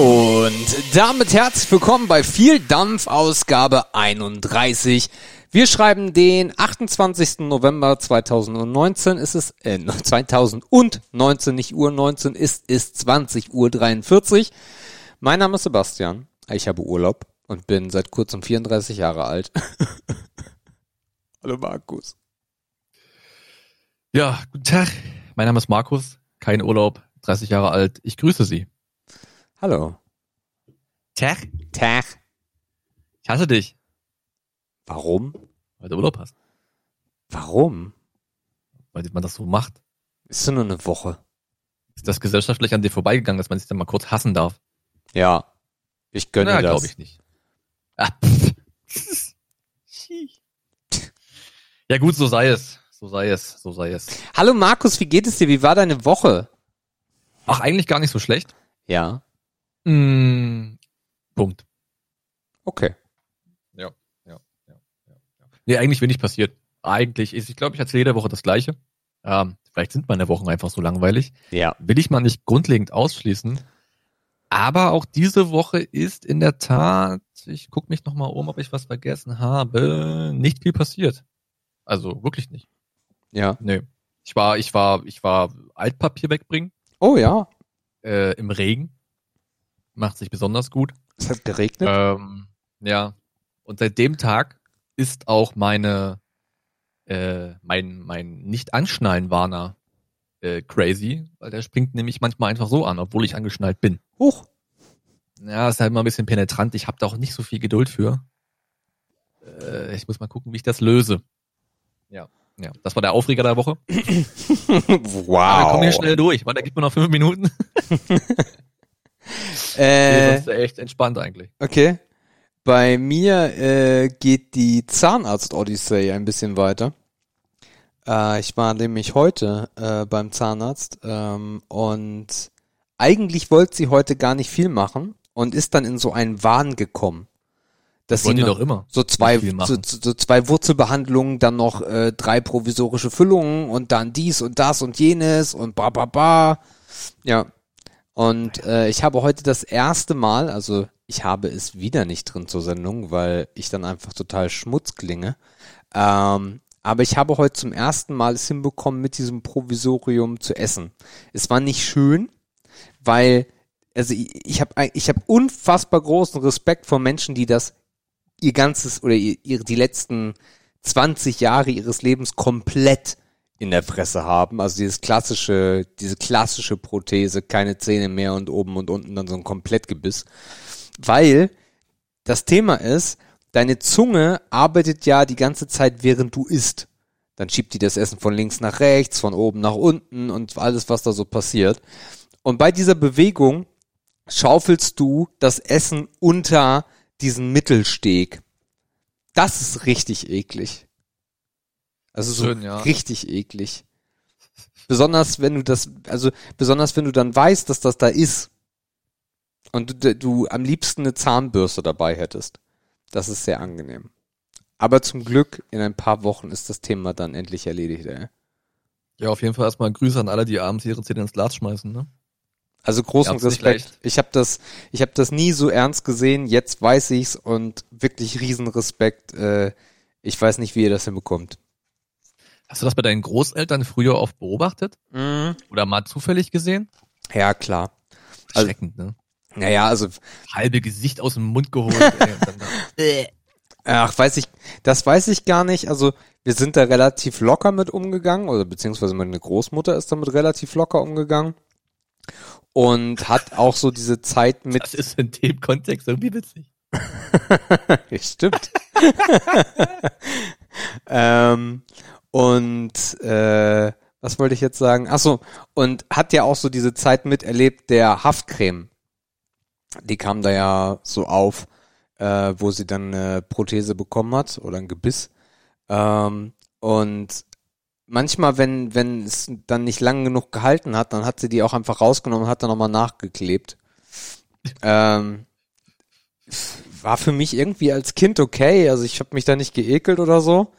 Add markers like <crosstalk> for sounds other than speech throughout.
Und damit herzlich willkommen bei viel Dampf Ausgabe 31. Wir schreiben den 28. November 2019. Ist es äh, 2019 nicht Uhr 19 ist ist 20 Uhr 43. Mein Name ist Sebastian. Ich habe Urlaub und bin seit kurzem 34 Jahre alt. <laughs> Hallo Markus. Ja, guten Tag. Mein Name ist Markus. Kein Urlaub, 30 Jahre alt. Ich grüße Sie. Hallo. Tag. Tag. Ich hasse dich, Warum? weil du Urlaub hast. Warum? Weil man das so macht. Ist doch nur eine Woche. Ist das gesellschaftlich an dir vorbeigegangen, dass man sich dann mal kurz hassen darf? Ja. Ich gönne Na, das. glaube ich nicht. Ah, <laughs> ja gut, so sei es. So sei es. So sei es. Hallo Markus, wie geht es dir? Wie war deine Woche? Ach, eigentlich gar nicht so schlecht. Ja. Mm, Punkt. Okay. Ja, ja, ja, ja. ja. Nee, eigentlich wenig passiert. Eigentlich ist, ich glaube, ich erzähle jede Woche das Gleiche. Ähm, vielleicht sind meine Wochen einfach so langweilig. Ja. Will ich mal nicht grundlegend ausschließen. Aber auch diese Woche ist in der Tat, ich gucke mich nochmal um, ob ich was vergessen habe, nicht viel passiert. Also wirklich nicht. Ja. Nee. Ich war, ich war, ich war Altpapier wegbringen, Oh ja. äh, im Regen. Macht sich besonders gut. Es hat geregnet. Ähm, ja. Und seit dem Tag ist auch meine, äh, mein, mein Nicht-Anschnallen-Warner äh, crazy, weil der springt nämlich manchmal einfach so an, obwohl ich angeschnallt bin. Huch. Ja, ist halt mal ein bisschen penetrant. Ich habe da auch nicht so viel Geduld für. Äh, ich muss mal gucken, wie ich das löse. Ja. Ja, das war der Aufreger der Woche. wow. <laughs> Aber wir kommen hier schnell durch, weil da gibt mir noch fünf Minuten. <laughs> Nee, Äh, sonst echt entspannt eigentlich. okay. Bei mir äh, geht die Zahnarzt-Odyssee ein bisschen weiter. Äh, ich war nämlich heute äh, beim Zahnarzt ähm, und eigentlich wollte sie heute gar nicht viel machen und ist dann in so einen Wahn gekommen. Dass Wollt sie doch immer. so zwei, so so zwei Wurzelbehandlungen, dann noch äh, drei provisorische Füllungen und dann dies und das und jenes und ba ba ba. Ja. Und äh, ich habe heute das erste Mal, also ich habe es wieder nicht drin zur Sendung, weil ich dann einfach total Schmutz klinge. Ähm, aber ich habe heute zum ersten Mal es hinbekommen, mit diesem Provisorium zu essen. Es war nicht schön, weil also ich, ich habe ich habe unfassbar großen Respekt vor Menschen, die das ihr ganzes oder ihr, ihre, die letzten 20 Jahre ihres Lebens komplett in der Fresse haben. Also dieses klassische, diese klassische Prothese, keine Zähne mehr und oben und unten dann so ein Komplettgebiss. Weil das Thema ist, deine Zunge arbeitet ja die ganze Zeit, während du isst. Dann schiebt die das Essen von links nach rechts, von oben nach unten und alles, was da so passiert. Und bei dieser Bewegung schaufelst du das Essen unter diesen Mittelsteg. Das ist richtig eklig. Also so Schön, ja. richtig eklig. Besonders wenn du das, also besonders wenn du dann weißt, dass das da ist und du, du am liebsten eine Zahnbürste dabei hättest. Das ist sehr angenehm. Aber zum Glück, in ein paar Wochen ist das Thema dann endlich erledigt, ey. Ja, auf jeden Fall erstmal Grüße an alle, die abends ihre Zähne ins Glas schmeißen, ne? Also großen Respekt. Ich habe das, ich habe das nie so ernst gesehen. Jetzt weiß ich's und wirklich riesen Respekt. Äh, ich weiß nicht, wie ihr das hinbekommt. Hast du das bei deinen Großeltern früher oft beobachtet? Oder mal zufällig gesehen? Ja, klar. Also- Schreckend, ne? Naja, also, Halbe Gesicht aus dem Mund geholt. ey, <laughs> ach, weiß ich, das weiß ich gar nicht. Also, wir sind da relativ locker mit umgegangen, oder beziehungsweise meine Großmutter ist damit relativ locker umgegangen. Und hat auch so diese Zeit <laughs> mit das ist in dem Kontext irgendwie witzig. <laughs> Stimmt. ähm, und äh, was wollte ich jetzt sagen? Ach so, und hat ja auch so diese Zeit miterlebt der Haftcreme. Die kam da ja so auf, äh, wo sie dann eine Prothese bekommen hat oder ein Gebiss. Ähm, und manchmal, wenn, wenn es dann nicht lang genug gehalten hat, dann hat sie die auch einfach rausgenommen und hat dann nochmal nachgeklebt. Ähm, war für mich irgendwie als Kind okay. Also ich habe mich da nicht geekelt oder so.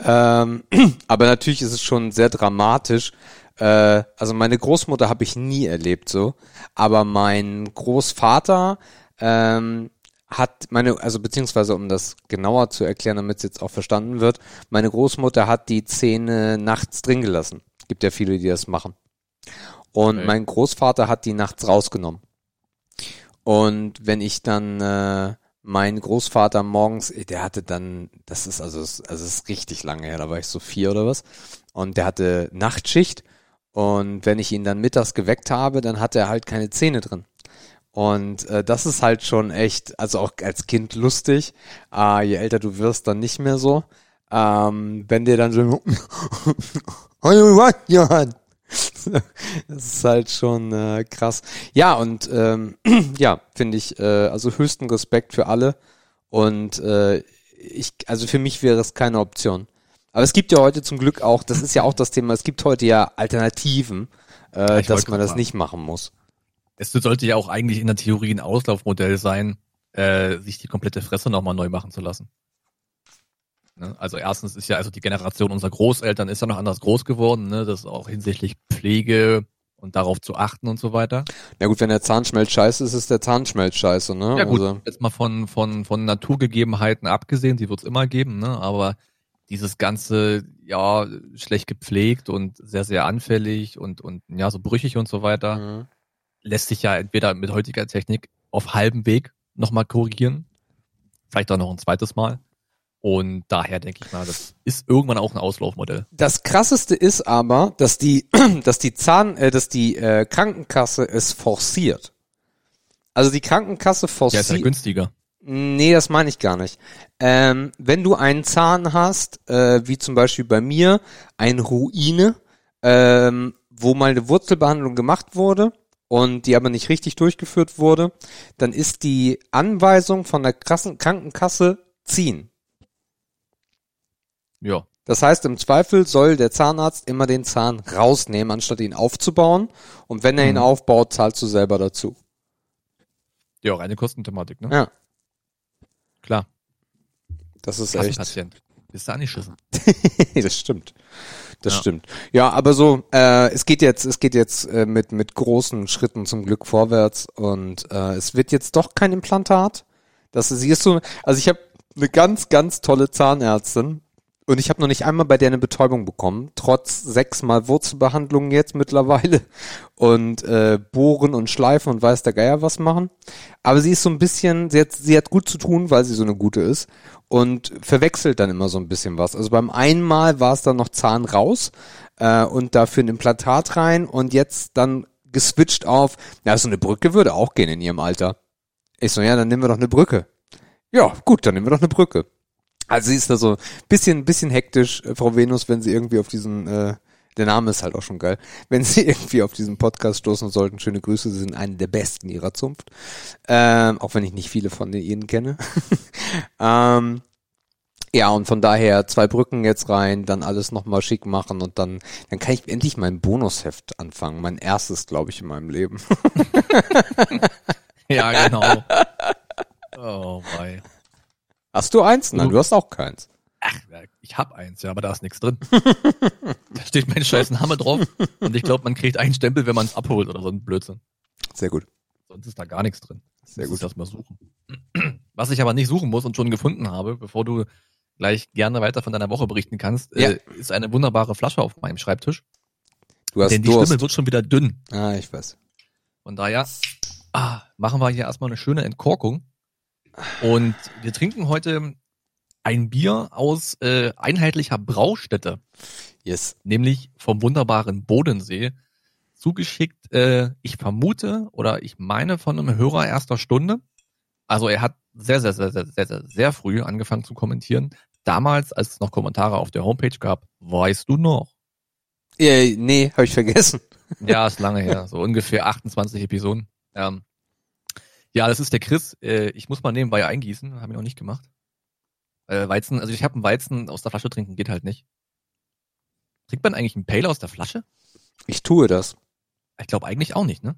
Ähm, <clears throat> aber natürlich ist es schon sehr dramatisch. Äh, also meine Großmutter habe ich nie erlebt so, aber mein Großvater ähm, hat meine, also beziehungsweise um das genauer zu erklären, damit es jetzt auch verstanden wird, meine Großmutter hat die Zähne nachts drin gelassen. Gibt ja viele, die das machen. Und Okay. mein Großvater hat die nachts rausgenommen. Und wenn ich dann äh, mein Großvater morgens, der hatte dann, das ist also, also es ist richtig lange her, da war ich so vier oder was, und der hatte Nachtschicht. Und wenn ich ihn dann mittags geweckt habe, dann hatte er halt keine Zähne drin. Und äh, das ist halt schon echt, also auch als Kind lustig. Äh, je älter du wirst, dann nicht mehr so. Ähm, wenn dir dann so, Johann? <laughs> <laughs> Das ist halt schon äh, krass. Ja, und ähm, <clears throat> ja, finde ich, äh, also höchsten Respekt für alle. Und äh, ich, also für mich wäre es keine Option. Aber es gibt ja heute zum Glück auch, das ist ja auch das Thema, es gibt heute ja Alternativen, äh, dass man das sagen. nicht machen muss. Es sollte ja auch eigentlich in der Theorie ein Auslaufmodell sein, äh, sich die komplette Fresse nochmal neu machen zu lassen. Ne? Also erstens ist ja also die Generation unserer Großeltern ist ja noch anders groß geworden, ne? das ist auch hinsichtlich Pflege und darauf zu achten und so weiter. Na gut, wenn der Zahnschmelz scheiße ist, ist der Zahnschmelz scheiße, ne? Ja gut, Also, jetzt mal von, von, von Naturgegebenheiten abgesehen, die wird's immer geben, ne? aber dieses ganze, ja, schlecht gepflegt und sehr, sehr anfällig und, und ja, so brüchig und so weiter, mhm. lässt sich ja entweder mit heutiger Technik auf halbem Weg nochmal korrigieren, vielleicht auch noch ein zweites Mal. Und daher denke ich mal, das ist irgendwann auch ein Auslaufmodell. Das krasseste ist aber, dass die, <clears throat> dass die Zahn, äh, dass die äh, Krankenkasse es forciert. Also die Krankenkasse Der ist ja forciert. günstiger. Nee, das meine ich gar nicht. Ähm, wenn du einen Zahn hast, äh, wie zum Beispiel bei mir, eine Ruine, ähm, wo mal eine Wurzelbehandlung gemacht wurde und die aber nicht richtig durchgeführt wurde, dann ist die Anweisung von der Krassen Krankenkasse ziehen. Ja. Das heißt, im Zweifel soll der Zahnarzt immer den Zahn rausnehmen, anstatt ihn aufzubauen. Und wenn er ihn Mhm. aufbaut, zahlst du selber dazu. Ja, reine Kostenthematik, ne? Ja, Klar. das ist echt. Kassenpatient. Bist du angeschissen. <laughs> das stimmt. Das Ja. stimmt. Ja, aber so, äh, es geht jetzt, es geht jetzt äh, mit mit großen Schritten zum Glück vorwärts und äh, es wird jetzt doch kein Implantat. Das ist, sie ist so, also ich habe eine ganz, ganz tolle Zahnärztin und ich habe noch nicht einmal bei der eine Betäubung bekommen, trotz sechsmal Wurzelbehandlungen jetzt mittlerweile <laughs> und äh, bohren und schleifen und weiß der Geier was machen. Aber sie ist so ein bisschen, sie hat, sie hat gut zu tun, weil sie so eine gute ist und verwechselt dann immer so ein bisschen was. Also beim einmal war es dann noch Zahn raus äh, und dafür ein Implantat rein und jetzt dann geswitcht auf, na, so eine Brücke würde auch gehen in ihrem Alter. Ich so, ja, dann nehmen wir doch eine Brücke. Ja, gut, dann nehmen wir doch eine Brücke. Also sie ist da so bisschen, bisschen hektisch, äh, Frau Venus, wenn sie irgendwie auf diesen, äh, der Name ist halt auch schon geil, <laughs> wenn sie irgendwie auf diesen Podcast stoßen sollten, schöne Grüße, sie sind eine der besten ihrer Zunft. Ähm, auch wenn ich nicht viele von ihnen kenne. <laughs> ähm, ja, und von daher zwei Brücken jetzt rein, dann alles nochmal schick machen und dann, dann kann ich endlich mein Bonusheft anfangen. Mein erstes, glaube ich, in meinem Leben. <laughs> Ja, genau. oh, wei. Hast du eins? Nein, du hast auch keins. Ach, ich hab eins, ja, aber da ist nichts drin. da steht mein scheiß Name drauf und ich glaube, man kriegt einen Stempel, wenn man es abholt oder so ein Blödsinn. Sehr gut. Sonst ist da gar nichts drin. Sehr gut. Das mal suchen. <clears throat> Was ich aber nicht suchen muss und schon gefunden habe, bevor du gleich gerne weiter von deiner Woche berichten kannst, Ja. äh, ist eine wunderbare Flasche auf meinem Schreibtisch. Du hast Denn die Durst. Stimme wird schon wieder dünn. Ah, ich weiß. Von daher ah, machen wir hier erstmal eine schöne Entkorkung. Und wir trinken heute ein Bier aus äh, einheitlicher Braustätte, Yes. nämlich vom wunderbaren Bodensee. Zugeschickt, äh, ich vermute oder ich meine von einem Hörer erster Stunde. Also er hat sehr, sehr, sehr, sehr, sehr, sehr, sehr früh angefangen zu kommentieren. Damals, als es noch Kommentare auf der Homepage gab, weißt du noch? Äh, nee, habe ich vergessen. Ja, ist lange her. So ungefähr 28 Episoden. Ähm, ja, das ist der Chris. Äh, ich muss mal nebenbei eingießen. Habe ich noch nicht gemacht. Äh, Weizen, also ich habe einen Weizen aus der Flasche trinken, geht halt nicht. Trinkt man eigentlich einen Pale aus der Flasche? Ich tue das. Ich glaube eigentlich auch nicht, ne?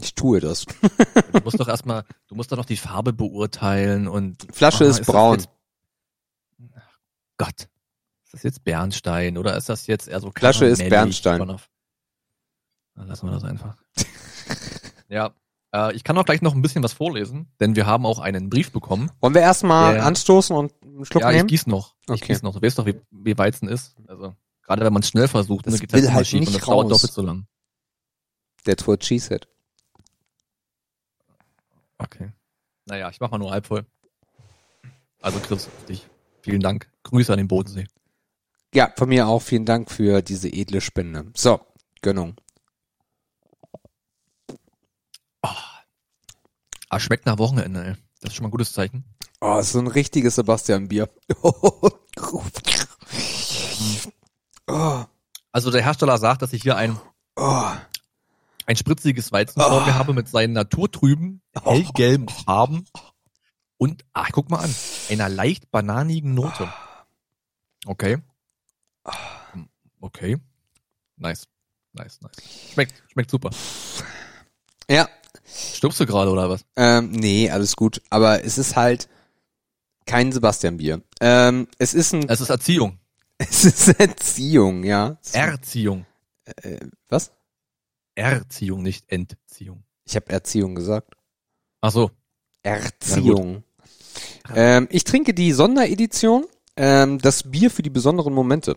Ich tue das. Du musst doch erstmal, du musst doch noch die Farbe beurteilen und. Flasche Ah, ist das braun. jetzt- Gott. Ist das jetzt Bernstein oder ist das jetzt eher so Flasche ist? Bernstein. Dann lassen wir das einfach. <laughs> ja, äh, ich kann auch gleich noch ein bisschen was vorlesen, denn wir haben auch einen Brief bekommen. Wollen wir erstmal Ja. anstoßen und einen Schluck ja, ich nehmen? gieß noch. Ich Okay. gieß noch. Du weißt doch, wie, wie Weizen ist. Also, gerade wenn man es schnell versucht, Das ne, geht's will halt schief nicht und das dauert raus. doppelt so lang. That's what she said. Okay. Naja, ich mach mal nur halb voll. Also Chris, dich. Vielen Dank. Grüße an den Bodensee. Ja, von mir auch vielen Dank für diese edle Spende. So, Gönnung. Ah, schmeckt nach Wochenende, ey. Das ist schon mal ein gutes Zeichen. Oh, so ein richtiges Sebastian-Bier. oh, <laughs> Also der Hersteller sagt, dass ich hier ein, oh. ein spritziges Weizen vor mir habe mit seinen naturtrüben, hellgelben Farben und, ach, guck mal an, einer leicht bananigen Note. Okay. Okay. Nice. Nice, nice. Schmeckt, schmeckt super. Ja, Stirbst du gerade oder was? ähm, nee, alles gut. Aber es ist halt kein Sebastian-Bier. Ähm, es ist ein, Es ist Erziehung. <laughs> es ist Erziehung, ja. Erziehung. Äh, was? Erziehung, nicht Entziehung. Ich habe Erziehung gesagt. Ach so. Erziehung. Ähm, ich trinke die Sonderedition, ähm, das Bier für die besonderen Momente.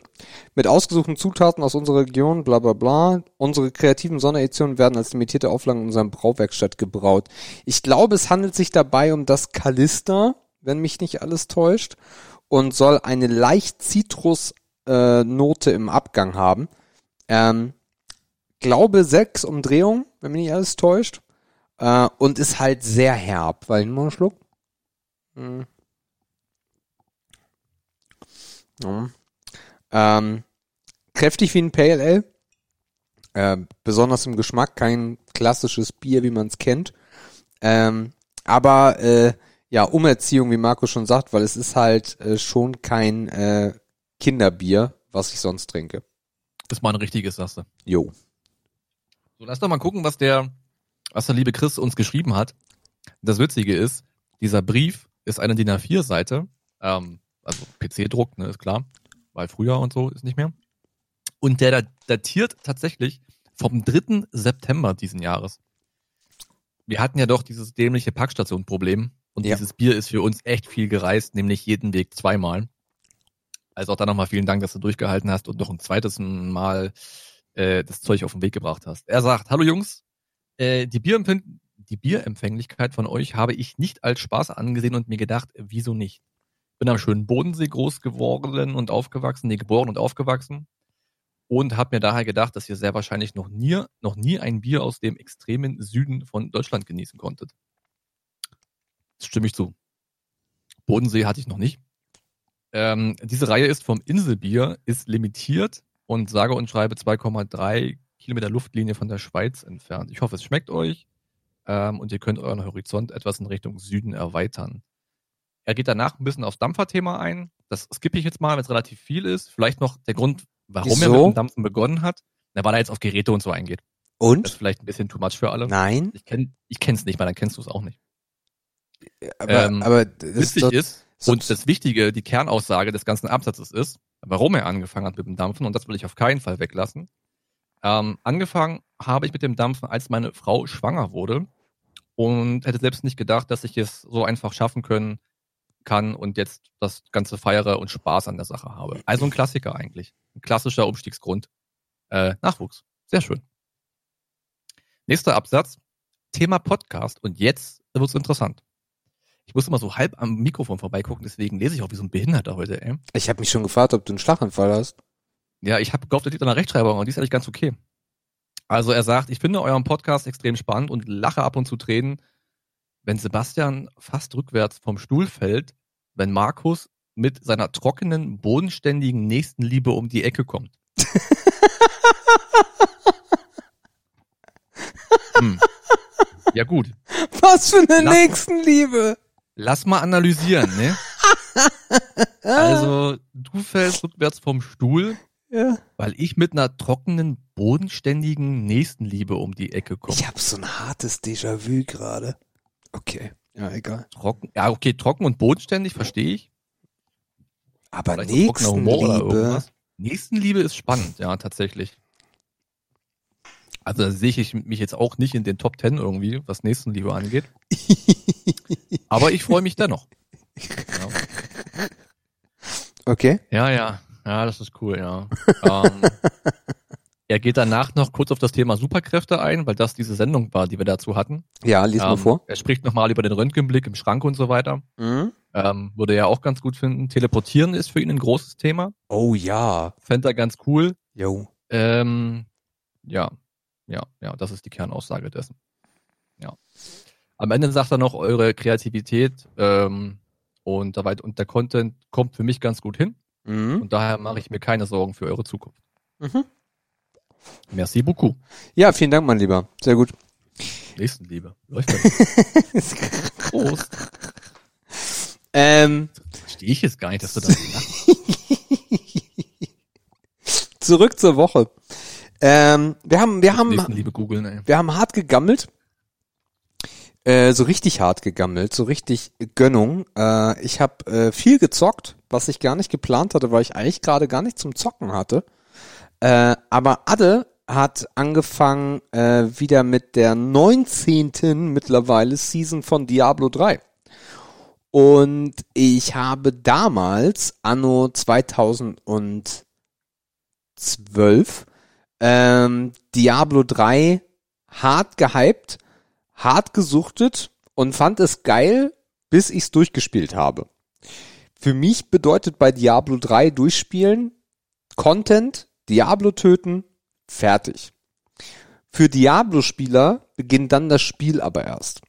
Mit ausgesuchten Zutaten aus unserer Region, bla bla bla. Unsere kreativen Sondereditionen werden als limitierte Auflagen in unserem Brauwerkstatt gebraut. Ich glaube, es handelt sich dabei um das Kalista, wenn mich nicht alles täuscht, und soll eine leicht Zitrusnote äh, im Abgang haben. Ähm, glaube sechs Umdrehungen, wenn mich nicht alles täuscht. Äh, und ist halt sehr herb. Weil, mal einen Schluck. Hm. Ja. Ähm, kräftig wie ein Pale Ale. Äh, besonders im Geschmack, kein klassisches Bier, wie man es kennt. Ähm, aber äh, ja, Umerziehung, wie Marco schon sagt, weil es ist halt äh, schon kein äh, Kinderbier, was ich sonst trinke. Das ist mal ein richtiges, sagst du. Jo. So, lass doch mal gucken, was der, was der liebe Chris uns geschrieben hat. Das Witzige ist, dieser Brief ist eine DIN A4-Seite, ähm, also PC-Druck, ne, ist klar, weil früher und so ist nicht mehr. Und der da- datiert tatsächlich vom 3. September diesen Jahres. Wir hatten ja doch dieses dämliche Packstation-Problem und Ja. dieses Bier ist für uns echt viel gereist, nämlich jeden Weg zweimal. Also auch da nochmal vielen Dank, dass du durchgehalten hast und noch ein zweites Mal äh, das Zeug auf den Weg gebracht hast. Er sagt, hallo Jungs, äh, die, Bierempfind die Bierempfänglichkeit von euch habe ich nicht als Spaß angesehen und mir gedacht, wieso nicht? Bin am schönen Bodensee groß geworden und aufgewachsen, nee, geboren und aufgewachsen und habe mir daher gedacht, dass ihr sehr wahrscheinlich noch nie, noch nie ein Bier aus dem extremen Süden von Deutschland genießen konntet. Das stimme ich zu. Bodensee hatte ich noch nicht. Ähm, diese Reihe ist vom Inselbier, ist limitiert und sage und schreibe 2,3 Kilometer Luftlinie von der Schweiz entfernt. Ich hoffe, es schmeckt euch ähm, und ihr könnt euren Horizont etwas in Richtung Süden erweitern. Er geht danach ein bisschen aufs Dampferthema ein. Das skippe ich jetzt mal, wenn es relativ viel ist. Vielleicht noch der Grund, warum er Wieso? mit dem Dampfen begonnen hat. Na, weil er jetzt auf Geräte und so eingeht. Das ist Und? vielleicht ein bisschen too much für alle. Nein. Ich kenn, ich kenn's nicht, weil dann kennst du es auch nicht. Aber, Ähm, aber das doch- ist, so- und das Wichtige, die Kernaussage des ganzen Absatzes ist, warum er angefangen hat mit dem Dampfen, und das will ich auf keinen Fall weglassen. Ähm, angefangen habe ich mit dem Dampfen, als meine Frau schwanger wurde und hätte selbst nicht gedacht, dass ich es so einfach schaffen können kann und jetzt das ganze feiere und Spaß an der Sache habe. Also ein Klassiker eigentlich. Ein klassischer Umstiegsgrund. Äh, Nachwuchs. Sehr schön. Nächster Absatz. Thema Podcast. Und jetzt wird's interessant. Ich muss immer so halb am Mikrofon vorbeigucken, deswegen lese ich auch wie so ein Behinderter heute, ey. Ich habe mich schon gefragt, ob du einen Schlaganfall hast. Ja, ich habe gehofft, das liegt an der Rechtschreibung und die ist eigentlich ganz okay. Also er sagt, ich finde euren Podcast extrem spannend und lache ab und zu Tränen, wenn Sebastian fast rückwärts vom Stuhl fällt, wenn Markus mit seiner trockenen, bodenständigen Nächstenliebe um die Ecke kommt. <laughs> hm. Ja gut, Was für eine Lass- Nächstenliebe. lass mal analysieren, ne? <laughs> Also, du fällst rückwärts vom Stuhl, Ja. weil ich mit einer trockenen, bodenständigen Nächstenliebe um die Ecke komme. Ich habe so ein hartes Déjà-vu gerade. Okay. Ja, egal. Trocken, ja, okay, trocken und bodenständig, verstehe ich. Aber Vielleicht Nächstenliebe. Nächstenliebe ist spannend, ja, tatsächlich. Also da sehe ich mich jetzt auch nicht in den Top Ten irgendwie, was Nächstenliebe angeht. <laughs> Aber ich freue mich dennoch. Ja. Okay. ja, ja, ja, das ist cool, ja. <laughs> ähm, er geht danach noch kurz auf das Thema Superkräfte ein, weil das diese Sendung war, die wir dazu hatten. Ja, lies mal Ähm, vor. Er spricht nochmal über den Röntgenblick im Schrank und so weiter. Mhm. Ähm, würde er auch ganz gut finden. Teleportieren ist für ihn ein großes Thema. Oh ja. Fände er ganz cool. Jo. Ähm, ja, ja, ja, das ist die Kernaussage dessen. Ja. Am Ende sagt er noch, eure Kreativität ähm, und, da weit, und der Content kommt für mich ganz gut hin. Mhm. Und daher mache ich mir keine Sorgen für eure Zukunft. Mhm. Merci beaucoup. Ja, vielen Dank, mein Lieber. Sehr gut. Nächstenliebe. Läuft <laughs> ja. Prost. Ähm, Verstehe ich jetzt gar nicht, dass du das lachst. zurück zur Woche. Ähm, wir haben, wir haben, Nächstenliebe googeln, ey. wir haben hart gegammelt. Äh, so richtig hart gegammelt, so richtig Gönnung. Äh, ich habe äh, viel gezockt, was ich gar nicht geplant hatte, weil ich eigentlich gerade gar nicht zum Zocken hatte. Äh, aber Adde hat angefangen äh, wieder mit der 19. mittlerweile Season von Diablo 3. Und ich habe damals, anno 2012, ähm, Diablo 3 hart gehypt, hart gesuchtet und fand es geil, bis ich es durchgespielt habe. Für mich bedeutet bei Diablo 3 durchspielen Content, Diablo töten, fertig. Für Diablo-Spieler beginnt dann das Spiel aber erst.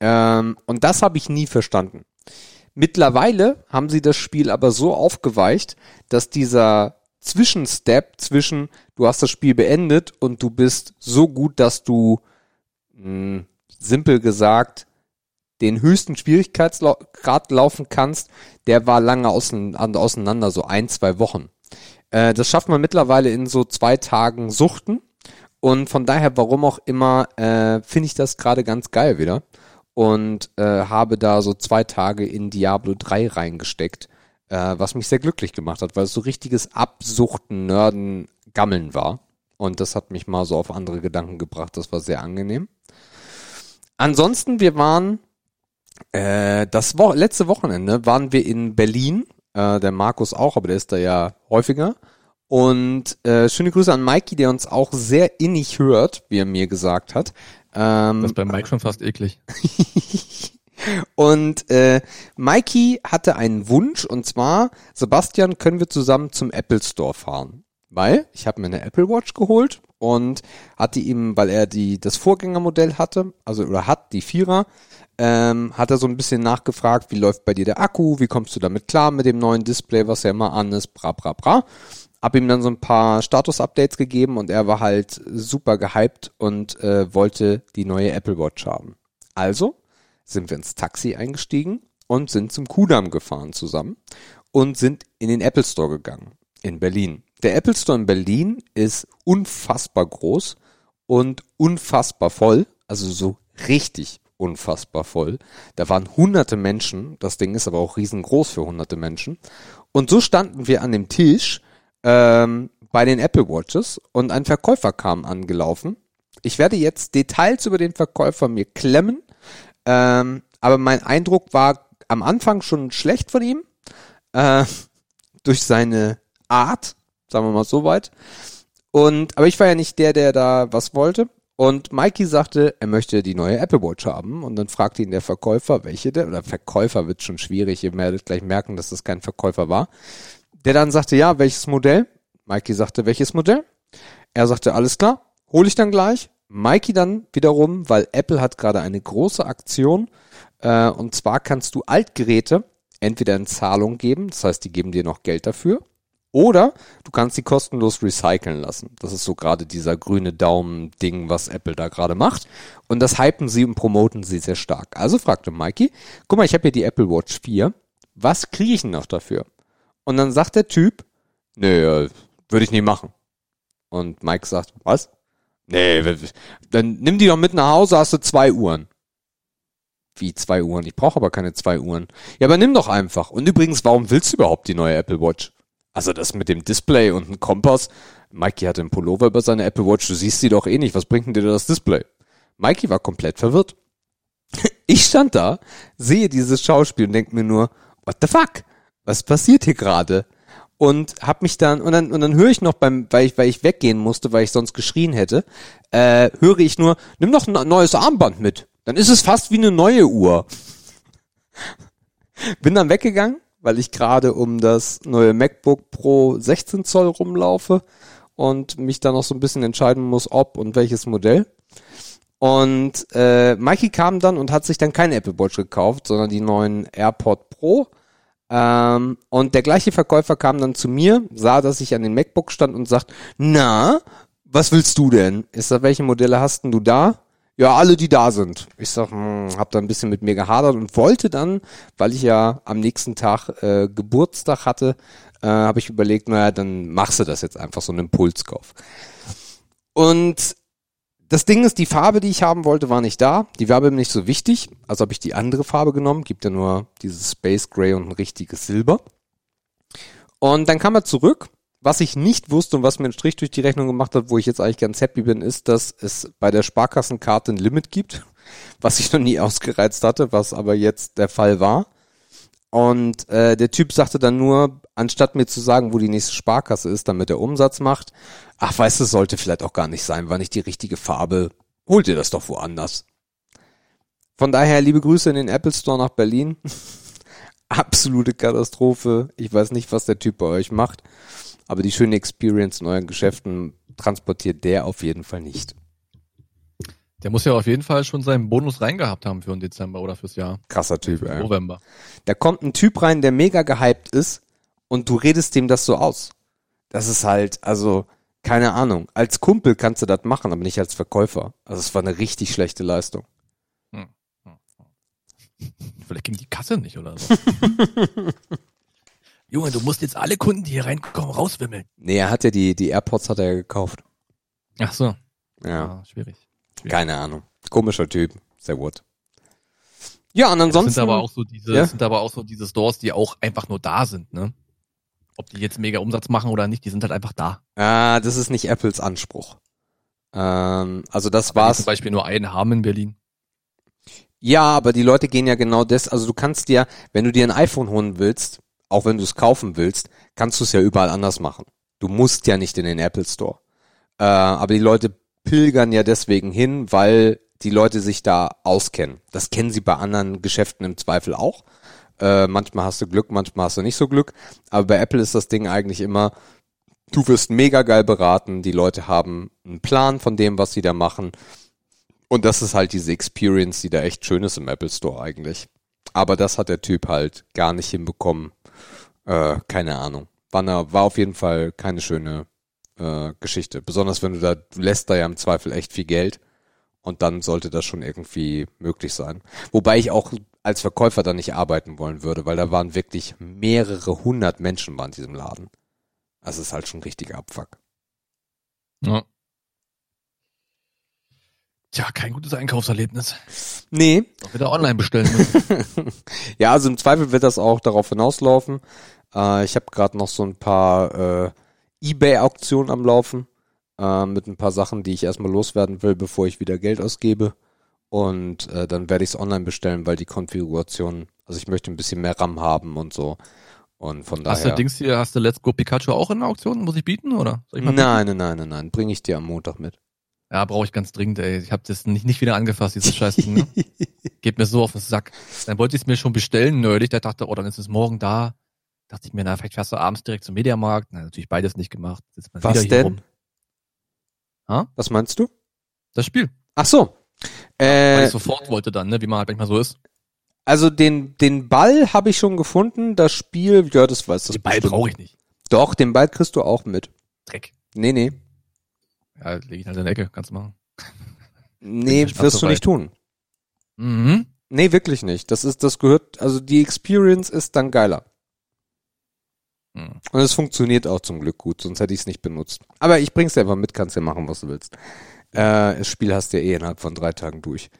Ähm, und das habe ich nie verstanden. Mittlerweile haben sie das Spiel aber so aufgeweicht, dass dieser Zwischenstep zwischen du hast das Spiel beendet und du bist so gut, dass du mh, simpel gesagt den höchsten Schwierigkeitsgrad laufen kannst, der war lange auseinander, so ein, zwei Wochen. Äh, das schafft man mittlerweile in so zwei Tagen Suchten. Und von daher, warum auch immer, äh, finde ich das gerade ganz geil wieder. Und äh, habe da so zwei Tage in Diablo 3 reingesteckt, äh, was mich sehr glücklich gemacht hat, weil es so richtiges Absuchten, Nörden, Gammeln war. Und das hat mich mal so auf andere Gedanken gebracht. Das war sehr angenehm. Ansonsten, wir waren äh, das Wo letzte Wochenende waren wir in Berlin. Äh, der Markus auch, aber der ist da ja häufiger. Und äh, schöne Grüße an Mikey, der uns auch sehr innig hört, wie er mir gesagt hat. Ähm, Das ist bei Mike schon fast eklig. <laughs> und äh, Mikey hatte einen Wunsch und zwar, Sebastian, können wir zusammen zum Apple Store fahren? Weil ich habe mir eine Apple Watch geholt und hatte ihm, weil er die das Vorgängermodell hatte, also oder hat die Vierer, ähm, hat er so ein bisschen nachgefragt, wie läuft bei dir der Akku, wie kommst du damit klar mit dem neuen Display, was ja immer an ist, bra bra bra. Hab ihm dann so ein paar Status-Updates gegeben und er war halt super gehypt und äh, wollte die neue Apple Watch haben. Also sind wir ins Taxi eingestiegen und sind zum Kudamm gefahren zusammen und sind in den Apple Store gegangen in Berlin. Der Apple Store in Berlin ist unfassbar groß und unfassbar voll, also so richtig unfassbar voll. Da waren hunderte Menschen, das Ding ist aber auch riesengroß für hunderte Menschen. Und so standen wir an dem Tisch ähm, bei den Apple Watches und ein Verkäufer kam angelaufen. Ich werde jetzt Details über den Verkäufer mir klemmen, ähm, aber mein Eindruck war am Anfang schon schlecht von ihm, äh, <laughs> durch seine Art, sagen wir mal so weit. Und, aber ich war ja nicht der, der da was wollte. Und Mikey sagte, er möchte die neue Apple Watch haben. Und dann fragte ihn der Verkäufer, welche der, oder Verkäufer wird schon schwierig, ihr werdet gleich merken, dass das kein Verkäufer war. Der dann sagte, ja, welches Modell? Mikey sagte, welches Modell? Er sagte, alles klar, hole ich dann gleich. Mikey dann wiederum, weil Apple hat gerade eine große Aktion. Äh, und zwar kannst du Altgeräte entweder in Zahlung geben, das heißt, die geben dir noch Geld dafür, oder du kannst sie kostenlos recyceln lassen. Das ist so gerade dieser grüne Daumen-Ding, was Apple da gerade macht. Und das hypen sie und promoten sie sehr stark. Also fragte Mikey, guck mal, ich habe hier die Apple Watch 4. Was kriege ich denn noch dafür? Und dann sagt der Typ, nee, würde ich nie machen. Und Mike sagt, was? Nee, dann nimm die doch mit nach Hause, hast du zwei Uhren. Wie zwei Uhren? Ich brauche aber keine zwei Uhren. Ja, aber nimm doch einfach. Und übrigens, warum willst du überhaupt die neue Apple Watch? Also das mit dem Display und dem Kompass, Mikey hatte einen Pullover über seine Apple Watch, du siehst sie doch eh nicht, was bringt denn dir das Display? Mikey war komplett verwirrt. <laughs> Ich stand da, sehe dieses Schauspiel und denke mir nur, what the fuck? Was passiert hier gerade? Und hab mich dann, und dann, und dann höre ich noch beim, weil ich, weil ich weggehen musste, weil ich sonst geschrien hätte, äh, höre ich nur, nimm doch ein neues Armband mit. Dann ist es fast wie eine neue Uhr. <laughs> Bin dann weggegangen, weil ich gerade um das neue MacBook Pro 16 Zoll rumlaufe und mich dann noch so ein bisschen entscheiden muss, ob und welches Modell. Und äh, Mikey kam dann und hat sich dann kein Apple Watch gekauft, sondern die neuen AirPod Pro. Ähm, und der gleiche Verkäufer kam dann zu mir, sah, dass ich an den MacBook stand und sagt, na, was willst du denn? Ist da, welche Modelle hast denn du da? Ja, alle, die da sind. Ich sag, hm, hab da ein bisschen mit mir gehadert und wollte dann, weil ich ja am nächsten Tag äh, Geburtstag hatte, äh, habe ich überlegt, naja, dann machst du das jetzt einfach so einen Impulskauf. Und das Ding ist, die Farbe, die ich haben wollte, war nicht da. Die war mir nicht so wichtig. Also habe ich die andere Farbe genommen. Gibt ja nur dieses Space Gray und ein richtiges Silber. Und dann kam er zurück. Was ich nicht wusste und was mir einen Strich durch die Rechnung gemacht hat, wo ich jetzt eigentlich ganz happy bin, ist, dass es bei der Sparkassenkarte ein Limit gibt, <laughs> was ich noch nie ausgereizt hatte, was aber jetzt der Fall war. Und äh, der Typ sagte dann nur, anstatt mir zu sagen, wo die nächste Sparkasse ist, damit er Umsatz macht, ach weißt du, sollte vielleicht auch gar nicht sein, war nicht die richtige Farbe, holt ihr das doch woanders. Von daher liebe Grüße in den Apple Store nach Berlin. <laughs> Absolute Katastrophe. Ich weiß nicht, was der Typ bei euch macht, aber die schöne Experience in euren Geschäften transportiert der auf jeden Fall nicht. Der muss ja auf jeden Fall schon seinen Bonus reingehabt haben für den Dezember oder fürs Jahr. Krasser Typ, ey. November. Da kommt ein Typ rein, der mega gehypt ist und du redest dem das so aus. Das ist halt, also, keine Ahnung. Als Kumpel kannst du das machen, aber nicht als Verkäufer. Also es war eine richtig schlechte Leistung. Hm. Vielleicht ging die Kasse nicht oder so. <laughs> Junge, du musst jetzt alle Kunden, die hier reinkommen, rauswimmeln. Nee, er hat ja die, die AirPods hat er ja gekauft. Ach so. Ja, Ah, schwierig. keine Ahnung. Komischer Typ. Sehr gut. Ja, und Das ansonsten. sind aber auch so diese, Ja? das sind aber auch so diese Stores, die auch einfach nur da sind, ne? Ob die jetzt mega Umsatz machen oder nicht, die sind halt einfach da. ah, das ist nicht Apples Anspruch. Ähm, also das die war's. zum Beispiel nur einen haben in Berlin. Ja, aber die Leute gehen ja genau das, also du kannst dir, wenn du dir ein iPhone holen willst, auch wenn du es kaufen willst, kannst du es ja überall anders machen. Du musst ja nicht in den Apple Store. Äh, aber die Leute pilgern ja deswegen hin, weil die Leute sich da auskennen. Das kennen sie bei anderen Geschäften im Zweifel auch. Äh, manchmal hast du Glück, manchmal hast du nicht so Glück. Aber bei Apple ist das Ding eigentlich immer, du wirst mega geil beraten, die Leute haben einen Plan von dem, was sie da machen. Und das ist halt diese Experience, die da echt schön ist im Apple Store eigentlich. Aber das hat der Typ halt gar nicht hinbekommen. Äh, keine Ahnung. War, eine, war auf jeden Fall keine schöne äh, Geschichte. Besonders wenn du da, du lässt da ja im Zweifel echt viel Geld. Und dann sollte das schon irgendwie möglich sein. Wobei ich auch als Verkäufer da nicht arbeiten wollen würde, weil da waren wirklich mehrere hundert Menschen waren in diesem Laden. Das ist halt schon ein richtiger Abfuck. Ja. Tja, kein gutes Einkaufserlebnis. Nee, Doch wieder online bestellen müssen. <laughs> ja, also im Zweifel wird das auch darauf hinauslaufen. Äh, ich habe gerade noch so ein paar äh, Ebay-Auktionen am Laufen äh, mit ein paar Sachen, die ich erstmal loswerden will, bevor ich wieder Geld ausgebe. Und äh, dann werde ich es online bestellen, weil die Konfiguration, also ich möchte ein bisschen mehr RAM haben und so. Und von Hast du daher. Dings hier, hast du Let's Go Pikachu auch in der Auktion? Muss ich bieten, oder? Ich bieten? Nein, nein, nein, nein, nein. Bringe ich dir am Montag mit. Ja, brauche ich ganz dringend, ey. Ich habe das nicht, nicht wieder angefasst, dieses Scheißding, ne? <laughs> Geht mir so auf den Sack. Dann wollte ich es mir schon bestellen, nerdig. Da dachte, oh, dann ist es morgen da. Dachte ich mir, na, vielleicht fährst du abends direkt zum Mediamarkt. Na, natürlich beides nicht gemacht. Was denn? rum. Ha? Was meinst du? Das Spiel. Ach so. Weil Äh, ich sofort wollte dann, ne, wie man halt manchmal so ist. also den, den Ball habe ich schon gefunden. Das Spiel, ja, das weiß das Den Ball brauche ich nicht. Doch, den Ball kriegst du auch mit. Dreck. Nee, nee. Ja, leg ich halt in der Ecke, kannst du machen. Nee, wirst du nicht tun. Mhm. Nee, wirklich nicht. Das ist, das gehört, also die Experience ist dann geiler. Hm. Und es funktioniert auch zum Glück gut, sonst hätte ich es nicht benutzt. Aber ich bring's dir einfach mit, kannst ja machen, was du willst. Äh, das Spiel hast du ja eh innerhalb von drei Tagen durch.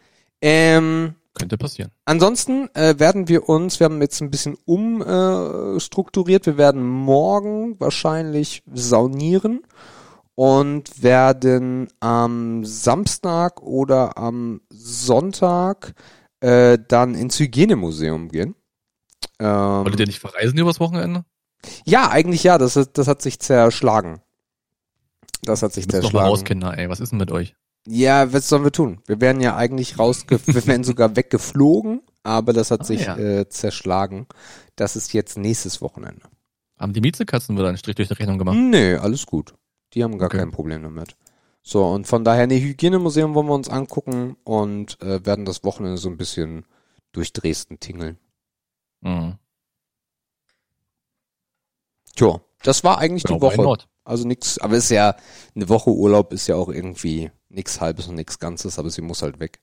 Ähm, Könnte passieren. ansonsten äh, werden wir uns, wir haben jetzt ein bisschen umstrukturiert, äh, strukturiert. wir werden morgen wahrscheinlich saunieren und werden am Samstag oder am Sonntag äh, dann ins Hygienemuseum gehen. Ähm, Wolltet ihr nicht verreisen übers Wochenende? Ja, eigentlich ja. Das, das hat sich zerschlagen. Das hat sich zerschlagen. Doch mal raus, Kinder, ey. Was ist denn mit euch? Ja, was sollen wir tun? Wir werden ja eigentlich rausge... <laughs> wir werden sogar weggeflogen, aber das hat ah, sich ja. äh, zerschlagen. Das ist jetzt nächstes Wochenende. Haben die Miezekatzen wieder einen Strich durch die Rechnung gemacht? Nee, alles gut. Die haben gar okay. kein Problem damit. So, und von daher, ne, Hygienemuseum wollen wir uns angucken und äh, werden das Wochenende so ein bisschen durch Dresden tingeln. Mhm. Tja, das war eigentlich ja, die Woche. Also nix, aber ist ja, eine Woche Urlaub ist ja auch irgendwie nix halbes und nix Ganzes, aber sie muss halt weg.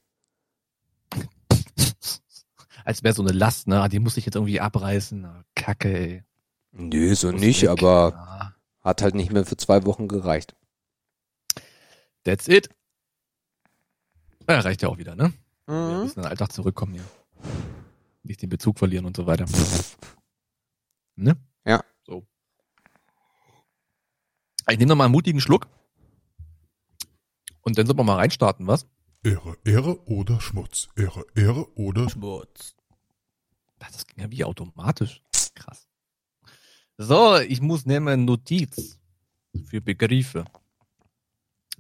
<laughs> Als wäre so eine Last, ne? Ah, die muss ich jetzt irgendwie abreißen. Ah, Kacke, ey. Nö, so nicht, weg. aber ja. Hat halt nicht mehr für zwei Wochen gereicht. That's it. Ja, reicht ja auch wieder, ne? Mhm. Wir müssen in den Alltag zurückkommen hier. Nicht den Bezug verlieren und so weiter. ne? Ja. So. Ich nehme noch mal einen mutigen Schluck. Und dann sollten wir mal reinstarten, was? Ehre, Ehre oder Schmutz. Ehre, Ehre oder Schmutz. Das ging ja wie automatisch. Krass. So, ich muss nehmen Notiz für Begriffe.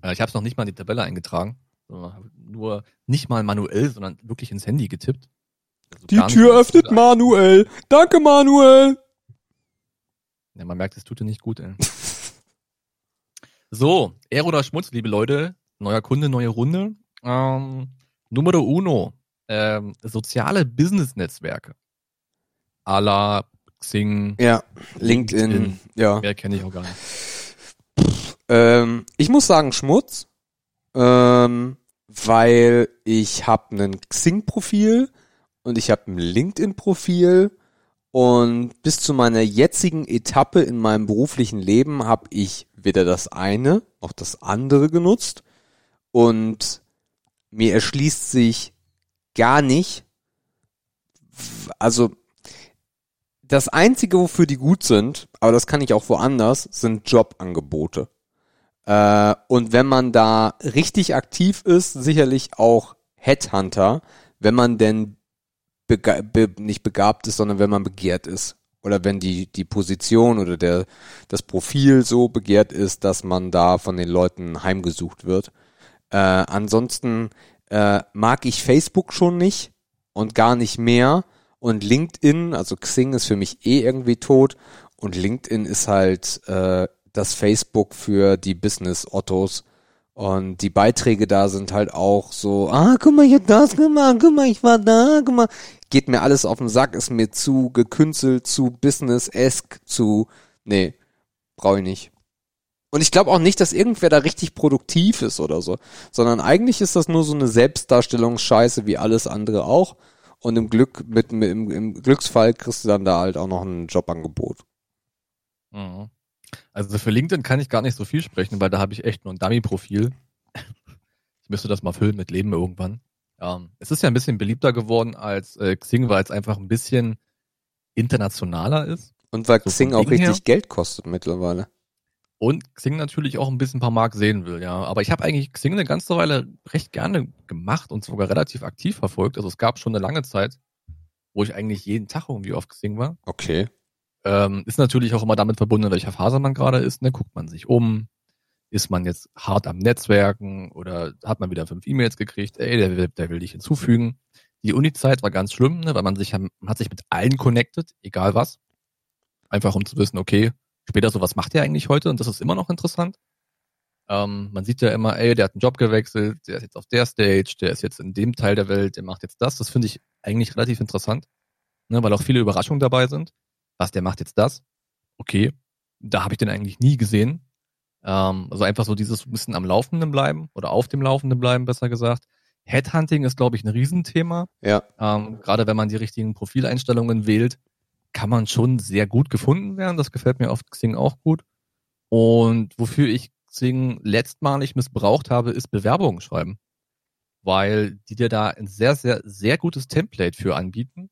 Äh, ich habe es noch nicht mal in die Tabelle eingetragen. Nur nicht mal manuell, sondern wirklich ins Handy getippt. Also die Tür öffnet Manuel. Danke, Manuel. Ja, man merkt, es tut dir nicht gut, ey. <laughs> so, Ehre oder Schmutz, liebe Leute. Neuer Kunde, neue Runde. Ähm, Numero uno. Ähm, soziale Business-Netzwerke. A la Xing. Ja, LinkedIn. LinkedIn. Ja. Mehr kenne ich auch gar nicht. Ähm, ich muss sagen Schmutz, ähm, weil ich habe ein Xing-Profil und ich habe ein LinkedIn-Profil und bis zu meiner jetzigen Etappe in meinem beruflichen Leben habe ich weder das eine noch das andere genutzt und mir erschließt sich gar nicht, also das einzige, wofür die gut sind, aber das kann ich auch woanders, sind Jobangebote. Äh, und wenn man da richtig aktiv ist, sicherlich auch Headhunter, wenn man denn bega be nicht begabt ist, sondern wenn man begehrt ist. Oder wenn die, die Position oder der, das Profil so begehrt ist, dass man da von den Leuten heimgesucht wird. Äh, ansonsten äh, mag ich Facebook schon nicht und gar nicht mehr. Und LinkedIn, also Xing ist für mich eh irgendwie tot. Und LinkedIn ist halt äh, das Facebook für die Business-Ottos. Und die Beiträge da sind halt auch so, ah, guck mal, ich hab das gemacht, guck mal, ich war da, guck mal. Geht mir alles auf den Sack, ist mir zu gekünstelt, zu business-esque, zu, nee, brauche ich nicht. Und ich glaube auch nicht, dass irgendwer da richtig produktiv ist oder so, sondern eigentlich ist das nur so eine Selbstdarstellungsscheiße wie alles andere auch. Und im Glück, mit, im, im Glücksfall kriegst du dann da halt auch noch ein Jobangebot. Mhm. Also für LinkedIn kann ich gar nicht so viel sprechen, weil da habe ich echt nur ein Dummy-Profil. <laughs> Ich müsste das mal füllen mit Leben irgendwann. Ähm, es ist ja ein bisschen beliebter geworden als äh, Xing, weil es einfach ein bisschen internationaler ist. Und weil so Xing auch richtig her. Geld kostet mittlerweile. Und Xing natürlich auch ein bisschen ein paar Mark sehen will, ja. Aber ich habe eigentlich Xing eine ganze Weile recht gerne gemacht und sogar relativ aktiv verfolgt. Also es gab schon eine lange Zeit, wo ich eigentlich jeden Tag irgendwie auf Xing war. Okay. Ähm, ist natürlich auch immer damit verbunden, welcher Phase man gerade ist. Ne? Guckt man sich um, ist man jetzt hart am Netzwerken oder hat man wieder fünf E-Mails gekriegt, ey, der will, der will dich hinzufügen. Die Uni-Zeit war ganz schlimm, ne? weil man sich man hat sich mit allen connected, egal was. Einfach um zu wissen, okay, später so, was macht der eigentlich heute? Und das ist immer noch interessant. Ähm, man sieht ja immer, ey, der hat einen Job gewechselt, der ist jetzt auf der Stage, der ist jetzt in dem Teil der Welt, der macht jetzt das. Das finde ich eigentlich relativ interessant, ne? weil auch viele Überraschungen dabei sind was, der macht jetzt das? Okay, da habe ich den eigentlich nie gesehen. Ähm, also einfach so dieses bisschen am Laufenden bleiben oder auf dem Laufenden bleiben, besser gesagt. Headhunting ist, glaube ich, ein Riesenthema. Ja. Ähm, Gerade wenn man die richtigen Profileinstellungen wählt, kann man schon sehr gut gefunden werden. Das gefällt mir auf Xing auch gut. Und wofür ich Xing letztmalig missbraucht habe, ist Bewerbungen schreiben. Weil die dir da ein sehr, sehr, sehr gutes Template für anbieten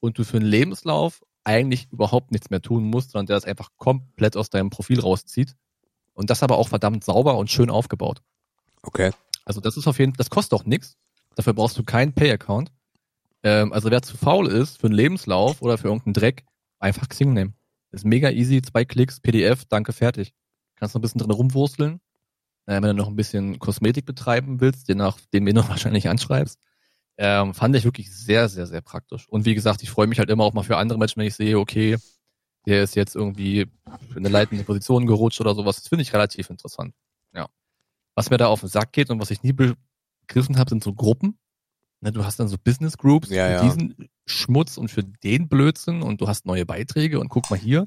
und du für einen Lebenslauf eigentlich überhaupt nichts mehr tun musst, sondern der das einfach komplett aus deinem Profil rauszieht Und das aber auch verdammt sauber und schön aufgebaut. Okay. Also das ist auf jeden Fall, das kostet auch nichts. Dafür brauchst du keinen Pay-Account. Ähm, also wer zu faul ist für einen Lebenslauf oder für irgendeinen Dreck, einfach Xing nehmen. Ist mega easy, zwei Klicks, PDF, danke, fertig. Kannst noch ein bisschen drin rumwursteln. Äh, wenn du noch ein bisschen Kosmetik betreiben willst, den nach dem du noch <laughs> wahrscheinlich anschreibst. Ähm, fand ich wirklich sehr, sehr, sehr praktisch. Und wie gesagt, ich freue mich halt immer auch mal für andere Menschen, wenn ich sehe, okay, der ist jetzt irgendwie für eine leitende Position gerutscht oder sowas. Das finde ich relativ interessant. Ja. Was mir da auf den Sack geht und was ich nie begriffen habe, sind so Gruppen. Ne, du hast dann so Business Groups Ja, für ja. diesen Schmutz und für den Blödsinn und du hast neue Beiträge und guck mal hier.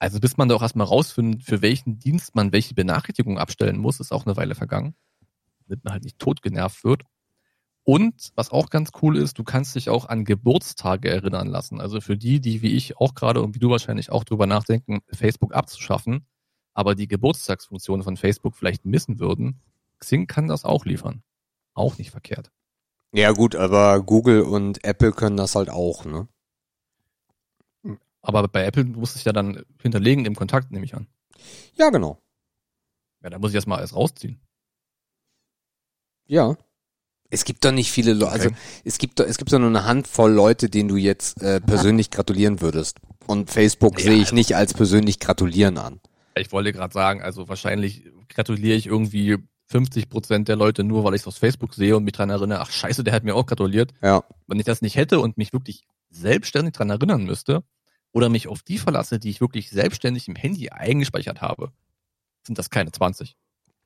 Also bis man da auch erstmal rausfindet, für welchen Dienst man welche Benachrichtigung abstellen muss, ist auch eine Weile vergangen. Damit man halt nicht tot genervt wird. Und was auch ganz cool ist, du kannst dich auch an Geburtstage erinnern lassen. Also für die, die wie ich auch gerade und wie du wahrscheinlich auch drüber nachdenken, Facebook abzuschaffen, aber die Geburtstagsfunktion von Facebook vielleicht missen würden, Xing kann das auch liefern. Auch nicht verkehrt. Ja gut, aber Google und Apple können das halt auch, ne? Aber bei Apple muss es ja dann hinterlegen im Kontakt, nehme ich an. Ja, genau. Ja, da muss ich erstmal alles rausziehen. Ja. Es gibt doch nicht viele Leute, also Okay. es gibt doch, es gibt doch nur eine Handvoll Leute, denen du jetzt äh, persönlich gratulieren würdest. Und Facebook Ja, sehe ich also- nicht als persönlich gratulieren an. Ich wollte gerade sagen, also wahrscheinlich gratuliere ich irgendwie 50 Prozent der Leute nur, weil ich es auf Facebook sehe und mich dran erinnere, ach scheiße, der hat mir auch gratuliert. Ja. Wenn ich das nicht hätte und mich wirklich selbstständig dran erinnern müsste oder mich auf die verlasse, die ich wirklich selbstständig im Handy eingespeichert habe, sind das keine 20.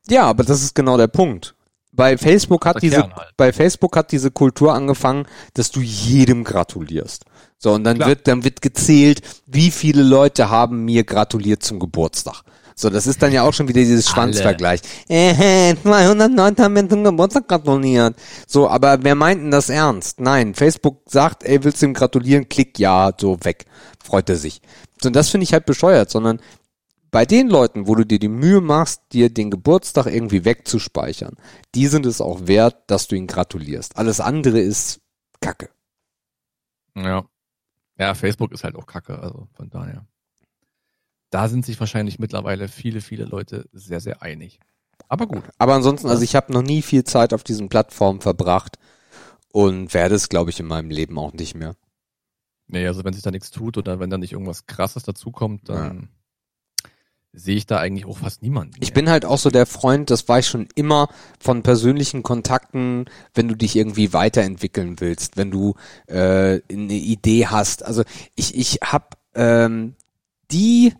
Ja, aber das ist genau der Punkt. Bei Facebook hat diese, halt. bei Facebook hat diese Kultur angefangen, dass du jedem gratulierst. So, und dann Klar. wird, dann wird gezählt, wie viele Leute haben mir gratuliert zum Geburtstag. So, das ist dann ja auch schon wieder dieses. Schwanzvergleich. Äh, 200 Leute haben mir zum Geburtstag gratuliert. So, aber wer meint denn das ernst? Nein, Facebook sagt, ey, willst du ihm gratulieren? Klick ja, so weg. Freut er sich. So, und das finde ich halt bescheuert, sondern bei den Leuten, wo du dir die Mühe machst, dir den Geburtstag irgendwie wegzuspeichern, die sind es auch wert, dass du ihn gratulierst. Alles andere ist Kacke. Ja. Ja, Facebook ist halt auch kacke, also von daher. Da sind sich wahrscheinlich mittlerweile viele, viele Leute sehr, sehr einig. Aber gut. Aber ansonsten, also ich habe noch nie viel Zeit auf diesen Plattformen verbracht und werde es, glaube ich, in meinem Leben auch nicht mehr. Nee, also wenn sich da nichts tut oder wenn da nicht irgendwas krasses dazukommt, dann sehe ich da eigentlich auch fast niemanden. Ich mehr. bin halt auch so der Freund, das war ich schon immer von persönlichen Kontakten, wenn du dich irgendwie weiterentwickeln willst, wenn du äh, eine Idee hast. Also ich, ich habe ähm, die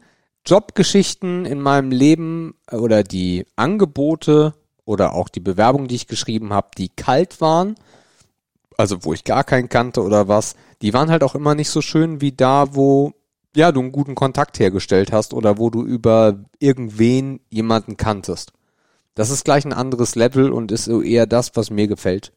Jobgeschichten in meinem Leben oder die Angebote oder auch die Bewerbung, die ich geschrieben habe, die kalt waren, also wo ich gar keinen kannte oder was, die waren halt auch immer nicht so schön wie da, wo ja, du einen guten Kontakt hergestellt hast oder wo du über irgendwen jemanden kanntest. Das ist gleich ein anderes Level und ist so eher das, was mir gefällt.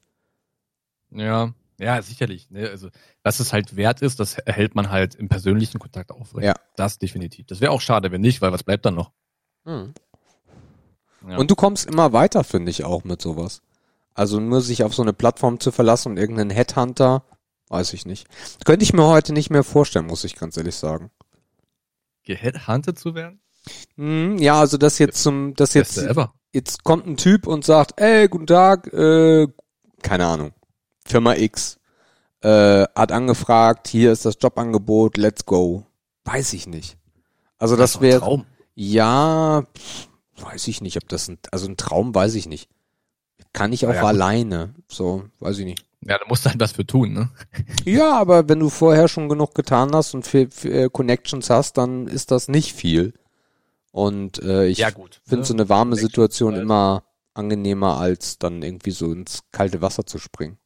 Ja, ja, sicherlich. Ne? Also, was es halt wert ist, das erhält man halt im persönlichen Kontakt aufrecht. Ja. Das definitiv. Das wäre auch schade, wenn nicht, weil was bleibt dann noch? Ja. Und du kommst immer weiter, finde ich auch mit sowas. Also nur sich auf so eine Plattform zu verlassen und irgendeinen Headhunter, weiß ich nicht. Könnte ich mir heute nicht mehr vorstellen, muss ich ganz ehrlich sagen. Geheadhunted zu werden? Hm, ja, also das jetzt zum, das jetzt, jetzt kommt ein Typ und sagt, ey, guten Tag, äh, keine Ahnung, Firma X, äh, hat angefragt, hier ist das Jobangebot, let's go. Weiß ich nicht. Also das ein wäre, Traum. ja, weiß ich nicht, ob das ein, also ein Traum weiß ich nicht. Kann ich auch ja, alleine, so, weiß ich nicht. Ja, da musst du halt was für tun, ne? <laughs> Ja, aber wenn du vorher schon genug getan hast und für, für äh, Connections hast, dann ist das nicht viel. Und äh, ich Ja, gut. finde ne? so eine warme Situation halt. immer angenehmer, als dann irgendwie so ins kalte Wasser zu springen.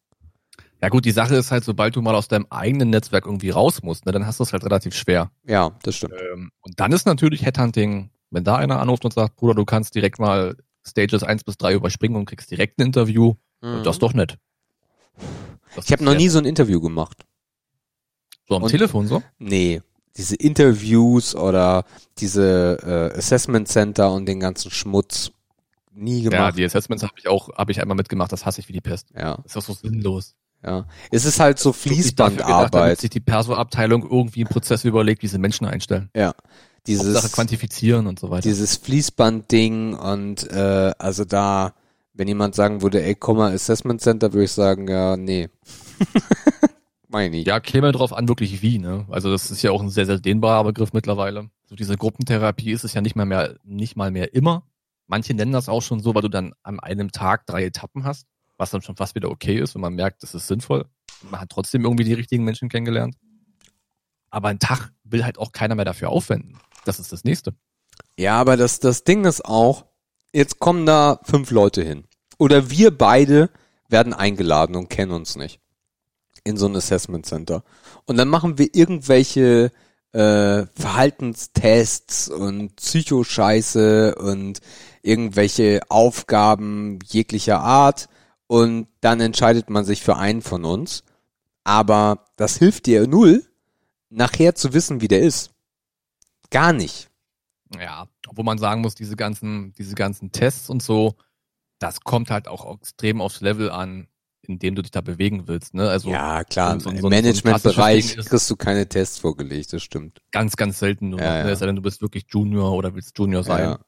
Ja gut, die Sache ist halt, sobald du mal aus deinem eigenen Netzwerk irgendwie raus musst, ne, dann hast du es halt relativ schwer. Ja, das stimmt. Ähm, und dann ist natürlich Headhunting, wenn da einer anruft und sagt, Bruder, du kannst direkt mal Stages 1 bis 3 überspringen und kriegst direkt ein Interview, Mhm. das ist doch nett. Das Ich habe noch nie so ein Interview gemacht. So am und- Telefon so? Nee, diese Interviews oder diese äh, Assessment Center und den ganzen Schmutz nie Ja, gemacht. die Assessments habe ich auch, habe ich einmal mitgemacht, das hasse ich wie die Pest. Ja, Das ist doch so sinnlos. Ja. Es ist halt so dafür gedacht, Fließbandarbeit. sich die Perso-Abteilung irgendwie einen Prozess überlegt, wie sie Menschen einstellen. Ja. dieses Sache quantifizieren und so weiter. dieses Fließband-Ding und äh, also da, wenn jemand sagen würde, ey, komm mal Assessment Center, würde ich sagen, ja, nee. <laughs> Meine ich. Ja, käme drauf an, wirklich wie, ne? Also das ist ja auch ein sehr, sehr dehnbarer Begriff mittlerweile. So diese Gruppentherapie ist es ja nicht mal mehr, nicht mal mehr immer. Manche nennen das auch schon so, weil du dann an einem Tag drei Etappen hast, was dann schon fast wieder okay ist, wenn man merkt, das ist sinnvoll. Man hat trotzdem irgendwie die richtigen Menschen kennengelernt. Aber ein Tag will halt auch keiner mehr dafür aufwenden. Das ist das nächste. Ja, aber das, das Ding ist auch, jetzt kommen da fünf Leute hin. Oder wir beide werden eingeladen und kennen uns nicht. In so ein Assessment Center. Und dann machen wir irgendwelche äh, Verhaltenstests und Psychoscheiße und irgendwelche Aufgaben jeglicher Art. Und dann entscheidet man sich für einen von uns. Aber das hilft dir null, nachher zu wissen, wie der ist. Gar nicht. Ja, obwohl man sagen muss, diese ganzen, diese ganzen Tests und so, das kommt halt auch extrem aufs Level an, in dem du dich da bewegen willst. Ne? Also ja, klar. so- so- Im so Managementbereich kriegst du keine Tests vorgelegt, das stimmt. ganz, ganz selten nur Ja, noch. ja. Ne? Es sei denn, du bist wirklich Junior oder willst Junior sein. Ja.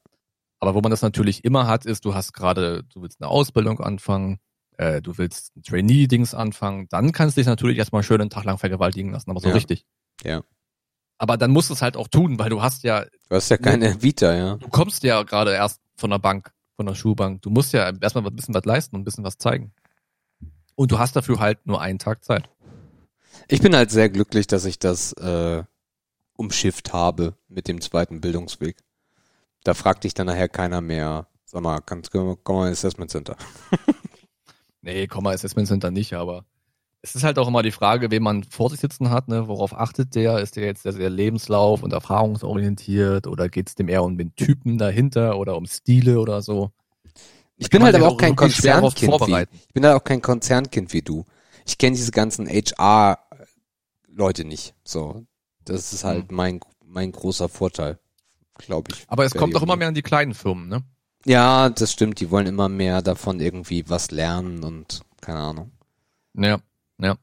Aber wo man das natürlich immer hat, ist, du hast gerade, du willst eine Ausbildung anfangen, äh, du willst ein Trainee-Dings anfangen, dann kannst du dich natürlich erstmal schön einen Tag lang vergewaltigen lassen, aber so Ja. richtig. Ja. Aber dann musst du es halt auch tun, weil du hast ja, Du hast ja keine Vita, ja. du kommst ja gerade erst von der Bank, von der Schulbank. Du musst ja erstmal ein bisschen was leisten und ein bisschen was zeigen. Und du hast dafür halt nur einen Tag Zeit. Ich bin halt sehr glücklich, dass ich das äh, umschifft habe mit dem zweiten Bildungsweg. Da fragt dich dann nachher keiner mehr, sag mal, kannst du komm mal ins Assessment Center. <laughs> Nee, Komma Assessment Center nicht, aber es ist halt auch immer die Frage, wen man vor sich sitzen hat, ne? worauf achtet der? Ist der jetzt sehr, sehr Lebenslauf- und erfahrungsorientiert oder geht es dem eher um den Typen dahinter oder um Stile oder so? Ich bin halt aber auch kein Konzernkind wie, ich bin halt auch kein Konzernkind wie du. Ich kenne diese ganzen HR Leute nicht. So, das ist halt Mhm. mein mein großer Vorteil, glaube ich. Aber es kommt auch immer mehr an die kleinen Firmen, ne? Ja, das stimmt. Die wollen immer mehr davon irgendwie was lernen und keine Ahnung. Ja, ja.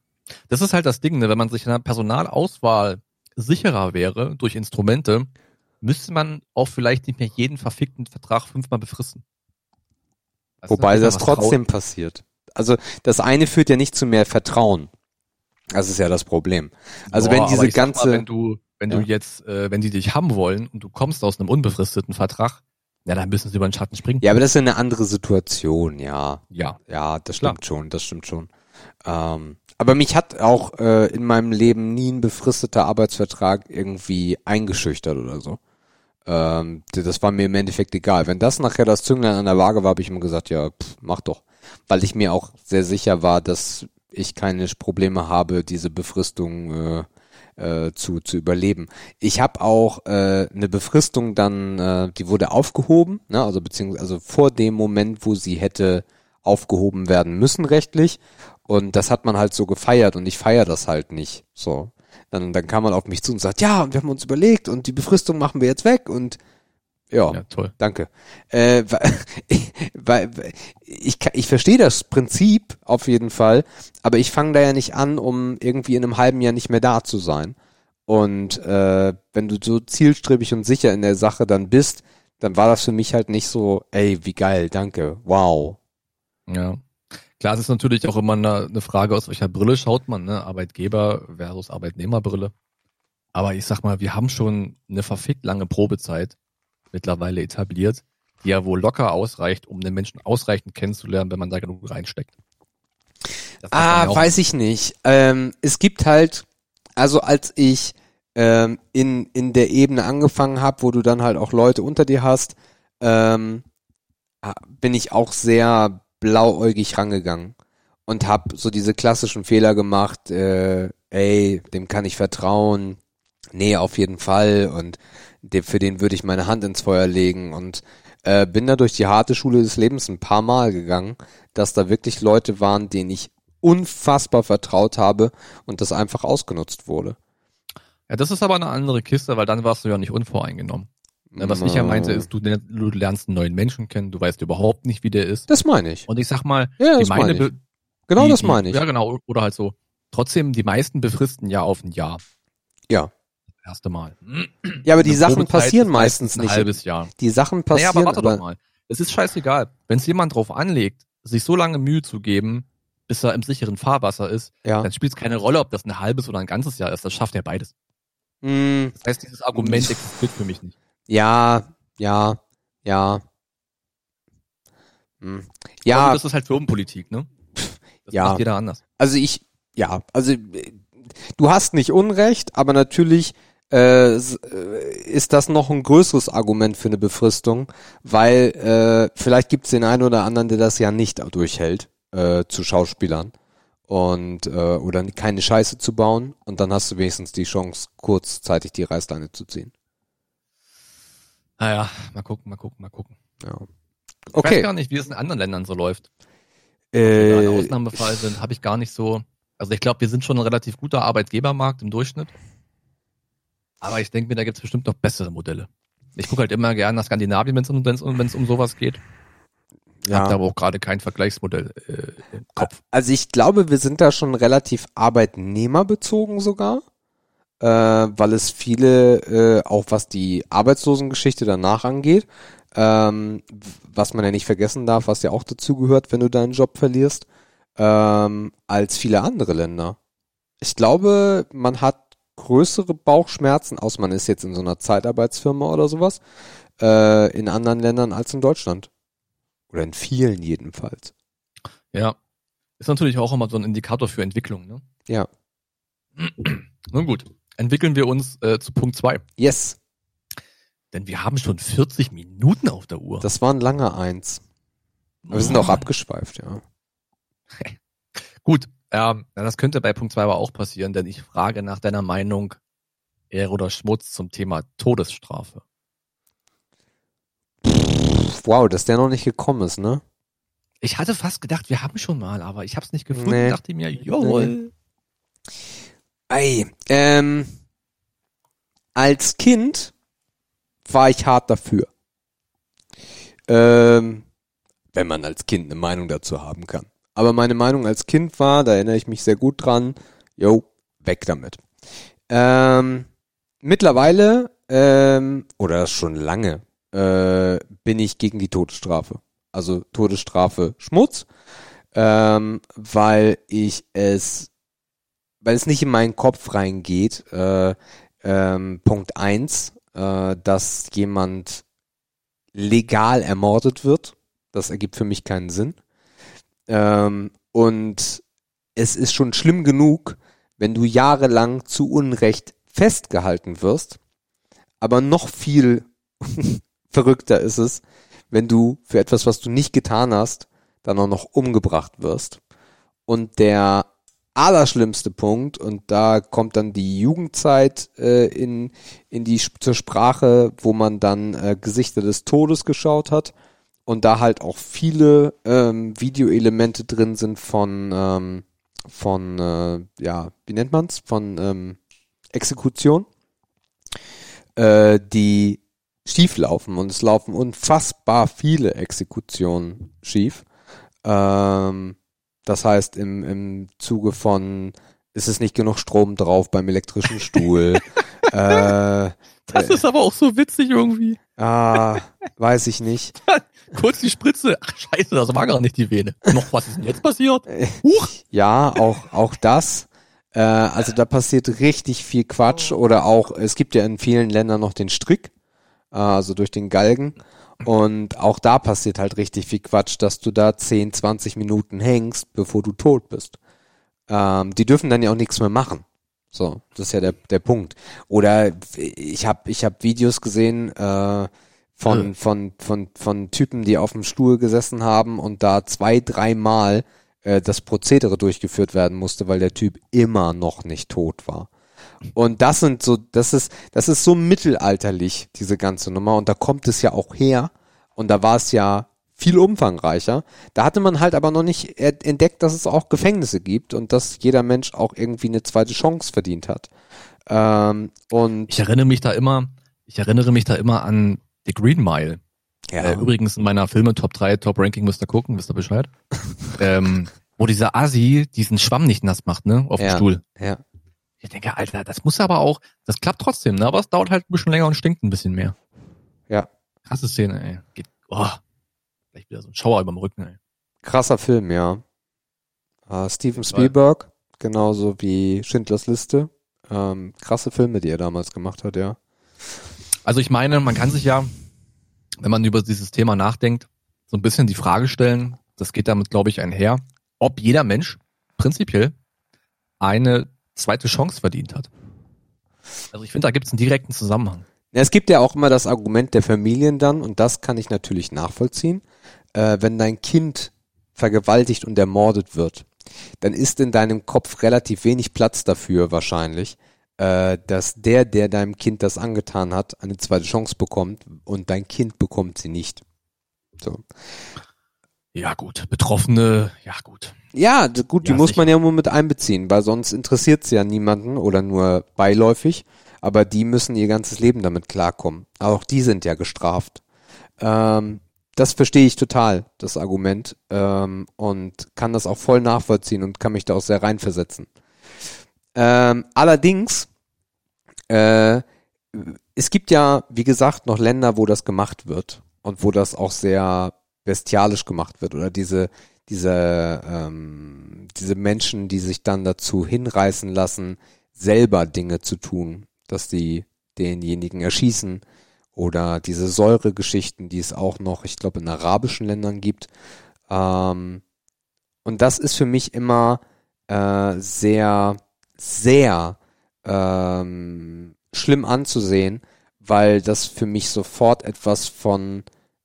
Das ist halt das Ding, ne? wenn man sich in der Personalauswahl sicherer wäre durch Instrumente, müsste man auch vielleicht nicht mehr jeden verfickten Vertrag fünfmal befristen. Das Wobei das trotzdem passiert. Also das eine führt ja nicht zu mehr Vertrauen. Das ist ja das Problem. Also Boah, wenn diese ganze, mal, wenn du, wenn du Ja. jetzt, äh, wenn die dich haben wollen und du kommst aus einem unbefristeten Vertrag, ja, dann müssen sie über den Schatten springen. ja, aber das ist eine andere Situation, ja. Ja. Ja, das Klar. stimmt schon, das stimmt schon. Ähm, aber mich hat auch äh, in meinem Leben nie ein befristeter Arbeitsvertrag irgendwie eingeschüchtert oder so. Ähm, das war mir im Endeffekt egal. Wenn das nachher das Zünglein an der Waage war, habe ich immer gesagt, ja, pff, mach doch. Weil ich mir auch sehr sicher war, dass ich keine Probleme habe, diese Befristung äh, äh, zu, zu überleben. Ich habe auch äh, eine Befristung dann, äh, die wurde aufgehoben, ne? also beziehungsweise also vor dem Moment, wo sie hätte aufgehoben werden müssen rechtlich. Und das hat man halt so gefeiert und ich feiere das halt nicht. So. Dann, dann kam man auf mich zu und sagt, ja, und wir haben uns überlegt und die Befristung machen wir jetzt weg und ja, Ja, toll. danke. Äh, weil, <laughs> weil, ich, ich verstehe das Prinzip auf jeden Fall, aber ich fange da ja nicht an, um irgendwie in einem halben Jahr nicht mehr da zu sein. Und äh, wenn du so zielstrebig und sicher in der Sache dann bist, dann war das für mich halt nicht so, ey, wie geil, danke, wow. Ja. Klar, es ist natürlich auch immer eine, eine Frage, aus welcher Brille schaut man, ne? Arbeitgeber versus Arbeitnehmerbrille. Aber ich sag mal, wir haben schon eine verfickt lange Probezeit mittlerweile etabliert, die ja wohl locker ausreicht, um den Menschen ausreichend kennenzulernen, wenn man da genug reinsteckt. Ah, ja weiß ich nicht. Ähm, es gibt halt, also als ich ähm, in, in der Ebene angefangen habe, wo du dann halt auch Leute unter dir hast, ähm, bin ich auch sehr blauäugig rangegangen und habe so diese klassischen Fehler gemacht, äh, ey, dem kann ich vertrauen, nee, auf jeden Fall und für den würde ich meine Hand ins Feuer legen und äh, bin da durch die harte Schule des Lebens ein paar Mal gegangen, dass da wirklich Leute waren, denen ich unfassbar vertraut habe und das einfach ausgenutzt wurde. Ja, das ist aber eine andere Kiste, weil dann warst du ja nicht unvoreingenommen. Ne, Was ich ja meinte, ist, du, du lernst einen neuen Menschen kennen, du weißt überhaupt nicht, wie der ist. Das meine ich. Und ich sag mal, Ja, das meine, meine ich. Genau die, das meine ich. Ja, genau. Oder halt so. Trotzdem, die meisten befristen ja auf ein Jahr. Ja. Erste Mal. Ja, aber die Sachen Probezeit passieren ist meistens ein nicht. halbes Jahr. Die Sachen Naja, passieren, aber warte aber, doch mal. Es ist scheißegal. Wenn es jemand drauf anlegt, sich so lange Mühe zu geben, bis er im sicheren Fahrwasser ist, ja. dann spielt es keine Rolle, ob das ein halbes oder ein ganzes Jahr ist. Das schafft er beides. Mm, Das heißt, dieses Argument existiert für mich nicht. ja, ja, ja. Hm. Ja, das ist halt Firmenpolitik, ne? Das Ja. macht jeder anders. also ich, ja, also äh, du hast nicht Unrecht, aber natürlich äh, äh, ist das noch ein größeres Argument für eine Befristung, weil äh, vielleicht gibt es den einen oder anderen, der das ja nicht durchhält äh, zu Schauspielern und äh, oder keine Scheiße zu bauen und dann hast du wenigstens die Chance, kurzzeitig die Reißleine zu ziehen. Naja, mal gucken, mal gucken, mal gucken. Ja. Ich weiß Okay. gar nicht, wie es in anderen Ländern so läuft. Wenn wir ein Äh, Ausnahmefall sind, habe ich gar nicht so. Also ich glaube, wir sind schon ein relativ guter Arbeitgebermarkt im Durchschnitt. Aber ich denke mir, da gibt es bestimmt noch bessere Modelle. Ich gucke halt immer gerne nach Skandinavien, wenn es um, wenn's um, wenn's um sowas geht. Ich habe da ja. aber auch gerade kein Vergleichsmodell äh, im Kopf. Also ich glaube, wir sind da schon relativ arbeitnehmerbezogen sogar, äh, weil es viele, äh, auch was die Arbeitslosengeschichte danach angeht, ähm, was man ja nicht vergessen darf, was ja auch dazu gehört, wenn du deinen Job verlierst, ähm, als viele andere Länder. Ich glaube, man hat größere Bauchschmerzen, außer man ist jetzt in so einer Zeitarbeitsfirma oder sowas, äh, in anderen Ländern als in Deutschland. Oder in vielen jedenfalls. Ja. Ist natürlich auch immer so ein Indikator für Entwicklung. Ne? Ja. <clears throat> Nun gut, entwickeln wir uns äh, zu Punkt zwei, Yes. Denn wir haben schon 40 Minuten auf der Uhr. Das war ein langer Eins. Aber wir sind auch abgeschweift, ja. <laughs> Gut, na, das könnte bei Punkt zwei aber auch passieren, denn ich frage nach deiner Meinung Ehre oder Schmutz zum Thema Todesstrafe. Wow, dass der noch nicht gekommen ist, ne? Ich hatte fast gedacht, wir haben schon mal, aber ich habe es nicht gefunden. Nee. Dachte mir, jawohl. Ei, ähm, als Kind war ich hart dafür. Ähm, wenn man als Kind eine Meinung dazu haben kann. Aber meine Meinung als Kind war, da erinnere ich mich sehr gut dran, yo, weg damit. Ähm, mittlerweile, ähm, oder schon lange, äh, bin ich gegen die Todesstrafe. Also Todesstrafe Schmutz, ähm, weil ich es weil es nicht in meinen Kopf reingeht, äh, ähm, Punkt eins, äh, dass jemand legal ermordet wird. Das ergibt für mich keinen Sinn. Ähm, und es ist schon schlimm genug, wenn du jahrelang zu Unrecht festgehalten wirst. Aber noch viel <laughs> verrückter ist es, wenn du für etwas, was du nicht getan hast, dann auch noch umgebracht wirst. Und der allerschlimmste Punkt, und da kommt dann die Jugendzeit äh, in, in die zur Sprache, wo man dann äh, Gesichter des Todes geschaut hat und da halt auch viele ähm, Videoelemente drin sind von ähm, von äh, ja wie nennt man's von ähm, Exekution, äh, die schief laufen und es laufen unfassbar viele Exekutionen schief. Ähm, das heißt, im, im Zuge von ist es nicht genug Strom drauf beim elektrischen Stuhl. <laughs> äh, Das ist aber auch so witzig irgendwie. Ah, weiß ich nicht. <laughs> Kurz die Spritze. Ach scheiße, das war gar nicht die Vene. Noch was ist denn jetzt passiert? Huch. Ja, auch, auch das. Äh, also da passiert richtig viel Quatsch oder auch, es gibt ja in vielen Ländern noch den Strick, äh, also durch den Galgen. Und auch da passiert halt richtig viel Quatsch, dass du da 10, 20 Minuten hängst, bevor du tot bist. Ähm, die dürfen dann ja auch nichts mehr machen. So, das ist ja der, der Punkt. Oder ich habe ich hab Videos gesehen äh, von, Äh. von, von, von Typen, die auf dem Stuhl gesessen haben und da zwei, dreimal äh, das Prozedere durchgeführt werden musste, weil der Typ immer noch nicht tot war. Und das sind so, das ist, das ist so mittelalterlich, diese ganze Nummer. Und da kommt es ja auch her. Und da war es ja viel umfangreicher. Da hatte man halt aber noch nicht entdeckt, dass es auch Gefängnisse gibt und dass jeder Mensch auch irgendwie eine zweite Chance verdient hat. Ähm, und Ich erinnere mich da immer, ich erinnere mich da immer an The Green Mile. Äh, übrigens in meiner Filme Top 3, Top Ranking müsst ihr gucken, wisst ihr Bescheid. <laughs> ähm, wo dieser Asi diesen Schwamm nicht nass macht, ne, auf Ja. dem Stuhl. ja. Ich denke, Alter, das muss aber auch, das klappt trotzdem, ne? Aber es dauert halt ein bisschen länger und stinkt ein bisschen mehr. Ja. Krasse Szene, ey. Geht, oh. Gleich wieder so ein Schauer überm Rücken, ey. Krasser Film, ja. Äh, Steven Spielberg, genauso wie Schindlers Liste. Ähm, krasse Filme, die er damals gemacht hat, ja. Also ich meine, man kann sich ja, wenn man über dieses Thema nachdenkt, so ein bisschen die Frage stellen, das geht damit, glaube ich, einher, ob jeder Mensch prinzipiell eine zweite Chance verdient hat. Also ich finde, da gibt es einen direkten Zusammenhang. Es gibt ja auch immer das Argument der Familien dann, und das kann ich natürlich nachvollziehen, äh, wenn dein Kind vergewaltigt und ermordet wird, dann ist in deinem Kopf relativ wenig Platz dafür wahrscheinlich, äh, dass der, der deinem Kind das angetan hat, eine zweite Chance bekommt und dein Kind bekommt sie nicht. So. Ja gut, Betroffene, ja gut. Ja, gut, die Ja, muss sicher. man ja immer mit einbeziehen, weil sonst interessiert es ja niemanden oder nur beiläufig. Aber die müssen ihr ganzes Leben damit klarkommen. Auch die sind ja gestraft. Ähm, das verstehe ich total, das Argument, ähm, und kann das auch voll nachvollziehen und kann mich da auch sehr reinversetzen. Ähm, allerdings, äh, es gibt ja, wie gesagt, noch Länder, wo das gemacht wird und wo das auch sehr bestialisch gemacht wird oder diese diese ähm, diese Menschen, die sich dann dazu hinreißen lassen, selber Dinge zu tun, dass die denjenigen erschießen oder diese Säuregeschichten, die es auch noch, ich glaube, in arabischen Ländern gibt. Ähm, und das ist für mich immer äh, sehr, sehr ähm, schlimm anzusehen, weil das für mich sofort etwas von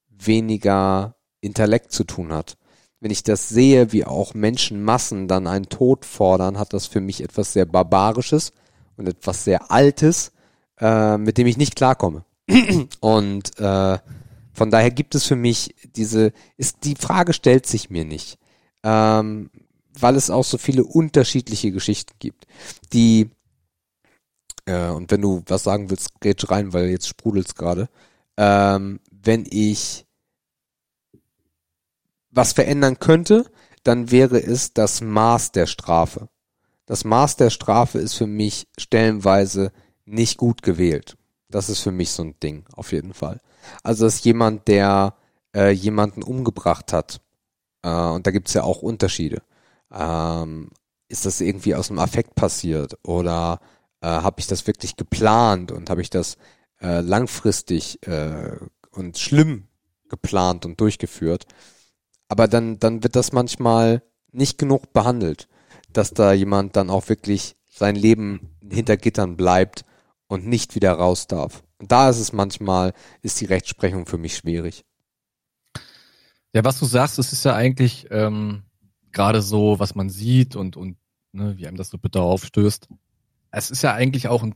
weniger Intellekt zu tun hat. Wenn ich das sehe, wie auch Menschenmassen dann einen Tod fordern, hat das für mich etwas sehr Barbarisches und etwas sehr Altes, äh, mit dem ich nicht klarkomme. Und äh, von daher gibt es für mich diese, ist die Frage stellt sich mir nicht, ähm, weil es auch so viele unterschiedliche Geschichten gibt, die äh, und wenn du was sagen willst, grätsch rein, weil jetzt sprudelt's gerade. Ähm, wenn ich was verändern könnte, dann wäre es das Maß der Strafe. Das Maß der Strafe ist für mich stellenweise nicht gut gewählt. Das ist für mich so ein Ding, auf jeden Fall. Also, dass jemand, der äh, jemanden umgebracht hat, äh, und da gibt's ja auch Unterschiede, ähm, ist das irgendwie aus dem Affekt passiert oder äh, habe ich das wirklich geplant und habe ich das äh, langfristig äh, und schlimm geplant und durchgeführt. Aber dann, dann wird das manchmal nicht genug behandelt, dass da jemand dann auch wirklich sein Leben hinter Gittern bleibt und nicht wieder raus darf. Und da ist es manchmal, ist die Rechtsprechung für mich schwierig. Ja, was du sagst, das ist ja eigentlich ähm, gerade so, was man sieht und, und ne, wie einem das so bitter aufstößt. Es ist ja eigentlich auch ein,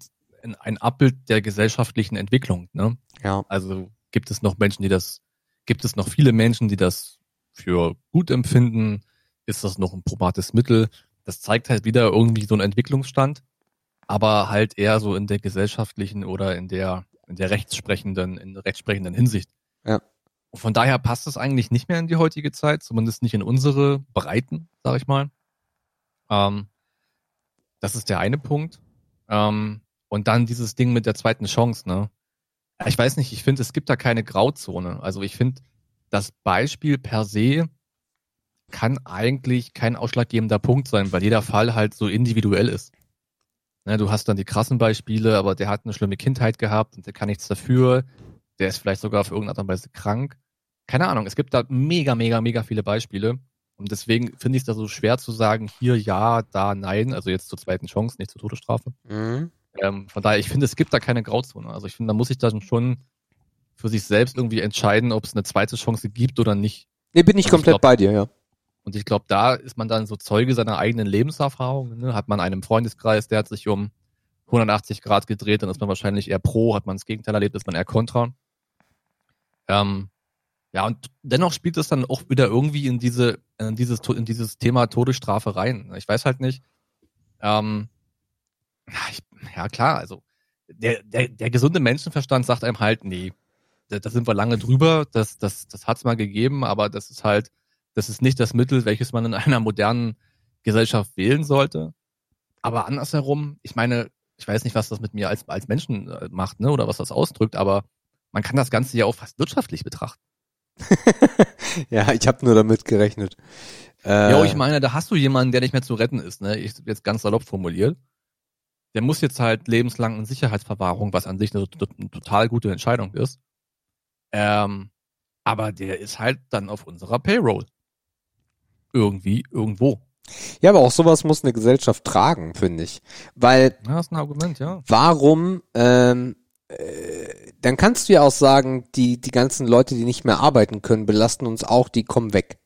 ein, Abbild der gesellschaftlichen Entwicklung. Ne? Ja. Also gibt es noch Menschen, die das, gibt es noch viele Menschen, die das für gut empfinden? Ist das noch ein probates Mittel? Das zeigt halt wieder irgendwie so einen Entwicklungsstand, aber halt eher so in der gesellschaftlichen oder in der, in der rechtsprechenden, in der rechtsprechenden Hinsicht. Ja. Von daher passt es eigentlich nicht mehr in die heutige Zeit, zumindest nicht in unsere Breiten, sag ich mal. Ähm, das ist der eine Punkt. Ähm, und dann dieses Ding mit der zweiten Chance, ne? Ich weiß nicht, ich finde, es gibt da keine Grauzone. Also ich finde, das Beispiel per se kann eigentlich kein ausschlaggebender Punkt sein, weil jeder Fall halt so individuell ist. Ne, du hast dann die krassen Beispiele, aber der hat eine schlimme Kindheit gehabt und der kann nichts dafür. Der ist vielleicht sogar auf irgendeine Art und Weise krank. Keine Ahnung, es gibt da mega, mega, mega viele Beispiele. Und deswegen finde ich es da so schwer zu sagen, hier ja, da nein, also jetzt zur zweiten Chance, nicht zur Todesstrafe. Mhm. Ähm, von daher, ich finde, es gibt da keine Grauzone. Also ich finde, da muss ich dann schon für sich selbst irgendwie entscheiden, ob es eine zweite Chance gibt oder nicht. Nee, bin ich ich komplett glaub- bei dir, ja. Und ich glaube, da ist man dann so Zeuge seiner eigenen Lebenserfahrung. Ne? Hat man einen Freundeskreis, der hat sich um 180 Grad gedreht, dann ist man wahrscheinlich eher pro, hat man das Gegenteil erlebt, ist man eher kontra. Ähm, ja, und dennoch spielt es dann auch wieder irgendwie in diese, in dieses, in dieses Thema Todesstrafe rein. Ich weiß halt nicht. Ähm, ja, ich, ja, klar, also der, der, der gesunde Menschenverstand sagt einem halt, nee, da, da sind wir lange drüber, das, das, das hat's mal gegeben, aber das ist halt, das ist nicht das Mittel, welches man in einer modernen Gesellschaft wählen sollte. Aber andersherum, ich meine, ich weiß nicht, was das mit mir als, als Menschen äh, macht, ne, oder was das ausdrückt, aber man kann das Ganze ja auch fast wirtschaftlich betrachten. <laughs> ja, ich habe nur damit gerechnet. Äh, ja, ich meine, da hast du jemanden, der nicht mehr zu retten ist, ne? Ich jetzt ganz salopp formuliert. Der muss jetzt halt lebenslang in Sicherheitsverwahrung, was an sich eine, eine total gute Entscheidung ist. Ähm, aber der ist halt dann auf unserer Payroll. Irgendwie, irgendwo. Ja, aber auch sowas muss eine Gesellschaft tragen, finde ich. Weil. Ja, das ist ein Argument, ja. Warum, ähm, äh, dann kannst du ja auch sagen, die, die ganzen Leute, die nicht mehr arbeiten können, belasten uns auch, die kommen weg.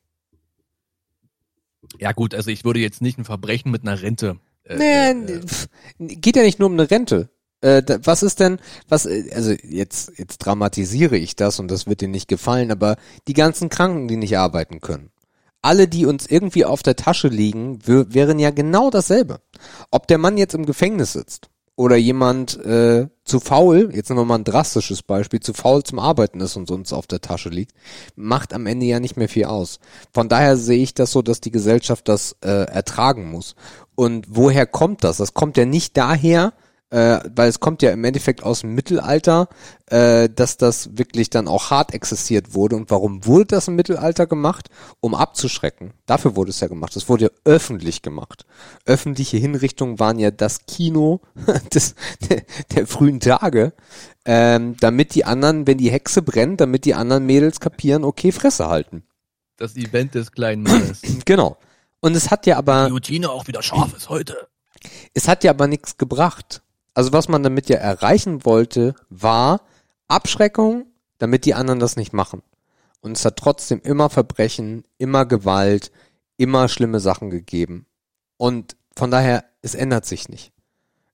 Ja gut, also ich würde jetzt nicht ein Verbrechen mit einer Rente. Äh, nee, äh, geht ja nicht nur um eine Rente. Äh, was ist denn, was, äh, also jetzt, jetzt dramatisiere ich das und das wird dir nicht gefallen, aber die ganzen Kranken, die nicht arbeiten können. Alle, die uns irgendwie auf der Tasche liegen, wären ja genau dasselbe. Ob der Mann jetzt im Gefängnis sitzt oder jemand äh, zu faul, jetzt nehmen wir mal ein drastisches Beispiel, zu faul zum Arbeiten ist und sonst auf der Tasche liegt, macht am Ende ja nicht mehr viel aus. Von daher sehe ich das so, dass die Gesellschaft das äh, ertragen muss. Und woher kommt das? Das kommt ja nicht daher, äh, weil es kommt ja im Endeffekt aus dem Mittelalter, äh, dass das wirklich dann auch hart existiert wurde. Und warum wurde das im Mittelalter gemacht? Um abzuschrecken. Dafür wurde es ja gemacht. Es wurde ja öffentlich gemacht. Öffentliche Hinrichtungen waren ja das Kino <laughs> des, der, der frühen Tage. Ähm, damit die anderen, wenn die Hexe brennt, damit die anderen Mädels kapieren, okay, Fresse halten. Das Event des kleinen Mannes. <clears throat> genau. Und es hat ja aber. Die Routine auch wieder scharf ist heute. Es hat ja aber nichts gebracht. Also was man damit ja erreichen wollte, war Abschreckung, damit die anderen das nicht machen. Und es hat trotzdem immer Verbrechen, immer Gewalt, immer schlimme Sachen gegeben. Und von daher, es ändert sich nicht.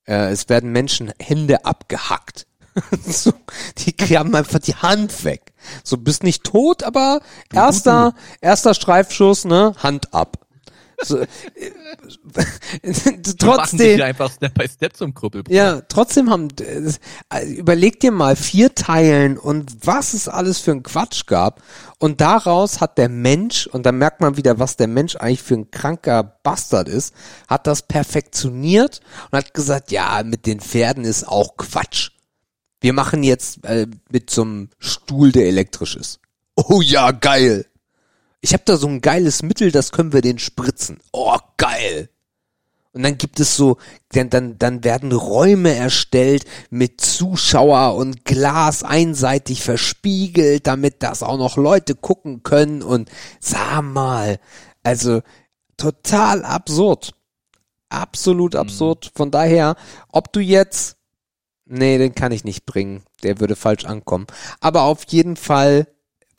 Äh, es werden Menschen Hände abgehackt. <laughs> so, die haben einfach die Hand weg. So, bist nicht tot, aber erster, erster Streifschuss, ne, Hand ab. So, äh, trotzdem. einfach Step by Step zum Krüppel. Ja, trotzdem haben, äh, überleg dir mal vier Teilen und was es alles für ein Quatsch gab. Und daraus hat der Mensch, und da merkt man wieder, was der Mensch eigentlich für ein kranker Bastard ist, hat das perfektioniert und hat gesagt, ja, mit den Pferden ist auch Quatsch. Wir machen jetzt äh, mit so einem Stuhl, der elektrisch ist. Oh ja, geil ich habe da so ein geiles Mittel, das können wir den spritzen. Oh, geil. Und dann gibt es so, dann, dann, dann werden Räume erstellt mit Zuschauer und Glas einseitig verspiegelt, damit das auch noch Leute gucken können und sag mal, also total absurd. Absolut mhm. absurd. Von daher, ob du jetzt, nee, den kann ich nicht bringen. Der würde falsch ankommen. Aber auf jeden Fall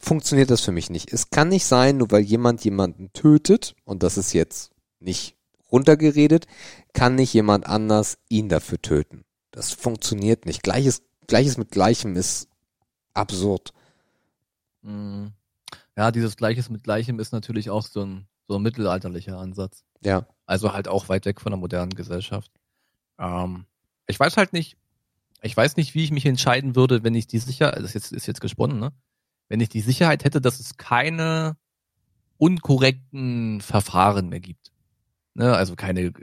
funktioniert das für mich nicht. Es kann nicht sein, nur weil jemand jemanden tötet, und das ist jetzt nicht runtergeredet, kann nicht jemand anders ihn dafür töten. Das funktioniert nicht. Gleiches, Gleiches mit Gleichem ist absurd. Mhm. Ja, dieses Gleiches mit Gleichem ist natürlich auch so ein, so ein mittelalterlicher Ansatz. Ja. Also halt auch weit weg von der modernen Gesellschaft. Ähm, ich weiß halt nicht, ich weiß nicht, wie ich mich entscheiden würde, wenn ich die sicher, das ist jetzt, ist jetzt gesponnen, ne? Wenn ich die Sicherheit hätte, dass es keine unkorrekten Verfahren mehr gibt. Ne? Also keine,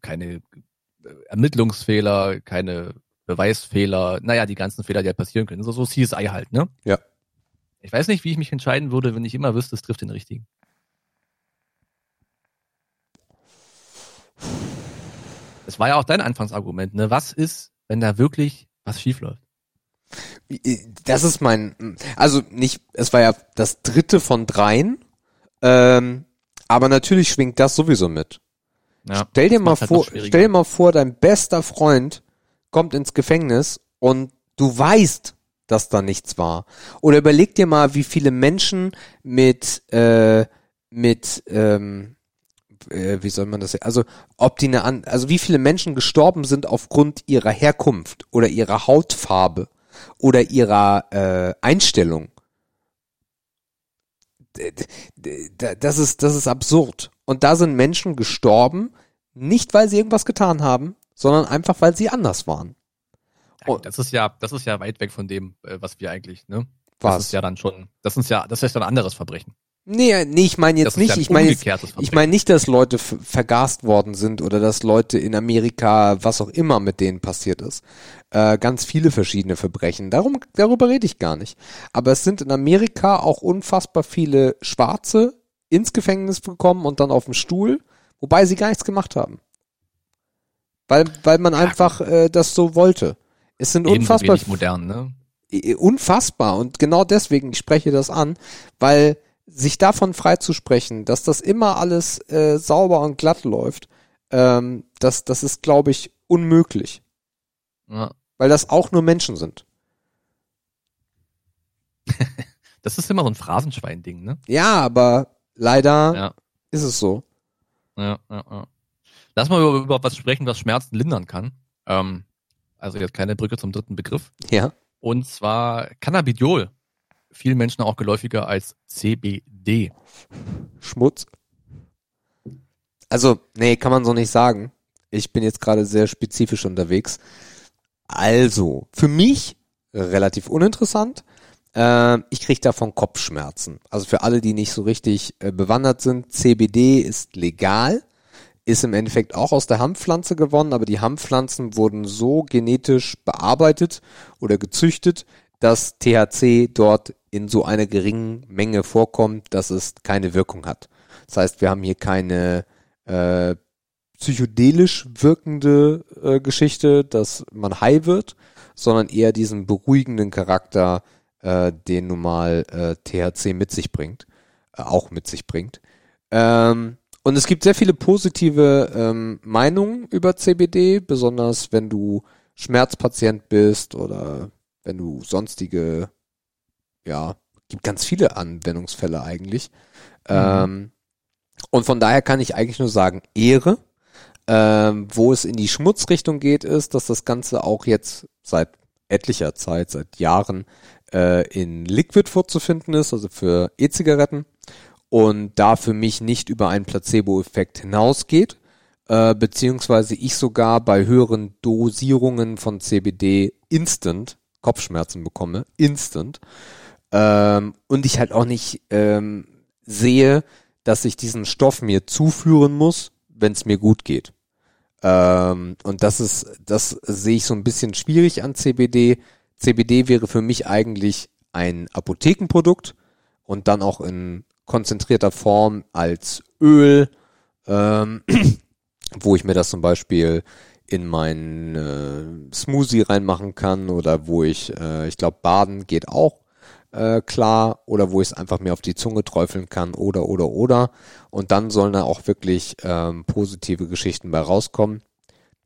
keine Ermittlungsfehler, keine Beweisfehler, naja, die ganzen Fehler, die halt passieren können. So, so CSI halt, ne? Ja. Ich weiß nicht, wie ich mich entscheiden würde, wenn ich immer wüsste, es trifft den richtigen. Das war ja auch dein Anfangsargument, ne? Was ist, wenn da wirklich was schief läuft? Das ist mein, also nicht, es war ja das dritte von dreien, ähm, aber natürlich schwingt das sowieso mit. Ja, stell dir mal halt vor, stell dir mal vor, dein bester Freund kommt ins Gefängnis und du weißt, dass da nichts war. Oder überleg dir mal, wie viele Menschen mit äh, mit ähm, äh, wie soll man das also ob die eine also wie viele Menschen gestorben sind aufgrund ihrer Herkunft oder ihrer Hautfarbe oder ihrer äh, Einstellung. Das ist, das ist absurd. Und da sind Menschen gestorben, nicht weil sie irgendwas getan haben, sondern einfach weil sie anders waren. das ist ja, das ist ja weit weg von dem, äh, was wir eigentlich, ne? Was? Das ist ja dann schon, das ist ja, das ist ja ein anderes Verbrechen. Nee, nee, ich meine Das jetzt ja nicht, ich meine jetzt, ich meine nicht, dass Leute vergast worden sind oder dass Leute in Amerika, was auch immer mit denen passiert ist. Äh, ganz viele verschiedene Verbrechen. Darum, darüber rede ich gar nicht. Aber es sind in Amerika auch unfassbar viele Schwarze ins Gefängnis gekommen und dann auf dem Stuhl, wobei sie gar nichts gemacht haben. Weil, weil man einfach äh, das so wollte. Es sind Ebenso unfassbar modern, ne? unfassbar und genau deswegen, ich spreche das an, weil sich davon freizusprechen, dass das immer alles äh, sauber und glatt läuft, ähm, das, das ist, glaube ich, unmöglich, Ja. weil das auch nur Menschen sind. <laughs> Das ist immer so ein Phrasenschwein-Ding, ne? Ja, aber leider Ja. ist es so. Ja, ja, ja. Lass mal über, über was sprechen, was Schmerzen lindern kann. Ähm, also jetzt keine Brücke zum dritten Begriff. Ja. Und zwar Cannabidiol. Vielen Menschen auch geläufiger als CBD. Schmutz. Also, nee, kann man so nicht sagen. Ich bin jetzt gerade sehr spezifisch unterwegs. Also, für mich relativ uninteressant. Ähm, ich kriege davon Kopfschmerzen. Also für alle, die nicht so richtig äh, bewandert sind, CBD ist legal, ist im Endeffekt auch aus der Hanfpflanze gewonnen, aber die Hanfpflanzen wurden so genetisch bearbeitet oder gezüchtet, dass THC dort in so einer geringen Menge vorkommt, dass es keine Wirkung hat. Das heißt, wir haben hier keine äh, psychedelisch wirkende äh, Geschichte, dass man high wird, sondern eher diesen beruhigenden Charakter, äh, den nun mal äh, THC mit sich bringt, äh, auch mit sich bringt. Ähm, und es gibt sehr viele positive ähm, Meinungen über CBD, besonders wenn du Schmerzpatient bist oder wenn du sonstige, ja, gibt ganz viele Anwendungsfälle eigentlich. Ähm, und von daher kann ich eigentlich nur sagen, Ehre. Ähm, wo es in die Schmutzrichtung geht, ist, dass das Ganze auch jetzt seit etlicher Zeit, seit Jahren äh, in Liquid vorzufinden ist, also für E-Zigaretten und da für mich nicht über einen Placebo-Effekt hinausgeht, äh, beziehungsweise ich sogar bei höheren Dosierungen von CBD instant Kopfschmerzen bekomme, instant, ähm, und ich halt auch nicht ähm, sehe, dass ich diesen Stoff mir zuführen muss, wenn es mir gut geht. Ähm, und das ist, das sehe ich so ein bisschen schwierig an CBD. CBD wäre für mich eigentlich ein Apothekenprodukt und dann auch in konzentrierter Form als Öl, ähm, <clears throat> wo ich mir das zum Beispiel in meinen äh, Smoothie reinmachen kann oder wo ich, äh, ich glaube, baden geht auch äh, klar oder wo ich es einfach mir auf die Zunge träufeln kann oder oder oder und dann sollen da auch wirklich ähm, positive Geschichten bei rauskommen.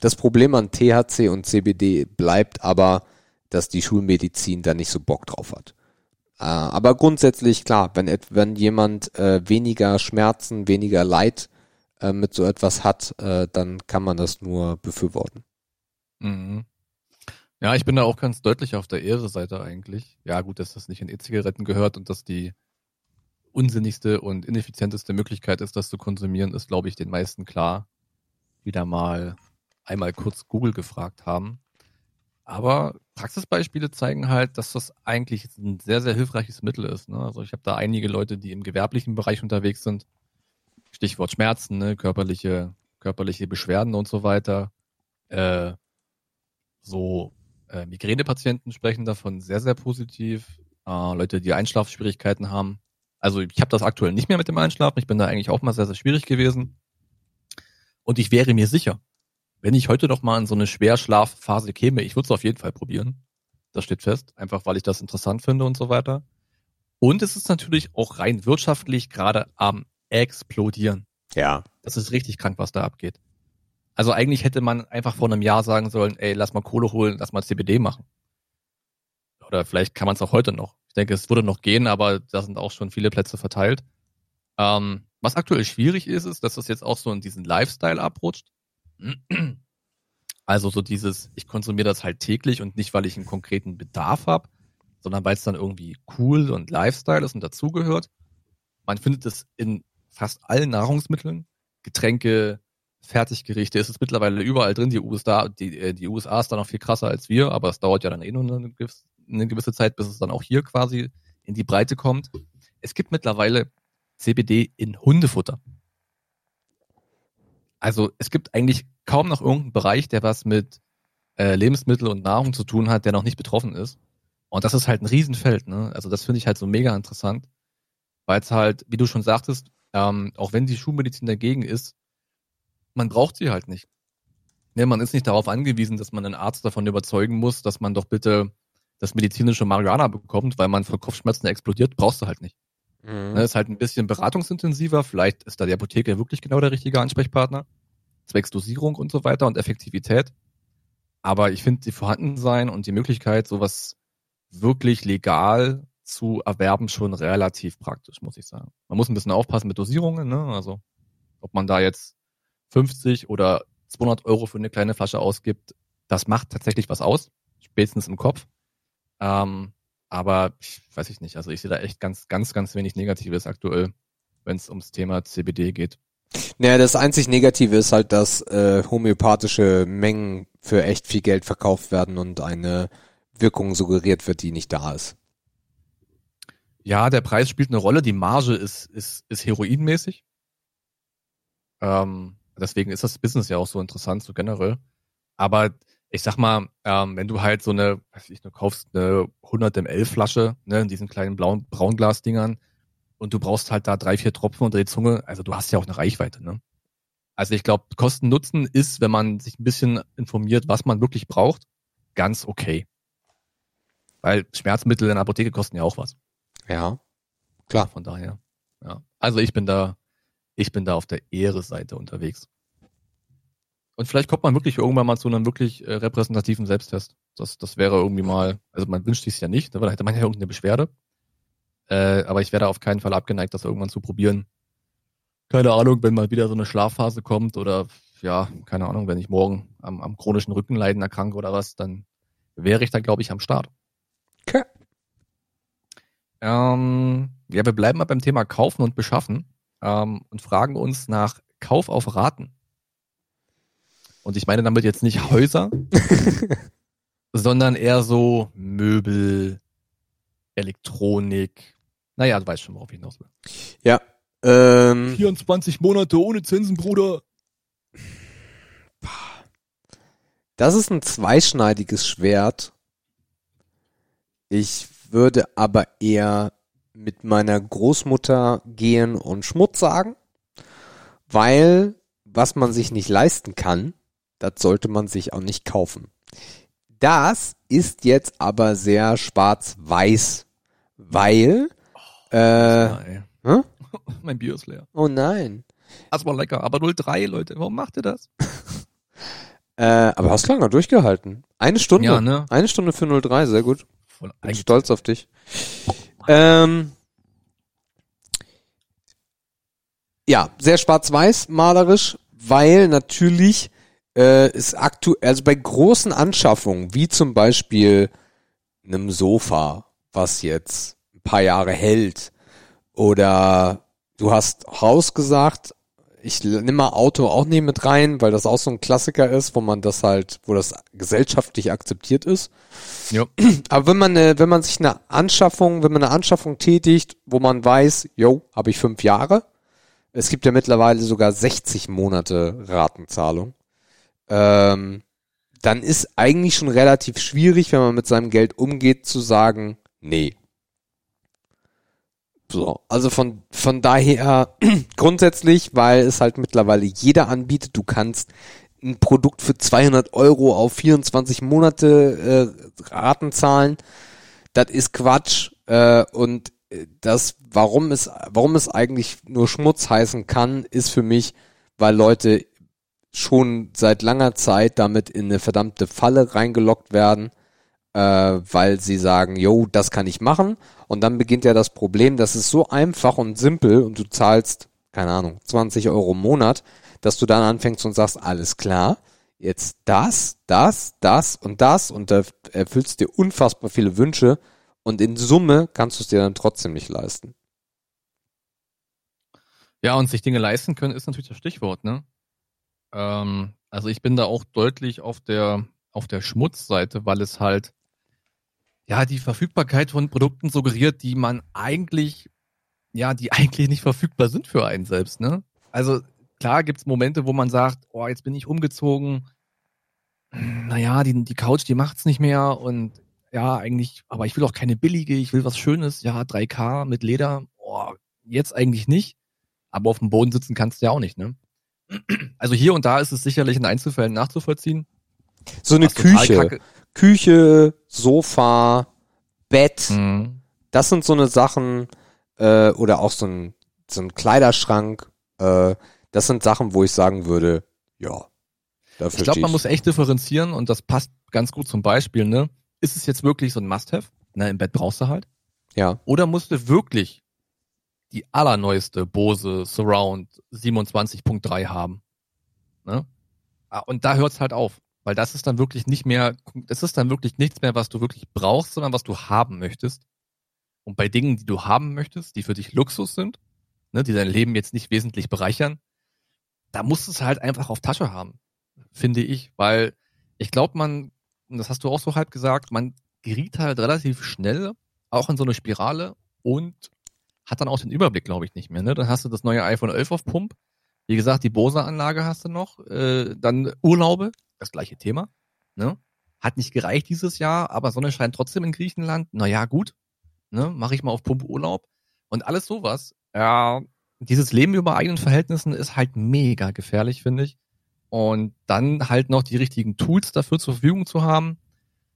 Das Problem an THC und CBD bleibt aber, dass die Schulmedizin da nicht so Bock drauf hat. Äh, aber grundsätzlich klar, wenn, wenn jemand äh, weniger Schmerzen, weniger Leid äh, mit so etwas hat, äh, dann kann man das nur befürworten. Mhm. Ja, ich bin da auch ganz deutlich auf der Ehre-Seite eigentlich. Ja, gut, dass das nicht in E-Zigaretten gehört und dass die unsinnigste und ineffizienteste Möglichkeit ist, das zu konsumieren, ist, glaube ich, den meisten klar. Wieder mal einmal kurz Google gefragt haben. Aber Praxisbeispiele zeigen halt, dass das eigentlich ein sehr, sehr hilfreiches Mittel ist. Ne? Also ich habe da einige Leute, die im gewerblichen Bereich unterwegs sind. Stichwort Schmerzen, ne? körperliche, körperliche Beschwerden und so weiter. Äh, so äh, Migränepatienten sprechen davon sehr, sehr positiv. Äh, Leute, die Einschlafschwierigkeiten haben. Also ich habe das aktuell nicht mehr mit dem Einschlafen. Ich bin da eigentlich auch mal sehr, sehr schwierig gewesen. Und ich wäre mir sicher, wenn ich heute noch mal in so eine Schwerschlafphase käme, ich würde es auf jeden Fall probieren. Das steht fest, einfach weil ich das interessant finde und so weiter. Und es ist natürlich auch rein wirtschaftlich gerade am explodieren. Ja. Das ist richtig krank, was da abgeht. Also eigentlich hätte man einfach vor einem Jahr sagen sollen, ey, lass mal Kohle holen, lass mal CBD machen. Oder vielleicht kann man es auch heute noch. Ich denke, es würde noch gehen, aber da sind auch schon viele Plätze verteilt. Ähm, was aktuell schwierig ist, ist, dass das jetzt auch so in diesen Lifestyle abrutscht. Also so dieses, ich konsumiere das halt täglich und nicht, weil ich einen konkreten Bedarf habe, sondern weil es dann irgendwie cool und Lifestyle ist und dazugehört. Man findet es in fast allen Nahrungsmitteln, Getränke, Fertiggerichte, ist es mittlerweile überall drin. Die USA, die, äh, die USA ist da noch viel krasser als wir, aber es dauert ja dann eh nur eine gewisse, eine gewisse Zeit, bis es dann auch hier quasi in die Breite kommt. Es gibt mittlerweile CBD in Hundefutter. Also es gibt eigentlich kaum noch irgendeinen Bereich, der was mit äh, Lebensmittel und Nahrung zu tun hat, der noch nicht betroffen ist. Und das ist halt ein Riesenfeld. Ne? Also das finde ich halt so mega interessant, weil es halt, wie du schon sagtest, ähm, auch wenn die Schulmedizin dagegen ist, man braucht sie halt nicht. Ne, man ist nicht darauf angewiesen, dass man einen Arzt davon überzeugen muss, dass man doch bitte das medizinische Marihuana bekommt, weil man vor Kopfschmerzen explodiert, brauchst du halt nicht. Mhm. Ne, ist halt ein bisschen beratungsintensiver. Vielleicht ist da die Apotheke wirklich genau der richtige Ansprechpartner. Zwecks Dosierung und so weiter und Effektivität. Aber ich finde, die Vorhandensein und die Möglichkeit, sowas wirklich legal zu erwerben, schon relativ praktisch, muss ich sagen. Man muss ein bisschen aufpassen mit Dosierungen, ne? Also, ob man da jetzt 50 oder 200 Euro für eine kleine Flasche ausgibt, das macht tatsächlich was aus. Spätestens im Kopf. Ähm, aber ich weiß ich nicht. Also ich sehe da echt ganz, ganz, ganz wenig Negatives aktuell, wenn es ums Thema CBD geht. Naja, das einzig Negative ist halt, dass äh, homöopathische Mengen für echt viel Geld verkauft werden und eine Wirkung suggeriert wird, die nicht da ist. Ja, der Preis spielt eine Rolle. Die Marge ist, ist, ist heroinmäßig. Ähm, deswegen ist das Business ja auch so interessant, so generell. Aber ich sag mal, ähm, wenn du halt so eine, weiß ich, du kaufst eine 100 ml Flasche, ne, in diesen kleinen blauen Braunglasdingern und du brauchst halt da drei, vier Tropfen unter die Zunge, also du hast ja auch eine Reichweite, ne? Also ich glaube, Kosten-Nutzen ist, wenn man sich ein bisschen informiert, was man wirklich braucht, ganz okay. Weil Schmerzmittel in der Apotheke kosten ja auch was. Ja, klar. Von daher, ja. Also ich bin da, ich bin da auf der Ehre-Seite unterwegs. Und vielleicht kommt man wirklich irgendwann mal zu einem wirklich äh, repräsentativen Selbsttest. Das, das wäre irgendwie mal, also man wünscht sich ja nicht, weil da hätte man ja irgendeine Beschwerde. Äh, aber ich wäre auf keinen Fall abgeneigt, das irgendwann zu probieren. Keine Ahnung, wenn mal wieder so eine Schlafphase kommt oder ja, keine Ahnung, wenn ich morgen am, am chronischen Rückenleiden erkranke oder was, dann wäre ich da, glaube ich, am Start. Okay. Ähm, ja, wir bleiben mal beim Thema Kaufen und Beschaffen ähm, und fragen uns nach Kauf auf Raten. Und ich meine damit jetzt nicht Häuser, <laughs> sondern eher so Möbel, Elektronik. Naja, du weißt schon, worauf ich hinaus will. Ja. Ähm, 24 Monate ohne Zinsen, Bruder. Das ist ein zweischneidiges Schwert. Ich würde aber eher mit meiner Großmutter gehen und Schmutz sagen, weil was man sich nicht leisten kann, das sollte man sich auch nicht kaufen. Das ist jetzt aber sehr schwarz-weiß, weil oh, äh, hm? <laughs> mein Bier ist leer. Oh nein. Das war lecker, aber 03, Leute, warum macht ihr das? <laughs> äh, aber hast lange durchgehalten. Eine Stunde. Ja, ne? Eine Stunde für 03, sehr gut. Voll Bin stolz auf dich. Ähm, ja, sehr schwarz-weiß malerisch, weil natürlich äh, ist aktuell, also bei großen Anschaffungen, wie zum Beispiel einem Sofa, was jetzt ein paar Jahre hält, oder du hast Haus gesagt, ich nehme mal Auto auch nicht mit rein, weil das auch so ein Klassiker ist, wo man das halt, wo das gesellschaftlich akzeptiert ist. Ja. <clears throat> Aber wenn man eine, wenn man sich eine Anschaffung, wenn man eine Anschaffung tätigt, wo man weiß, yo, habe ich fünf Jahre. Es gibt ja mittlerweile sogar 60 Monate Ratenzahlung ähm, dann ist eigentlich schon relativ schwierig, wenn man mit seinem Geld umgeht, zu sagen, nee. So, also von, von daher <clears throat> grundsätzlich, weil es halt mittlerweile jeder anbietet, du kannst ein Produkt für 200 Euro auf 24 Monate äh, Raten zahlen. Das ist Quatsch. Äh, und das, warum es, warum es eigentlich nur Schmutz heißen kann, ist für mich, weil Leute schon seit langer Zeit damit in eine verdammte Falle reingelockt werden, äh, weil sie sagen, yo, das kann ich machen. Und dann beginnt ja das Problem, das ist so einfach und simpel und du zahlst, keine Ahnung, 20 Euro im Monat, dass du dann anfängst und sagst, alles klar, jetzt das, das, das und das und da erfüllst dir unfassbar viele Wünsche und in Summe kannst du es dir dann trotzdem nicht leisten. Ja, und sich Dinge leisten können ist natürlich das Stichwort, ne? Ähm, also ich bin da auch deutlich auf der, auf der Schmutzseite, weil es halt ja die Verfügbarkeit von Produkten suggeriert, die man eigentlich ja, die <laughs> eigentlich nicht verfügbar sind für einen selbst, ne? Also klar gibt's Momente, wo man sagt, oh, jetzt bin ich umgezogen, naja, die, die Couch, die macht's nicht mehr und ja, eigentlich, aber ich will auch keine billige, ich will was Schönes, ja, 3K mit Leder, oh, jetzt eigentlich nicht, aber auf dem Boden sitzen kannst du ja auch nicht, ne? Also hier und da ist es sicherlich in Einzelfällen nachzuvollziehen. So eine Küche. Küche, Sofa, Bett, Mhm. das sind so eine Sachen, äh, oder auch so ein, so ein Kleiderschrank, äh, das sind Sachen, wo ich sagen würde, ja, dafür Ich glaube, man muss echt differenzieren und das passt ganz gut zum Beispiel, ne? Ist es jetzt wirklich so ein Must-Have? Ne, im Bett brauchst du halt. Ja, Oder musst du wirklich die allerneueste Bose Surround 27.3 haben? Ne? Ah, Und da hört's halt auf. Weil das ist dann wirklich nicht mehr, das ist dann wirklich nichts mehr, was du wirklich brauchst, sondern was du haben möchtest. Und bei Dingen, die du haben möchtest, die für dich Luxus sind, ne, die dein Leben jetzt nicht wesentlich bereichern, da musst du es halt einfach auf Tasche haben, finde ich. Weil ich glaube, man, das hast du auch so halb gesagt, man geriet halt relativ schnell auch in so eine Spirale und hat dann auch den Überblick, glaube ich, nicht mehr. Ne? Dann hast du das neue iPhone 11 auf Pump. Wie gesagt, die Bose-Anlage hast du noch. Äh, dann Urlaube, das gleiche Thema. Ne? Hat nicht gereicht dieses Jahr, aber Sonne scheint trotzdem in Griechenland. Naja, gut. Ne? Mache ich mal auf Pump Urlaub. Und alles sowas. Ja, dieses Leben über eigenen Verhältnissen ist halt mega gefährlich, finde ich. Und dann halt noch die richtigen Tools dafür zur Verfügung zu haben.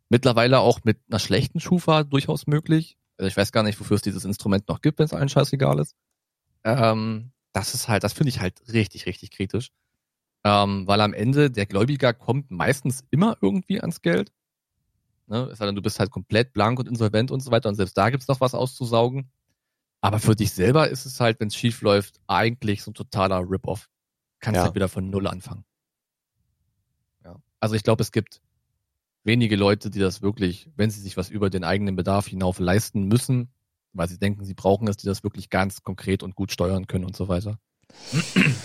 Mittlerweile auch mit einer schlechten Schufa durchaus möglich. Also ich weiß gar nicht, wofür es dieses Instrument noch gibt, wenn es allen scheißegal ist. Ähm, das ist halt, das finde ich halt richtig, richtig kritisch. Ähm, weil am Ende der Gläubiger kommt meistens immer irgendwie ans Geld. Ne? Es sei denn, du bist halt komplett blank und insolvent und so weiter und selbst da gibt's noch was auszusaugen. Aber für dich selber ist es halt, wenn es schief läuft, eigentlich so ein totaler Rip-Off. Kannst Ja. halt wieder von Null anfangen. Ja. Also ich glaube, es gibt wenige Leute, die das wirklich, wenn sie sich was über den eigenen Bedarf hinauf leisten müssen, weil sie denken, sie brauchen es, die das wirklich ganz konkret und gut steuern können und so weiter.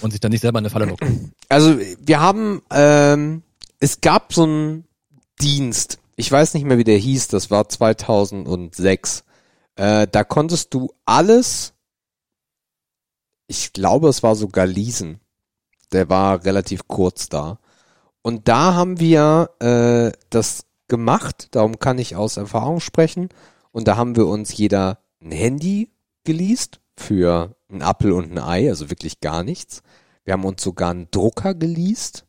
Und sich dann nicht selber in eine Falle locken. Also wir haben, ähm, es gab so einen Dienst, ich weiß nicht mehr, wie der hieß, das war 2006. Äh, da konntest du alles, ich glaube, es war sogar leasen. Der war relativ kurz da. Und da haben wir äh, das gemacht, darum kann ich aus Erfahrung sprechen. Und da haben wir uns jeder ein Handy geleast für ein Apfel und ein Ei, also wirklich gar nichts. Wir haben uns sogar einen Drucker geleast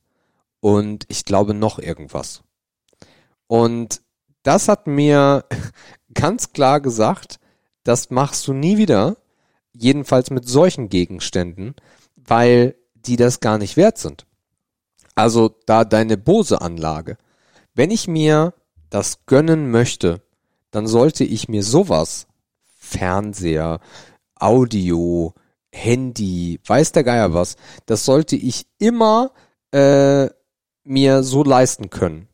und ich glaube noch irgendwas. Und das hat mir <laughs> ganz klar gesagt, das machst du nie wieder, jedenfalls mit solchen Gegenständen, weil die das gar nicht wert sind. Also da deine Bose-Anlage. Wenn ich mir das gönnen möchte, dann sollte ich mir sowas, Fernseher, Audio, Handy, weiß der Geier was, das sollte ich immer äh, mir so leisten können.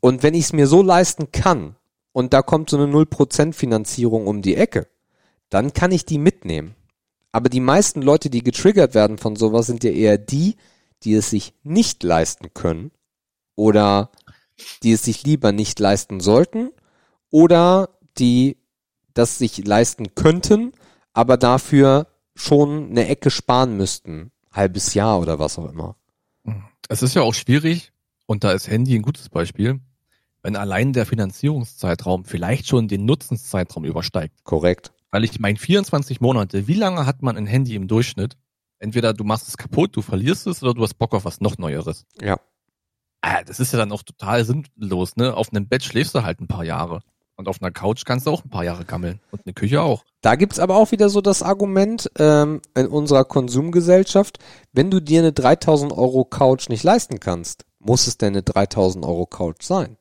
Und wenn ich es mir so leisten kann und da kommt so eine 0% Finanzierung um die Ecke, dann kann ich die mitnehmen. Aber die meisten Leute, die getriggert werden von sowas, sind ja eher die, die es sich nicht leisten können oder die es sich lieber nicht leisten sollten oder die das sich leisten könnten, aber dafür schon eine Ecke sparen müssten. Halbes Jahr oder was auch immer. Es ist ja auch schwierig, und da ist Handy ein gutes Beispiel, wenn allein der Finanzierungszeitraum vielleicht schon den Nutzenszeitraum übersteigt. Korrekt. Weil ich meine, 24 Monate, wie lange hat man ein Handy im Durchschnitt? Entweder du machst es kaputt, du verlierst es, oder du hast Bock auf was noch Neueres. Ja. Ah, das ist ja dann auch total sinnlos, ne? Auf einem Bett schläfst du halt ein paar Jahre. Und auf einer Couch kannst du auch ein paar Jahre gammeln. Und eine Küche auch. Da gibt's aber auch wieder so das Argument ähm, in unserer Konsumgesellschaft, wenn du dir eine 3000 Euro Couch nicht leisten kannst, muss es denn eine 3000 Euro Couch sein?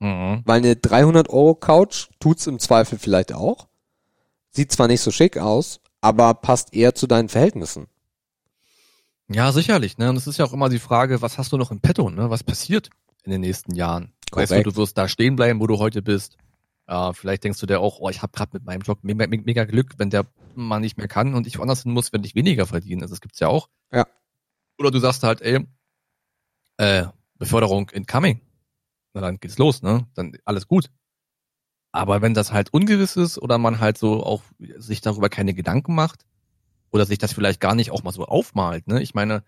Mhm. Weil eine 300 Euro Couch tut's im Zweifel vielleicht auch. Sieht zwar nicht so schick aus, aber passt eher zu deinen Verhältnissen. Ja, sicherlich, ne? Und es ist ja auch immer die Frage, was hast du noch im Petto, ne? Was passiert in den nächsten Jahren? Weißt du, Korrekt. du wirst da stehen bleiben, wo du heute bist. Äh, vielleicht denkst du dir auch, oh, ich habe gerade mit meinem Job mega, mega Glück, wenn der mal nicht mehr kann und ich woanders hin muss, wenn ich weniger verdiene. Also das gibt's ja auch. Ja. Oder du sagst halt, ey, äh, Beförderung incoming. Na dann geht's los, ne? Dann alles gut. Aber wenn das halt ungewiss ist oder man halt so auch sich darüber keine Gedanken macht oder sich das vielleicht gar nicht auch mal so aufmalt, ne? Ich meine,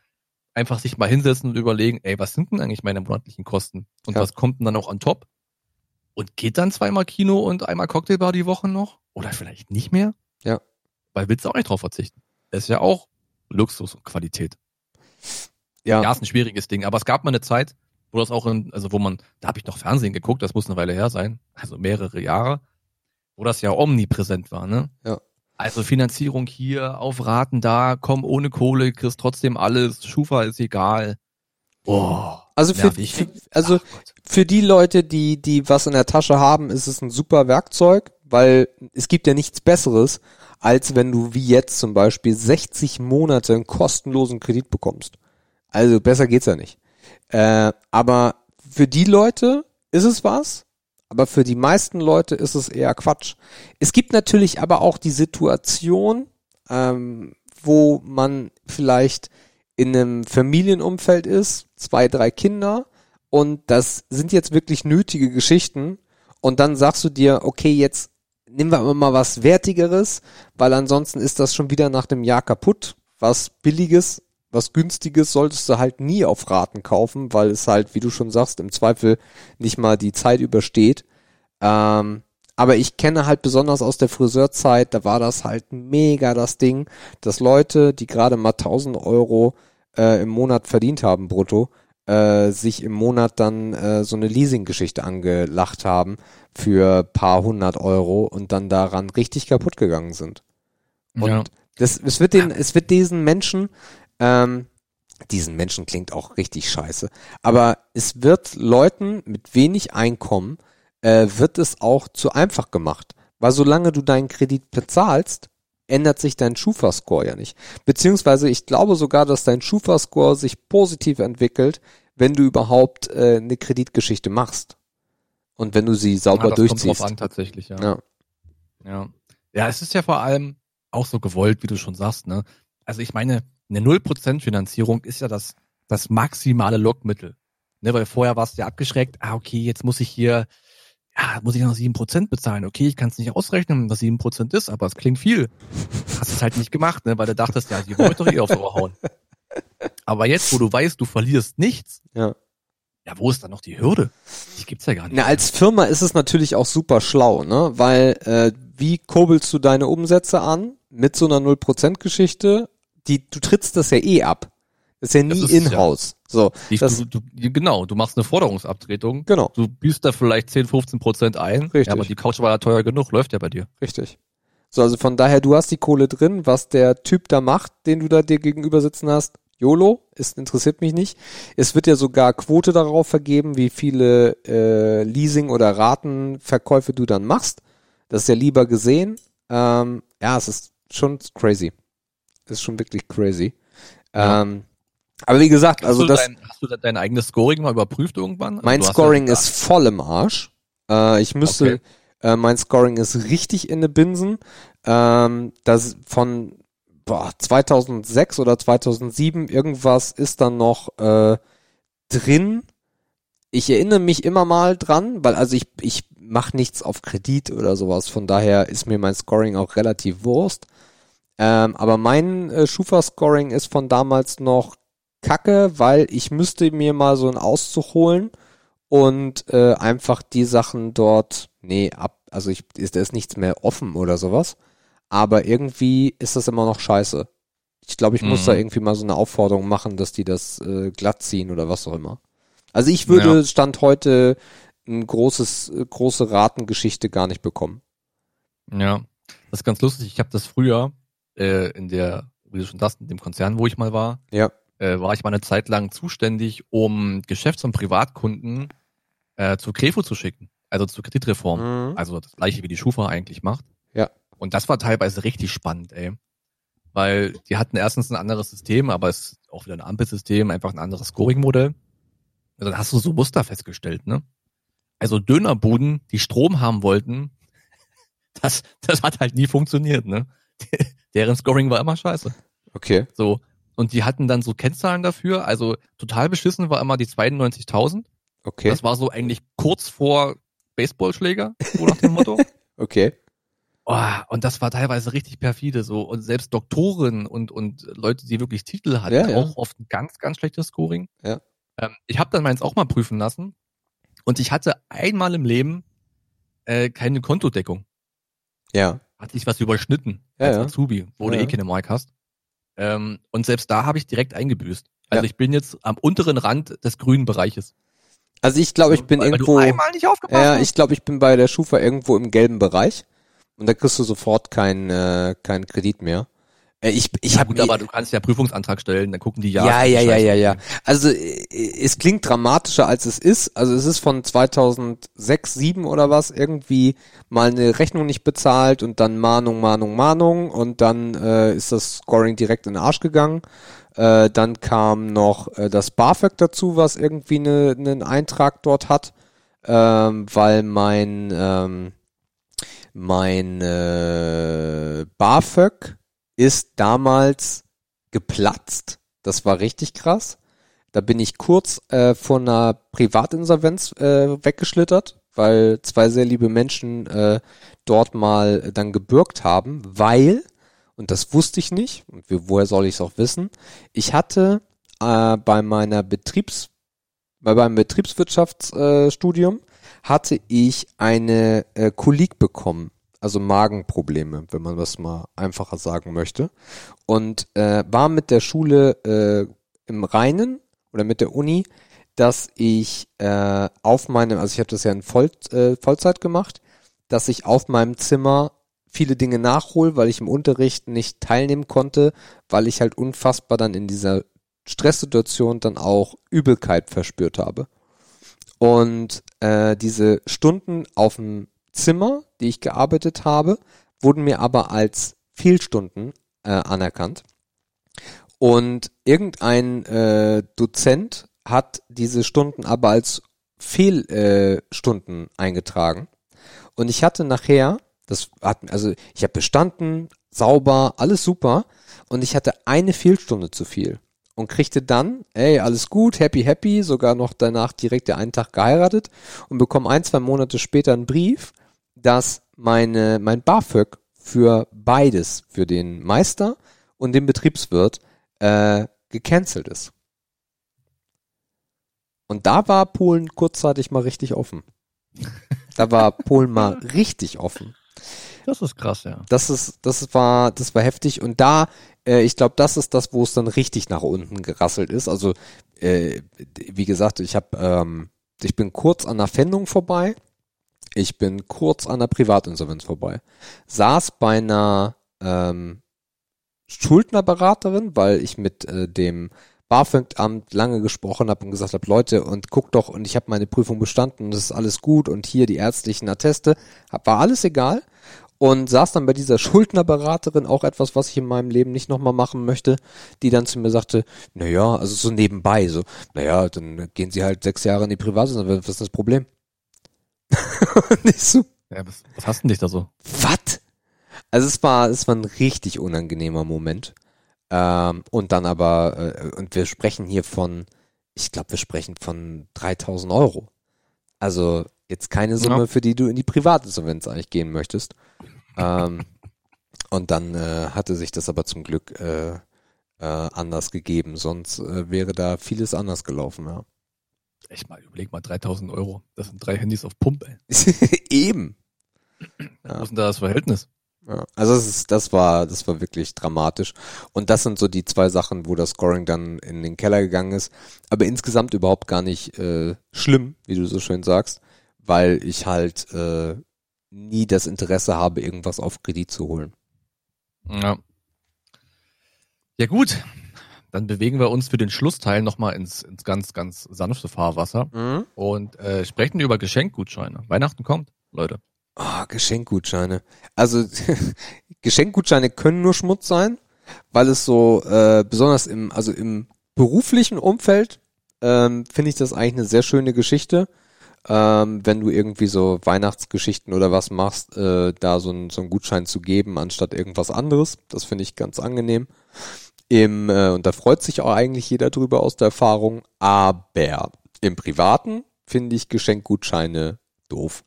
einfach sich mal hinsetzen und überlegen, ey, was sind denn eigentlich meine monatlichen Kosten? Und Ja. was kommt denn dann auch on top? Und geht dann zweimal Kino und einmal Cocktailbar die Woche noch? Oder vielleicht nicht mehr? Ja. Weil willst du auch nicht drauf verzichten. Das ist ja auch Luxus und Qualität. Ja. Ja, ist ein schwieriges Ding. Aber es gab mal eine Zeit, wo das auch in, also wo man, da habe ich noch Fernsehen geguckt, das muss eine Weile her sein, also mehrere Jahre, wo das ja omnipräsent war, ne? Ja. Also Finanzierung hier, auf Raten da, komm ohne Kohle, kriegst trotzdem alles, Schufa ist egal. Oh, Also für, für also Ach für die Leute, die die was in der Tasche haben, ist es ein super Werkzeug, weil es gibt ja nichts Besseres, als wenn du wie jetzt zum Beispiel 60 Monate einen kostenlosen Kredit bekommst. Also besser geht's ja nicht. Äh, aber für die Leute ist es was, aber für die meisten Leute ist es eher Quatsch. Es gibt natürlich aber auch die Situation, ähm, wo man vielleicht in einem Familienumfeld ist, zwei, drei Kinder und das sind jetzt wirklich nötige Geschichten und dann sagst du dir, okay, jetzt nehmen wir mal was Wertigeres, weil ansonsten ist das schon wieder nach dem Jahr kaputt. Was Billiges, was Günstiges solltest du halt nie auf Raten kaufen, weil es halt, wie du schon sagst, im Zweifel nicht mal die Zeit übersteht. Ähm, aber ich kenne halt besonders aus der Friseurzeit, da war das halt mega das Ding, dass Leute, die gerade mal 1000 Euro äh, im Monat verdient haben, brutto, äh, sich im Monat dann äh, so eine Leasing-Geschichte angelacht haben für paar hundert Euro und dann daran richtig kaputt gegangen sind. Und ja. das, es wird den, es wird diesen Menschen, ähm, diesen Menschen klingt auch richtig scheiße, aber es wird Leuten mit wenig Einkommen, äh, wird es auch zu einfach gemacht. Weil solange du deinen Kredit bezahlst, ändert sich dein Schufa-Score ja nicht. Beziehungsweise ich glaube sogar, dass dein Schufa-Score sich positiv entwickelt, wenn du überhaupt äh, eine Kreditgeschichte machst. Und wenn du sie sauber ja, das kommt durchziehst. drauf an, tatsächlich, ja. Ja. Ja. Ja, es ist ja vor allem auch so gewollt, wie du schon sagst, ne? Also ich meine, eine 0% Finanzierung ist ja das, das maximale Lockmittel. Ne, weil vorher warst du ja abgeschreckt, ah, okay, jetzt muss ich hier, ja, muss ich noch 7% bezahlen. Okay, ich kann es nicht ausrechnen, was 7% ist, aber es klingt viel. Hast es halt nicht gemacht, ne, weil du dachtest, ja, die wollen doch eh aufs Ohr hauen. Aber jetzt, wo du weißt, du verlierst nichts, Ja. ja, wo ist dann noch die Hürde? Die gibt's ja gar nicht. Na, als Firma ist es natürlich auch super schlau, ne? Weil äh, wie kurbelst du deine Umsätze an mit so einer 0%-Geschichte? Die, du trittst das ja eh ab. Das ist ja nie es ja. in-house. So, Die, das, du, du, genau, du machst eine Forderungsabtretung. genau, Du büßt da vielleicht 10, 15 Prozent ein. Richtig. Ja, aber die Couch war ja teuer genug, läuft ja bei dir. richtig. So, also von daher, du hast die Kohle drin, was der Typ da macht, den du da dir gegenüber sitzen hast. YOLO, ist, interessiert mich nicht. Es wird ja sogar Quote darauf vergeben, wie viele äh, Leasing- oder Ratenverkäufe du dann machst. Das ist ja lieber gesehen. Ähm, ja, es ist schon crazy. Ist schon wirklich crazy. Ja. Ähm, aber wie gesagt, Hast also das, dein, hast du dein eigenes Scoring mal überprüft irgendwann? Also mein hast Scoring ja, ist voll im Arsch. Äh, ich müsste, Okay. äh, mein Scoring ist richtig in den Binsen. Ähm, das von boah, 2006 oder 2007 irgendwas ist dann noch äh, drin. Ich erinnere mich immer mal dran, weil also ich ich mache nichts auf Kredit oder sowas. Von daher ist mir mein Scoring auch relativ Wurst. Ähm, aber mein äh, Schufa-Scoring ist von damals noch kacke, weil ich müsste mir mal so einen Auszug holen und äh, einfach die Sachen dort, nee, ab, also ich, ist, da ist nichts mehr offen oder sowas. Aber irgendwie ist das immer noch scheiße. Ich glaube, ich muss Mhm. da irgendwie mal so eine Aufforderung machen, dass die das äh, glatt ziehen oder was auch immer. Also ich würde Ja. Stand heute ein großes, äh, große Ratengeschichte gar nicht bekommen. Ja, das ist ganz lustig. Ich habe das früher äh, in der, wie du schon sagst, in dem Konzern, wo ich mal war, Ja. äh, war ich mal eine Zeit lang zuständig, um Geschäfts- und Privatkunden äh, zu Krefo zu schicken, also zur Kreditreform. Mhm. Also das gleiche wie die Schufa eigentlich macht. Ja. Und das war teilweise richtig spannend, ey. Weil die hatten erstens ein anderes System, aber es ist auch wieder ein Ampelsystem, einfach ein anderes Scoring-Modell. Und dann hast du so Muster festgestellt, ne? Also Dönerbuden, die Strom haben wollten, <laughs> das, das hat halt nie funktioniert, ne? Deren Scoring war immer scheiße. Okay. So. Und die hatten dann so Kennzahlen dafür. Also total beschissen war immer die 92.000. Okay. Das war so eigentlich kurz vor Baseballschläger, so nach dem Motto. <laughs> Okay. Oh, und das war teilweise richtig perfide so. Und selbst Doktoren und, und Leute, die wirklich Titel hatten, Ja, ja. auch oft ein ganz, ganz schlechtes Scoring. Ja. Ähm, ich habe dann meins auch mal prüfen lassen. Und ich hatte einmal im Leben äh, keine Kontodeckung. Ja. Hat sich was überschnitten Ja, als ja. Azubi, wo du Ja. eh keine Mark hast. Ähm, und selbst da habe ich direkt eingebüßt. Also ich bin jetzt am unteren Rand des grünen Bereiches. Also ich glaube, ich bin weil, irgendwo. Weil du einmal nicht aufgepasst Ja, ich glaube, ich bin bei der Schufa irgendwo im gelben Bereich. Und da kriegst du sofort keinen äh, keinen Kredit mehr. Äh, ich ich ja, habe gut, aber du kannst ja Prüfungsantrag stellen, dann gucken die ja. Ja, ja, ja, ja, ja. Also äh, es klingt dramatischer als es ist. Also es ist von 2006, 7 oder was irgendwie mal eine Rechnung nicht bezahlt und dann Mahnung, Mahnung, Mahnung und dann äh, ist das Scoring direkt in den Arsch gegangen. Äh, dann kam noch äh, das BAföG dazu, was irgendwie eine, einen Eintrag dort hat, ähm, weil mein ähm, mein äh, BAföG ist damals geplatzt. Das war richtig krass. Da bin ich kurz äh, von einer Privatinsolvenz äh, weggeschlittert, weil zwei sehr liebe Menschen äh, dort mal dann gebürgt haben, weil, und das wusste ich nicht, und woher soll ich es auch wissen, ich hatte äh, bei meiner Betriebs, bei meinem Betriebswirtschaftsstudium äh, hatte ich eine äh, Kolik bekommen, also Magenprobleme, wenn man das mal einfacher sagen möchte und äh, war mit der Schule äh, im Reinen oder mit der Uni, dass ich äh, auf meinem, also ich habe das ja in Voll, äh, Vollzeit gemacht, dass ich auf meinem Zimmer viele Dinge nachhole, weil ich im Unterricht nicht teilnehmen konnte, weil ich halt unfassbar dann in dieser Stresssituation dann auch Übelkeit verspürt habe. Und äh, diese Stunden auf dem Zimmer, die ich gearbeitet habe, wurden mir aber als Fehlstunden äh, anerkannt. Und irgendein äh, Dozent hat diese Stunden aber als Fehlstunden äh, eingetragen. Und ich hatte nachher, das hat, also ich habe bestanden, sauber, alles super. Und ich hatte eine Fehlstunde zu viel. Und kriegte dann, ey, alles gut, happy, happy, sogar noch danach direkt der einen Tag geheiratet und bekomme ein, zwei Monate später einen Brief, dass meine, mein BAföG für beides, für den Meister und den Betriebswirt, äh, gecancelt ist. Und da war Polen kurzzeitig mal richtig offen. Da war <laughs> Polen mal richtig offen. Das ist krass, ja. Das ist, das war, das war heftig. Und da, äh, ich glaube, das ist das, wo es dann richtig nach unten gerasselt ist. Also, äh, wie gesagt, ich habe, ähm, ich bin kurz an der Pfändung vorbei. Ich bin kurz an der Privatinsolvenz vorbei. Saß bei einer ähm, Schuldnerberaterin, weil ich mit äh, dem BAföG-Amt lange gesprochen habe und gesagt habe, Leute, und guck doch, und ich habe meine Prüfung bestanden das ist alles gut und hier die ärztlichen Atteste, hab, war alles egal und saß dann bei dieser Schuldnerberaterin auch etwas, was ich in meinem Leben nicht nochmal machen möchte, die dann zu mir sagte, naja, also so nebenbei, so, naja, dann gehen sie halt sechs Jahre in die Privatinsolvenz, was ist das Problem? <laughs> so, ja was, was hast denn dich da so? was? Also es war, es war ein richtig unangenehmer Moment. Ähm, und dann aber, äh, und wir sprechen hier von, ich glaube, wir sprechen von 3000 Euro. Also jetzt keine Summe, Ja. für die du in die Privatinsolvenz eigentlich gehen möchtest. Ähm, <laughs> und dann äh, hatte sich das aber zum Glück äh, äh, anders gegeben. Sonst äh, wäre da vieles anders gelaufen, ja. Echt mal, überleg mal, 3000 Euro. Das sind drei Handys auf Pump, ey. <laughs> Eben. Wo ist denn da das Verhältnis? Ja, also das ist, das war, das war wirklich dramatisch. Und das sind so die zwei Sachen, wo das Scoring dann in den Keller gegangen ist. Aber insgesamt überhaupt gar nicht äh, schlimm, wie du so schön sagst, weil ich halt äh, nie das Interesse habe, irgendwas auf Kredit zu holen. Ja. Ja gut, dann bewegen wir uns für den Schlussteil nochmal ins, ins ganz, ganz sanfte Fahrwasser und äh, sprechen über Geschenkgutscheine. Weihnachten kommt, Leute. Ah, Geschenkgutscheine. Also <laughs> Geschenkgutscheine können nur Schmutz sein, weil es so äh, besonders im, also im beruflichen Umfeld ähm, finde ich das eigentlich eine sehr schöne Geschichte. Ähm, wenn du irgendwie so Weihnachtsgeschichten oder was machst, äh, da so, ein, so einen Gutschein zu geben, anstatt irgendwas anderes. Das finde ich ganz angenehm. Im, äh, und da freut sich auch eigentlich jeder drüber aus der Erfahrung. Aber im Privaten finde ich Geschenkgutscheine doof.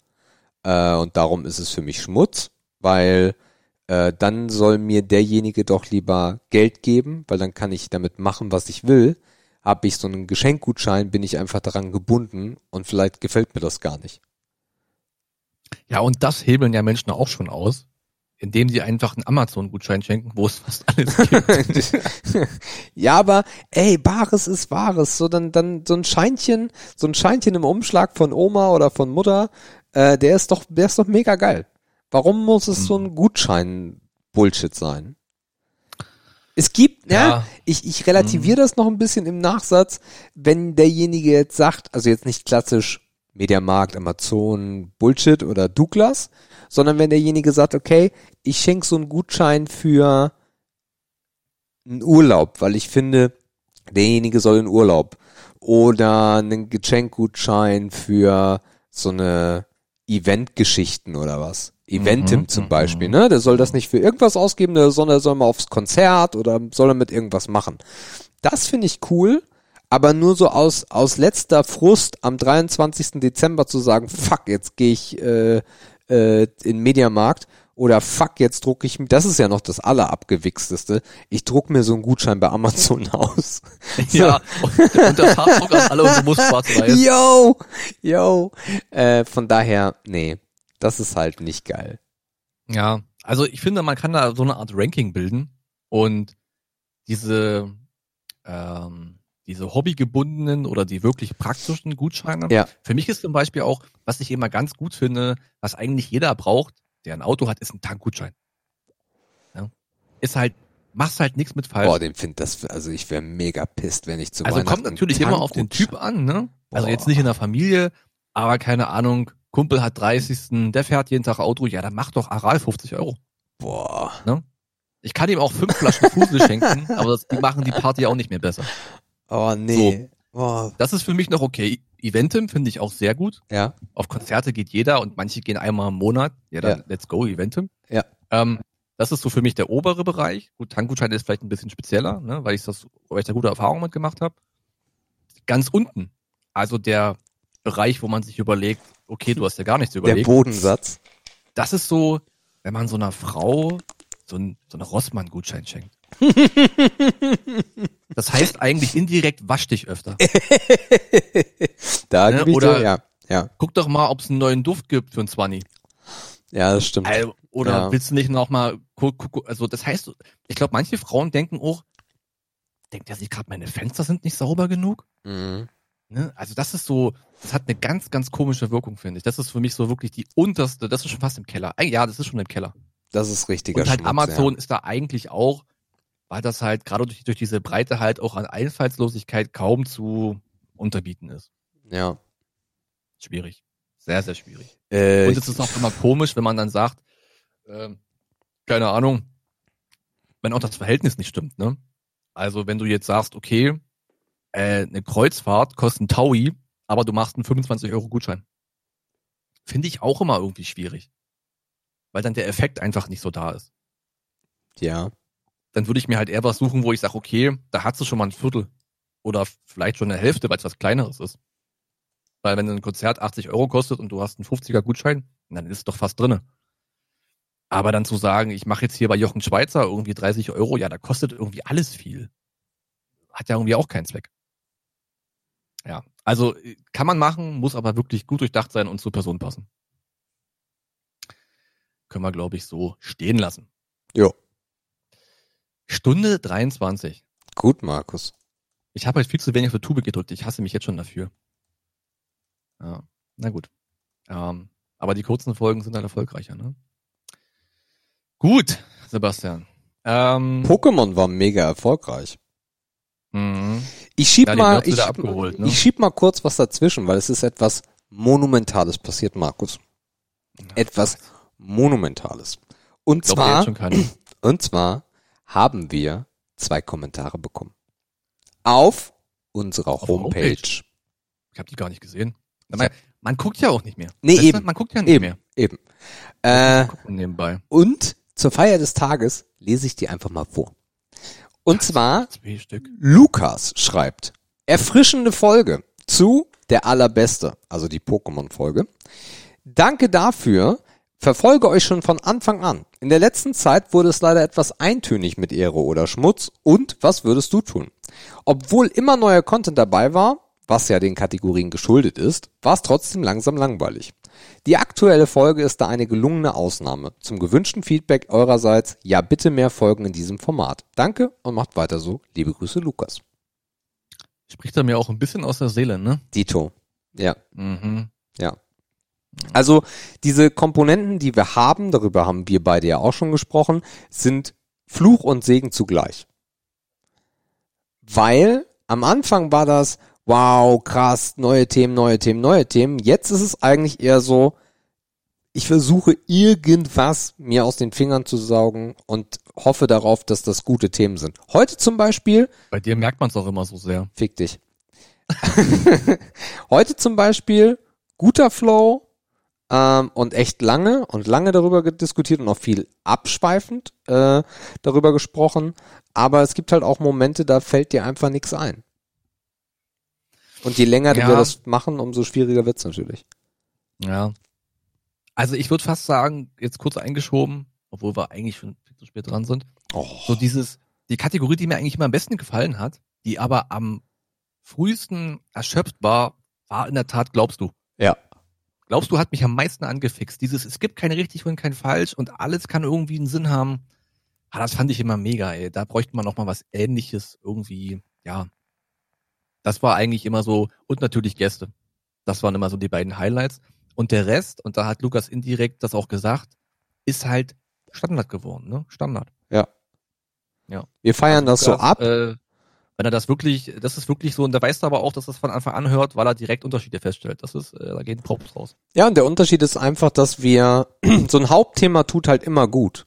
Äh, und darum ist es für mich Schmutz, weil äh, dann soll mir derjenige doch lieber Geld geben, weil dann kann ich damit machen, was ich will. Habe ich so einen Geschenkgutschein, bin ich einfach daran gebunden und vielleicht gefällt mir das gar nicht. Ja, und das hebeln ja Menschen auch schon aus, indem sie einfach einen Amazon-Gutschein schenken, wo es fast alles gibt. <laughs> ja, aber ey, Bares ist Wahres. So dann, dann so ein Scheinchen, so ein Scheinchen im Umschlag von Oma oder von Mutter, äh, der ist doch, der ist doch mega geil. Warum muss es so ein Gutschein-Bullshit sein? Es gibt, ja, Ja. ich, ich relativiere das noch ein bisschen im Nachsatz, wenn derjenige jetzt sagt, also jetzt nicht klassisch Mediamarkt, Amazon, Bullshit oder Douglas, sondern wenn derjenige sagt, okay, ich schenke so einen Gutschein für einen Urlaub, weil ich finde, derjenige soll in Urlaub. Oder einen Geschenkgutschein für so eine Eventgeschichten oder was. Eventim Mhm, zum mhm, Beispiel, ne? Der soll das nicht für irgendwas ausgeben, der soll mal aufs Konzert oder soll er mit irgendwas machen. Das finde ich cool, aber nur so aus, aus letzter Frust am 23. Dezember zu sagen, fuck, jetzt gehe ich äh, äh, in Mediamarkt oder fuck, jetzt drucke ich mir, das ist ja noch das allerabgewichsteste, ich druck mir so einen Gutschein bei Amazon <laughs> aus. <laughs> ja, und, und das Farbdruck an alle unsere Musterschwarz-Weiß. Yo, yo. Äh, von daher, nee, das ist halt nicht geil. Ja, also ich finde, man kann da so eine Art Ranking bilden und diese, ähm, diese hobbygebundenen oder die wirklich praktischen Gutscheine. Ja. Für mich ist zum Beispiel auch, was ich immer ganz gut finde, was eigentlich jeder braucht, der ein Auto hat, ist ein Tankgutschein. Ja. Ist halt, machst halt nichts mit falsch. Boah, den find das, also ich wäre mega pisst, wenn ich zu also kommt natürlich immer auf den Typ an, ne? Also Boah. jetzt nicht in der Familie, aber keine Ahnung, Kumpel hat 30. Der fährt jeden Tag Auto, ja, dann mach doch Aral 50 Euro. Boah. Ich kann ihm auch fünf Flaschen Fusel schenken, <laughs> aber das, die machen die Party auch nicht mehr besser. Oh, nee. Boah. Das ist für mich noch okay. Eventim finde ich auch sehr gut. Ja, Auf Konzerte geht jeder und manche gehen einmal im Monat. Ja, dann Ja. let's go, Eventim. Ja. Ähm, das ist so für mich der obere Bereich. Gut, Tankgutschein ist vielleicht ein bisschen spezieller, ne, weil ich das, weil ich da gute Erfahrungen mitgemacht habe. Ganz unten, also der Bereich, wo man sich überlegt, okay, du hast ja gar nichts der überlegt. Bodensatz. das ist so, wenn man so einer Frau so, ein, so einen Rossmann-Gutschein schenkt. <laughs> das heißt eigentlich indirekt wasch dich öfter. <laughs> Da Ne, oder- dir, ja, ja, Guck doch mal, ob es einen neuen Duft gibt für ein 20. ja, das stimmt. Oder Ja. willst du nicht noch mal gu- gu- gu- also das heißt, ich glaube, manche Frauen denken auch, denkt er sich gerade, meine Fenster sind nicht sauber genug? Mhm. Ne? Also das ist so, das hat eine ganz, ganz komische Wirkung, finde ich. Das ist für mich so wirklich die unterste, das ist schon fast im Keller. Ja, das ist schon im Keller. Das ist richtiger Und halt Schmutz, Amazon ist da eigentlich auch, weil das halt gerade durch, durch diese Breite halt auch an Einfallslosigkeit kaum zu unterbieten ist. Ja. Schwierig. Sehr, sehr schwierig. Äh, Und es ist auch immer komisch, wenn man dann sagt, ähm, keine Ahnung, wenn auch das Verhältnis nicht stimmt, ne? Also wenn du jetzt sagst, okay, äh, eine Kreuzfahrt kostet ein Taui, aber du machst einen 25 Euro Gutschein. Finde ich auch immer irgendwie schwierig. Weil dann der Effekt einfach nicht so da ist. ja. Dann würde ich mir halt eher was suchen, wo ich sage, okay, da hast du schon mal ein Viertel. Oder vielleicht schon eine Hälfte, weil es was Kleineres ist. Weil wenn ein Konzert 80 Euro kostet und du hast einen 50er Gutschein, dann ist es doch fast drinne. Aber dann zu sagen, ich mache jetzt hier bei Jochen Schweizer irgendwie 30 Euro, ja, da kostet irgendwie alles viel. Hat ja irgendwie auch keinen Zweck. Ja, also äh, kann man machen, muss aber wirklich gut durchdacht sein und zur Person passen. Können wir, glaube ich, so stehen lassen. Jo. Stunde 23. Gut, Markus. Ich habe halt viel zu wenig auf der Tube gedrückt. Ich hasse mich jetzt schon dafür. Ja, na gut. Ähm, aber die kurzen Folgen sind halt erfolgreicher, ne? Gut, Sebastian. Ähm, Pokémon war mega erfolgreich. mhm. Ich schieb Ja, die mal, ich, abgeholt, ne? ich schieb mal kurz was dazwischen, weil es ist etwas Monumentales passiert, Markus. Etwas Monumentales. Und ihr zwar, <clears throat> und zwar haben wir zwei Kommentare bekommen. Auf unserer Auf Homepage. Homepage. Ich habe die gar nicht gesehen. Man, man guckt ja auch nicht mehr. Nee, Weißt eben. Man guckt ja nicht Eben, mehr. eben. Äh, nebenbei. und zur Feier des Tages lese ich die einfach mal vor. Und zwar. Lukas schreibt, erfrischende Folge zu der allerbeste, also die Pokémon-Folge. Danke dafür. Verfolge euch schon von Anfang an. In der letzten Zeit wurde es leider etwas eintönig mit Ehre oder Schmutz. Und was würdest du tun? Obwohl immer neuer Content dabei war, was ja den Kategorien geschuldet ist, war es trotzdem langsam langweilig. Die aktuelle Folge ist da eine gelungene Ausnahme. Zum gewünschten Feedback eurerseits, ja bitte mehr Folgen in diesem Format. Danke und macht weiter so. Liebe Grüße, Lukas. Spricht er mir auch ein bisschen aus der Seele, ne? Dito. Ja. Mhm. Ja. Also diese Komponenten, die wir haben, darüber haben wir beide ja auch schon gesprochen, sind Fluch und Segen zugleich. Weil am Anfang war das, wow, krass, neue Themen, neue Themen, neue Themen. Jetzt ist es eigentlich eher so, ich versuche irgendwas mir aus den Fingern zu saugen und hoffe darauf, dass das gute Themen sind. Heute zum Beispiel Bei dir merkt man es auch immer so sehr. Fick dich. <laughs> Heute zum Beispiel guter Flow ähm, und echt lange und lange darüber diskutiert und auch viel abschweifend äh, darüber gesprochen. Aber es gibt halt auch Momente, da fällt dir einfach nichts ein. Und je länger Ja. wir das machen, umso schwieriger wird's natürlich. Ja. Also ich würde fast sagen, jetzt kurz eingeschoben, obwohl wir eigentlich schon viel zu spät dran sind. Oh. So dieses, die Kategorie, die mir eigentlich immer am besten gefallen hat, die aber am frühesten erschöpft war, war in der Tat, glaubst du. Ja. Glaubst du, hat mich am meisten angefixt. Dieses, es gibt kein richtig und kein falsch und alles kann irgendwie einen Sinn haben. Ah, das fand ich immer mega, ey. Da bräuchte man noch mal was ähnliches irgendwie, ja. Das war eigentlich immer so, und natürlich Gäste. Das waren immer so die beiden Highlights. Und der Rest, und da hat Lukas indirekt das auch gesagt, ist halt Standard geworden, ne? Standard. Wir feiern das so Lukas, ab. Äh, wenn er das wirklich, das ist wirklich so, und da weißt du aber auch, dass das von Anfang an hört, weil er direkt Unterschiede feststellt. Das ist, äh, da gehen Props raus. Ja, und der Unterschied ist einfach, dass wir, <clears throat> so ein Hauptthema tut halt immer gut.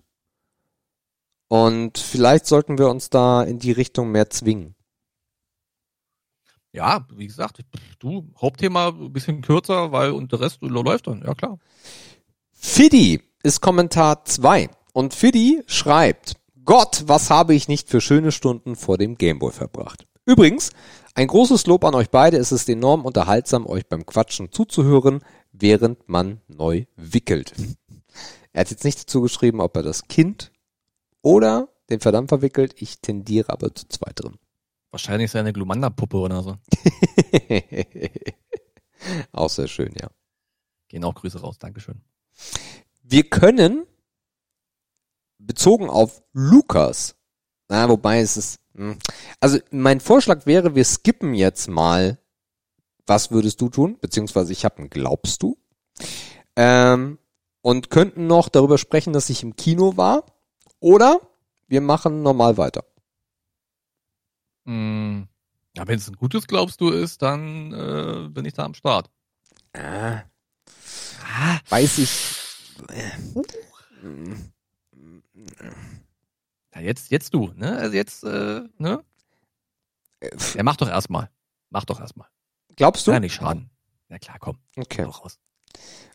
Und vielleicht sollten wir uns da in die Richtung mehr zwingen. Ja, wie gesagt, du, Hauptthema ein bisschen kürzer, weil und der Rest läuft dann, ja klar. Fiddy ist Kommentar 2 und Fiddy schreibt, Gott, was habe ich nicht für schöne Stunden vor dem Gameboy verbracht. Übrigens, ein großes Lob an euch beide, es ist enorm unterhaltsam, euch beim Quatschen zuzuhören, während man neu wickelt. Er hat jetzt nicht dazu geschrieben, ob er das Kind oder den Verdampfer wickelt, ich tendiere aber zu zweiterem. Wahrscheinlich seine Glumanda-Puppe oder so. <laughs> Auch sehr schön, ja. Gehen auch Grüße raus, Dankeschön. Wir können, bezogen auf Lukas, na, wobei es ist, hm, also mein Vorschlag wäre, wir skippen jetzt mal, was würdest du tun, beziehungsweise ich habe einen Glaubst du, ähm, und könnten noch darüber sprechen, dass ich im Kino war, oder wir machen normal weiter. Mm, ja, wenn es ein gutes Glaubst du ist, dann äh, bin ich da am Start. Ah, weiß ich. Ja, jetzt, jetzt du, ne? Also jetzt, äh, ne? Ja, mach doch erstmal. Mach doch erstmal. Glaubst du? Kann ja nicht schaden. Ja klar, komm, Okay. hau raus.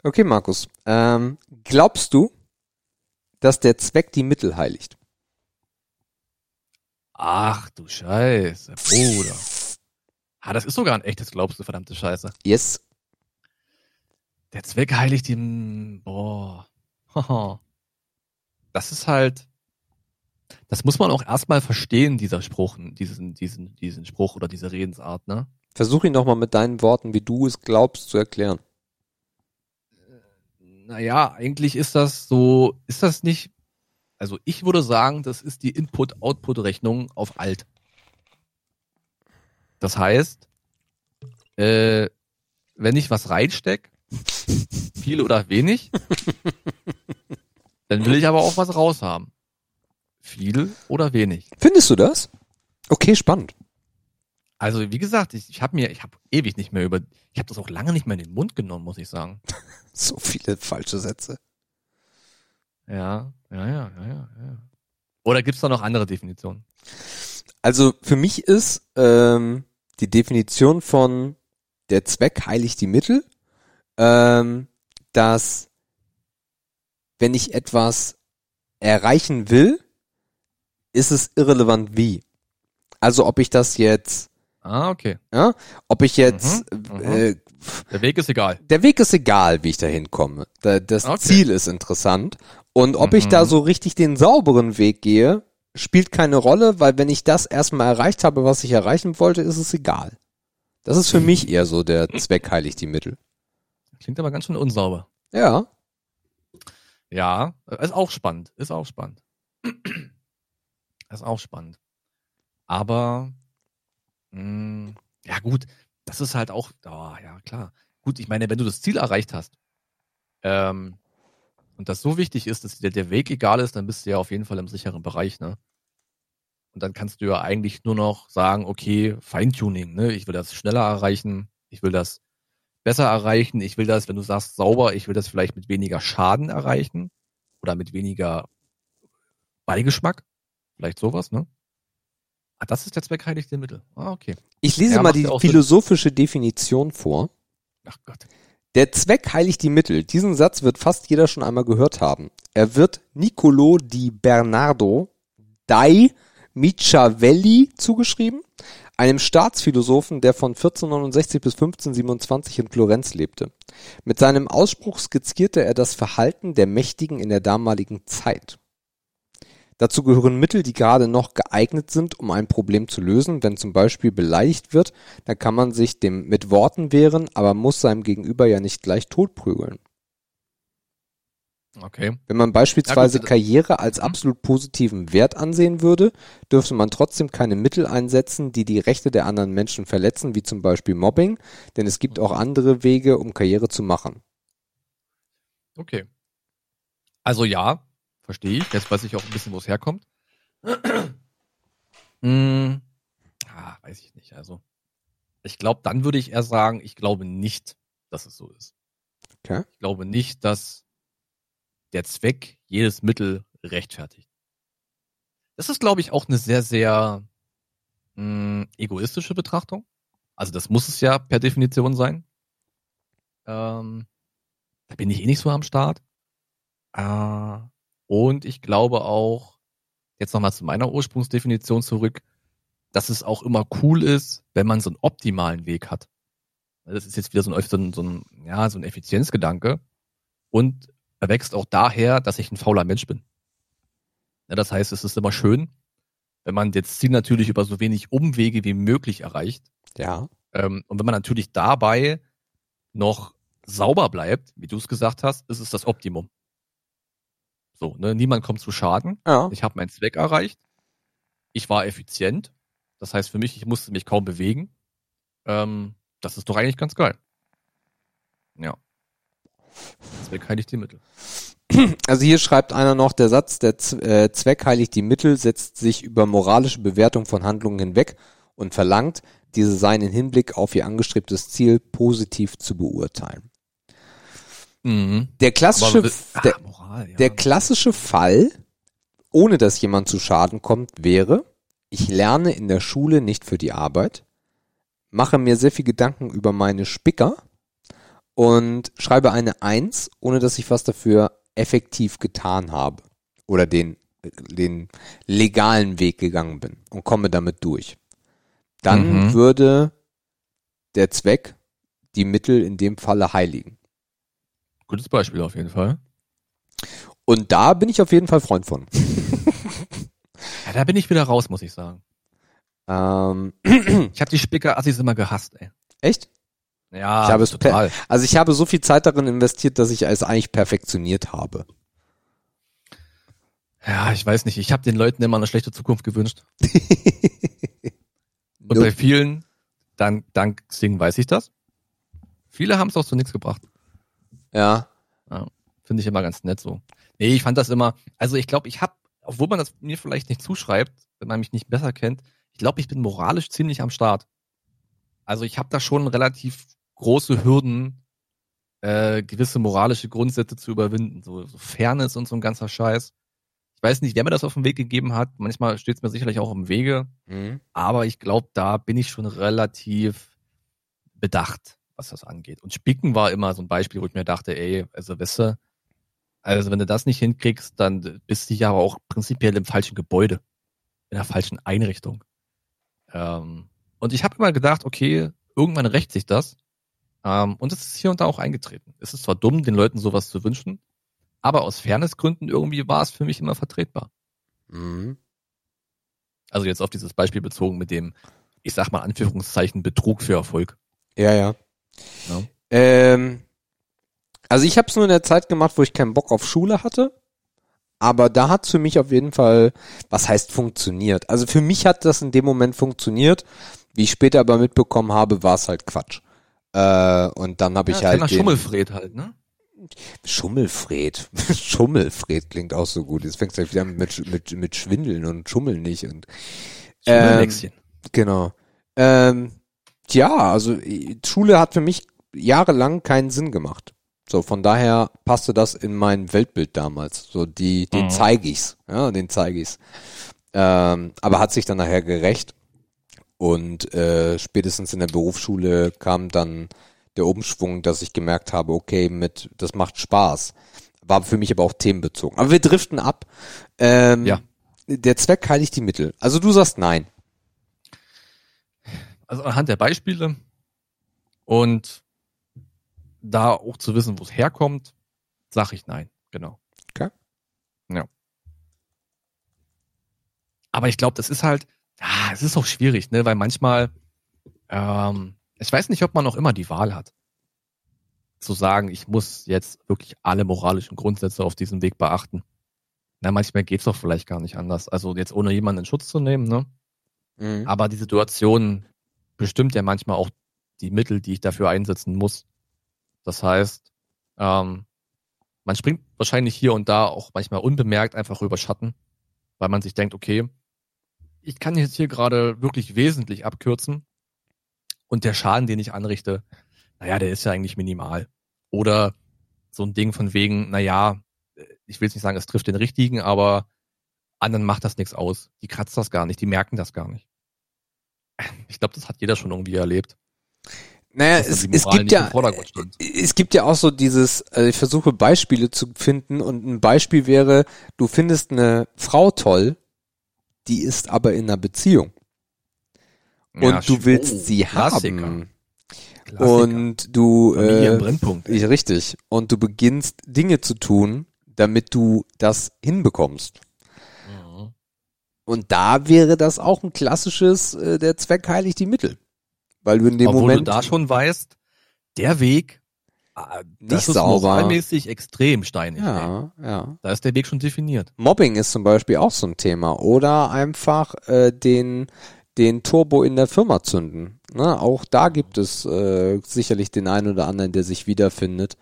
Okay, Markus. Ähm, glaubst du, dass der Zweck die Mittel heiligt? Ach du Scheiße, Bruder. Ah, das ist sogar ein echtes Glaubst du, verdammte Scheiße. Yes. Der Zweck heiligt ihm, boah. <laughs> Das ist halt, das muss man auch erstmal verstehen, dieser Spruch, diesen, diesen, diesen Spruch oder diese Redensart, ne? Versuch ihn doch mal mit deinen Worten, wie du es glaubst, zu erklären. Naja, eigentlich ist das so, ist das nicht, also ich würde sagen, das ist die Input-Output-Rechnung auf alt. Das heißt, äh, wenn ich was reinsteck, <laughs> viel oder wenig, <laughs> dann will ich aber auch was raushaben. Viel oder wenig. Findest du das? Okay, spannend. Also wie gesagt, ich, ich habe mir, ich habe ewig nicht mehr über, ich habe das auch lange nicht mehr in den Mund genommen, muss ich sagen. <laughs> So viele falsche Sätze. Ja, ja, ja, ja, ja. ja. Oder gibt's da noch andere Definitionen? Also für mich ist ähm, die Definition von der Zweck heiligt die Mittel, ähm, dass wenn ich etwas erreichen will, ist es irrelevant wie. Also ob ich das jetzt Ah, okay. Ja? Ob ich jetzt Mhm, mhm. äh, Der Weg ist egal. der Weg ist egal, wie ich da hinkomme. Da, das Okay. Ziel ist interessant. Und ob ich Mhm. da so richtig den sauberen Weg gehe, spielt keine Rolle, weil wenn ich das erstmal erreicht habe, was ich erreichen wollte, ist es egal. Das ist für mich eher so der Zweck heiligt die Mittel. Klingt aber ganz schön unsauber. Ja. Ja, ist auch spannend. Ist auch spannend. <clears throat> ist auch spannend. Aber, mh, ja gut, das ist halt auch, oh, ja klar. Gut, ich meine, wenn du das Ziel erreicht hast, ähm, und das so wichtig ist, dass dir der Weg egal ist, dann bist du ja auf jeden Fall im sicheren Bereich, ne? Und dann kannst du ja eigentlich nur noch sagen, okay, Feintuning, ne? Ich will das schneller erreichen, ich will das besser erreichen, ich will das, wenn du sagst sauber, ich will das vielleicht mit weniger Schaden erreichen oder mit weniger Beigeschmack, vielleicht sowas, ne? Ah, das ist der Zweck heiligt der Mittel. Ah, okay. Ich lese Ja, mal die auch Sinn. philosophische Definition vor. Ach Gott. Der Zweck heiligt die Mittel. Diesen Satz wird fast jeder schon einmal gehört haben. Er wird Niccolo di Bernardo dai Michavelli zugeschrieben, einem Staatsphilosophen, der von 1469 bis 1527 in Florenz lebte. Mit seinem Ausspruch skizzierte er das Verhalten der Mächtigen in der damaligen Zeit. Dazu gehören Mittel, die gerade noch geeignet sind, um ein Problem zu lösen. Wenn zum Beispiel beleidigt wird, dann kann man sich dem mit Worten wehren, aber muss seinem Gegenüber ja nicht gleich totprügeln. Okay. Wenn man beispielsweise Ja, gut, Karriere als Mhm. absolut positiven Wert ansehen würde, dürfte man trotzdem keine Mittel einsetzen, die die Rechte der anderen Menschen verletzen, wie zum Beispiel Mobbing, denn es gibt auch andere Wege, um Karriere zu machen. Okay. Also ja, verstehe ich. Jetzt weiß ich auch ein bisschen, wo es herkommt. <clears throat> hm, ah, weiß ich nicht. Also, ich glaube, dann würde ich eher sagen, ich glaube nicht, dass es so ist. Okay. Ich glaube nicht, dass der Zweck jedes Mittel rechtfertigt. Das ist, glaube ich, auch eine sehr, sehr mh, egoistische Betrachtung. Also das muss es ja per Definition sein. Ähm, da bin ich eh nicht so am Start. Äh, und ich glaube auch, jetzt nochmal zu meiner Ursprungsdefinition zurück, dass es auch immer cool ist, wenn man so einen optimalen Weg hat. Das ist jetzt wieder so ein, so ein, so ein, ja, so ein Effizienzgedanke. Und er wächst auch daher, dass ich ein fauler Mensch bin. Ja, das heißt, es ist immer schön, wenn man das Ziel natürlich über so wenig Umwege wie möglich erreicht. Ja. Ähm, und wenn man natürlich dabei noch sauber bleibt, wie du es gesagt hast, ist es das Optimum. So, ne? Niemand kommt zu Schaden. Ja. Ich habe meinen Zweck erreicht. Ich war effizient. Das heißt für mich, ich musste mich kaum bewegen. Ähm, das ist doch eigentlich ganz geil. Ja. Zweck heiligt die Mittel. Also hier schreibt einer noch, der Satz, der äh, Zweck heiligt die Mittel, setzt sich über moralische Bewertung von Handlungen hinweg und verlangt, diese seien in Hinblick auf ihr angestrebtes Ziel positiv zu beurteilen. Mhm. Der klassische, Aber, der, Moral, ja. der klassische Fall, ohne dass jemand zu Schaden kommt, wäre, ich lerne in der Schule nicht für die Arbeit, mache mir sehr viel Gedanken über meine Spicker und schreibe eine Eins, ohne dass ich was dafür effektiv getan habe oder den, den legalen Weg gegangen bin und komme damit durch. Dann Mhm. würde der Zweck die Mittel in dem Falle heiligen. Gutes Beispiel auf jeden Fall. Und da bin ich auf jeden Fall Freund von. <laughs> Ja, da bin ich wieder raus, muss ich sagen. Ähm, Ich habe die Spicker-Assis immer gehasst, ey. echt? Ja, Ich habe es total. Also ich habe so viel Zeit darin investiert, dass ich es eigentlich perfektioniert habe. Ja, ich weiß nicht. Ich habe den Leuten immer eine schlechte Zukunft gewünscht. <laughs> Und Nope. bei vielen, dann, dank Sing weiß ich das. Viele haben es auch zu nichts gebracht. Ja. Finde ich immer ganz nett so. Nee, ich fand das immer, also ich glaube, ich habe, obwohl man das mir vielleicht nicht zuschreibt, wenn man mich nicht besser kennt, ich glaube, ich bin moralisch ziemlich am Start. Also ich habe da schon relativ große Hürden, äh, gewisse moralische Grundsätze zu überwinden. So, so Fairness und so ein ganzer Scheiß. Ich weiß nicht, wer mir das auf den Weg gegeben hat. Manchmal steht es mir sicherlich auch im Wege. Mhm. Aber ich glaube, da bin ich schon relativ bedacht, was das angeht. Und Spicken war immer so ein Beispiel, wo ich mir dachte, ey, also weißt du, also wenn du das nicht hinkriegst, dann bist du ja aber auch prinzipiell im falschen Gebäude, in der falschen Einrichtung. Ähm, und ich habe immer gedacht, okay, irgendwann rächt sich das. Ähm, und es ist hier und da auch eingetreten. Es ist zwar dumm, den Leuten sowas zu wünschen, aber aus Fairnessgründen irgendwie war es für mich immer vertretbar. Mhm. Also jetzt auf dieses Beispiel bezogen mit dem, ich sag mal Anführungszeichen, Betrug für Erfolg. Ja, ja. Ja. Ähm, also ich habe es nur in der Zeit gemacht, wo ich keinen Bock auf Schule hatte. Aber da hat für mich auf jeden Fall, was heißt funktioniert? Also für mich hat das in dem Moment funktioniert. Wie ich später aber mitbekommen habe, war es halt Quatsch. Äh, und dann habe ich ja, halt den Schummelfred halt, ne? Schummelfred. <laughs> Schummelfred klingt auch so gut. Jetzt fängst du halt wieder mit, mit, mit Schwindeln und Schummeln nicht. Und, ähm. Genau. Ähm, ja, also äh, Schule hat für mich jahrelang keinen Sinn gemacht. So, von daher passte das in mein Weltbild damals. So, die, den Mhm. zeige ich's. Ja, den zeige ich's. Ähm, aber hat sich dann nachher gerecht. Und äh, spätestens in der Berufsschule kam dann der Umschwung, dass ich gemerkt habe, okay, mit das macht Spaß. War für mich aber auch themenbezogen. Aber wir driften ab. Ähm, Ja. Der Zweck heiligt die Mittel. Also du sagst nein. Also anhand der Beispiele und da auch zu wissen, wo es herkommt, sage ich nein. Genau. Okay. Ja. Aber ich glaube, das ist halt, ah, es ist auch schwierig, ne, weil manchmal, ähm, ich weiß nicht, ob man noch immer die Wahl hat, zu sagen, ich muss jetzt wirklich alle moralischen Grundsätze auf diesem Weg beachten. Na, manchmal geht's doch vielleicht gar nicht anders. Also jetzt ohne jemanden in Schutz zu nehmen, ne? Mhm. Aber die Situation bestimmt ja manchmal auch die Mittel, die ich dafür einsetzen muss. Das heißt, ähm, man springt wahrscheinlich hier und da auch manchmal unbemerkt einfach über Schatten, weil man sich denkt, okay, ich kann jetzt hier gerade wirklich wesentlich abkürzen und der Schaden, den ich anrichte, naja, der ist ja eigentlich minimal. Oder so ein Ding von wegen, naja, ich will jetzt nicht sagen, es trifft den Richtigen, aber anderen macht das nichts aus. Die kratzt das gar nicht, die merken das gar nicht. Ich glaube, das hat jeder schon irgendwie erlebt. Naja, es, es gibt ja, stand. es gibt ja auch so dieses, also ich versuche Beispiele zu finden und ein Beispiel wäre, du findest eine Frau toll, die ist aber in einer Beziehung und Ja, du willst oh, sie Klassiker. haben Klassiker. und du Familie äh, Brennpunkt. ich- richtig und du beginnst Dinge zu tun, damit du das hinbekommst. Mhm. Und da wäre das auch ein klassisches, äh, der Zweck heiligt die Mittel. Weil du in dem Obwohl Moment du da schon weißt, der Weg, das Nicht ist sauber. moralmäßig extrem steinig. ey. ja, ja. Da ist der Weg schon definiert. Mobbing ist zum Beispiel auch so ein Thema. Oder einfach äh, den, den Turbo in der Firma zünden. Ne? Auch da gibt es äh, sicherlich den einen oder anderen, der sich wiederfindet.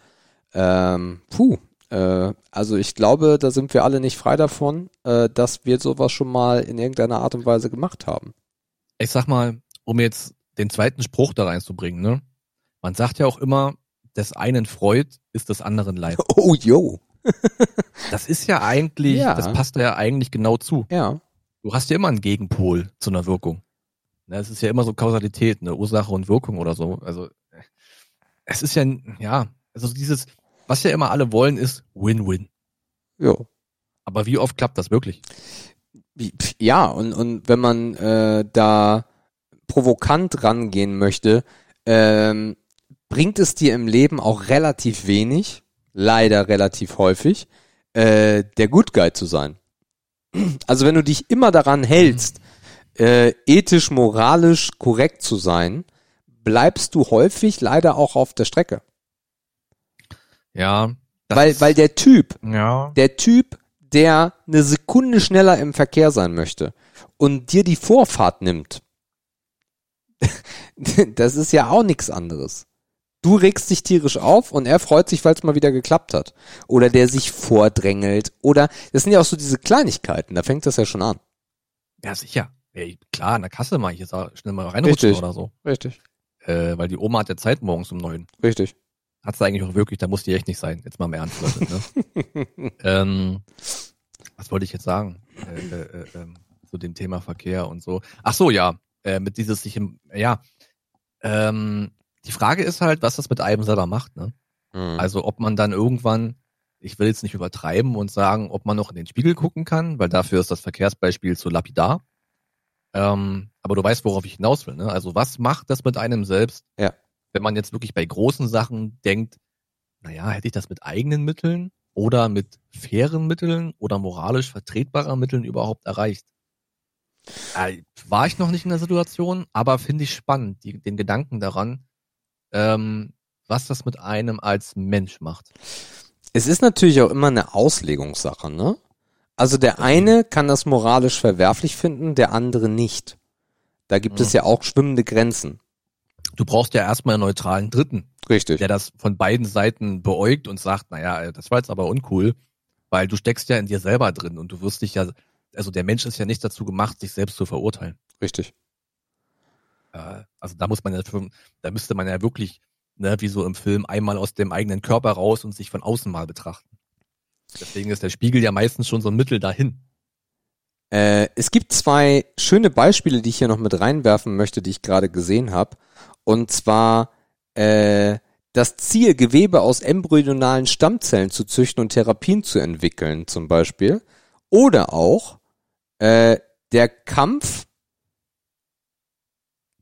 Ähm, puh. Äh, also ich glaube, da sind wir alle nicht frei davon, äh, dass wir sowas schon mal in irgendeiner Art und Weise gemacht haben. Ich sag mal, um jetzt den zweiten Spruch da reinzubringen, ne? Man sagt ja auch immer, des einen Freud ist des anderen Leid. <laughs> Oh, yo. <laughs> Das ist ja eigentlich, Ja. das passt da ja eigentlich genau zu. Ja. Du hast ja immer einen Gegenpol zu einer Wirkung. Ne, Es ist ja immer so Kausalität, eine Ursache und Wirkung oder so. Also äh, es ist ja, ja, also dieses, was ja immer alle wollen, ist Win-Win. Jo. Aber wie oft klappt das wirklich? Ja, und, und wenn man äh, da provokant rangehen möchte, ähm, bringt es dir im Leben auch relativ wenig, leider relativ häufig, äh, der Good Guy zu sein. Also wenn du dich immer daran hältst, äh, ethisch, moralisch korrekt zu sein, bleibst du häufig leider auch auf der Strecke. Ja. Weil, weil der Typ, ja. der Typ, der eine Sekunde schneller im Verkehr sein möchte und dir die Vorfahrt nimmt, <laughs> das ist ja auch nichts anderes. Du regst dich tierisch auf und er freut sich, weil es mal wieder geklappt hat. Oder der sich vordrängelt. Oder das sind ja auch so diese Kleinigkeiten, da fängt das ja schon an. Ja, sicher. Ey, klar, in der Kasse mal hier sa- schnell mal reinrutschen Richtig. oder so. Richtig. Äh, weil die Oma hat ja Zeit morgens um neun. Richtig. Hat sie eigentlich auch wirklich, da muss die echt nicht sein. Jetzt mal im Ernst, Leute. Ne? <laughs> ähm, was wollte ich jetzt sagen? Äh, äh, äh, ähm, zu dem Thema Verkehr und so. Ach so, ja. Äh, mit dieses sich im, ja. Ähm, die Frage ist halt, was das mit einem selber macht, ne? Mhm. Also ob man dann irgendwann, ich will jetzt nicht übertreiben und sagen, ob man noch in den Spiegel gucken kann, weil dafür ist das Verkehrsbeispiel zu lapidar. Ähm, aber du weißt, worauf ich hinaus will. Ne? Also was macht das mit einem selbst, Ja. wenn man jetzt wirklich bei großen Sachen denkt, naja, hätte ich das mit eigenen Mitteln oder mit fairen Mitteln oder moralisch vertretbarer Mitteln überhaupt erreicht? Äh, war ich noch nicht in der Situation, aber finde ich spannend, die, den Gedanken daran, ähm, was das mit einem als Mensch macht. Es ist natürlich auch immer eine Auslegungssache, ne? Also der eine kann das moralisch verwerflich finden, der andere nicht. Da gibt es ja auch schwimmende Grenzen. Du brauchst ja erstmal einen neutralen Dritten, Richtig. der das von beiden Seiten beäugt und sagt, naja, das war jetzt aber uncool, weil du steckst ja in dir selber drin und du wirst dich ja, also der Mensch ist ja nicht dazu gemacht, sich selbst zu verurteilen. Richtig. Also da muss man ja, da müsste man ja wirklich, ne, wie so im Film, einmal aus dem eigenen Körper raus und sich von außen mal betrachten. Deswegen ist der Spiegel ja meistens schon so ein Mittel dahin. Äh, es gibt zwei schöne Beispiele, die ich hier noch mit reinwerfen möchte, die ich gerade gesehen habe. Und zwar äh, das Ziel, Gewebe aus embryonalen Stammzellen zu züchten und Therapien zu entwickeln, zum Beispiel. Oder auch äh, der Kampf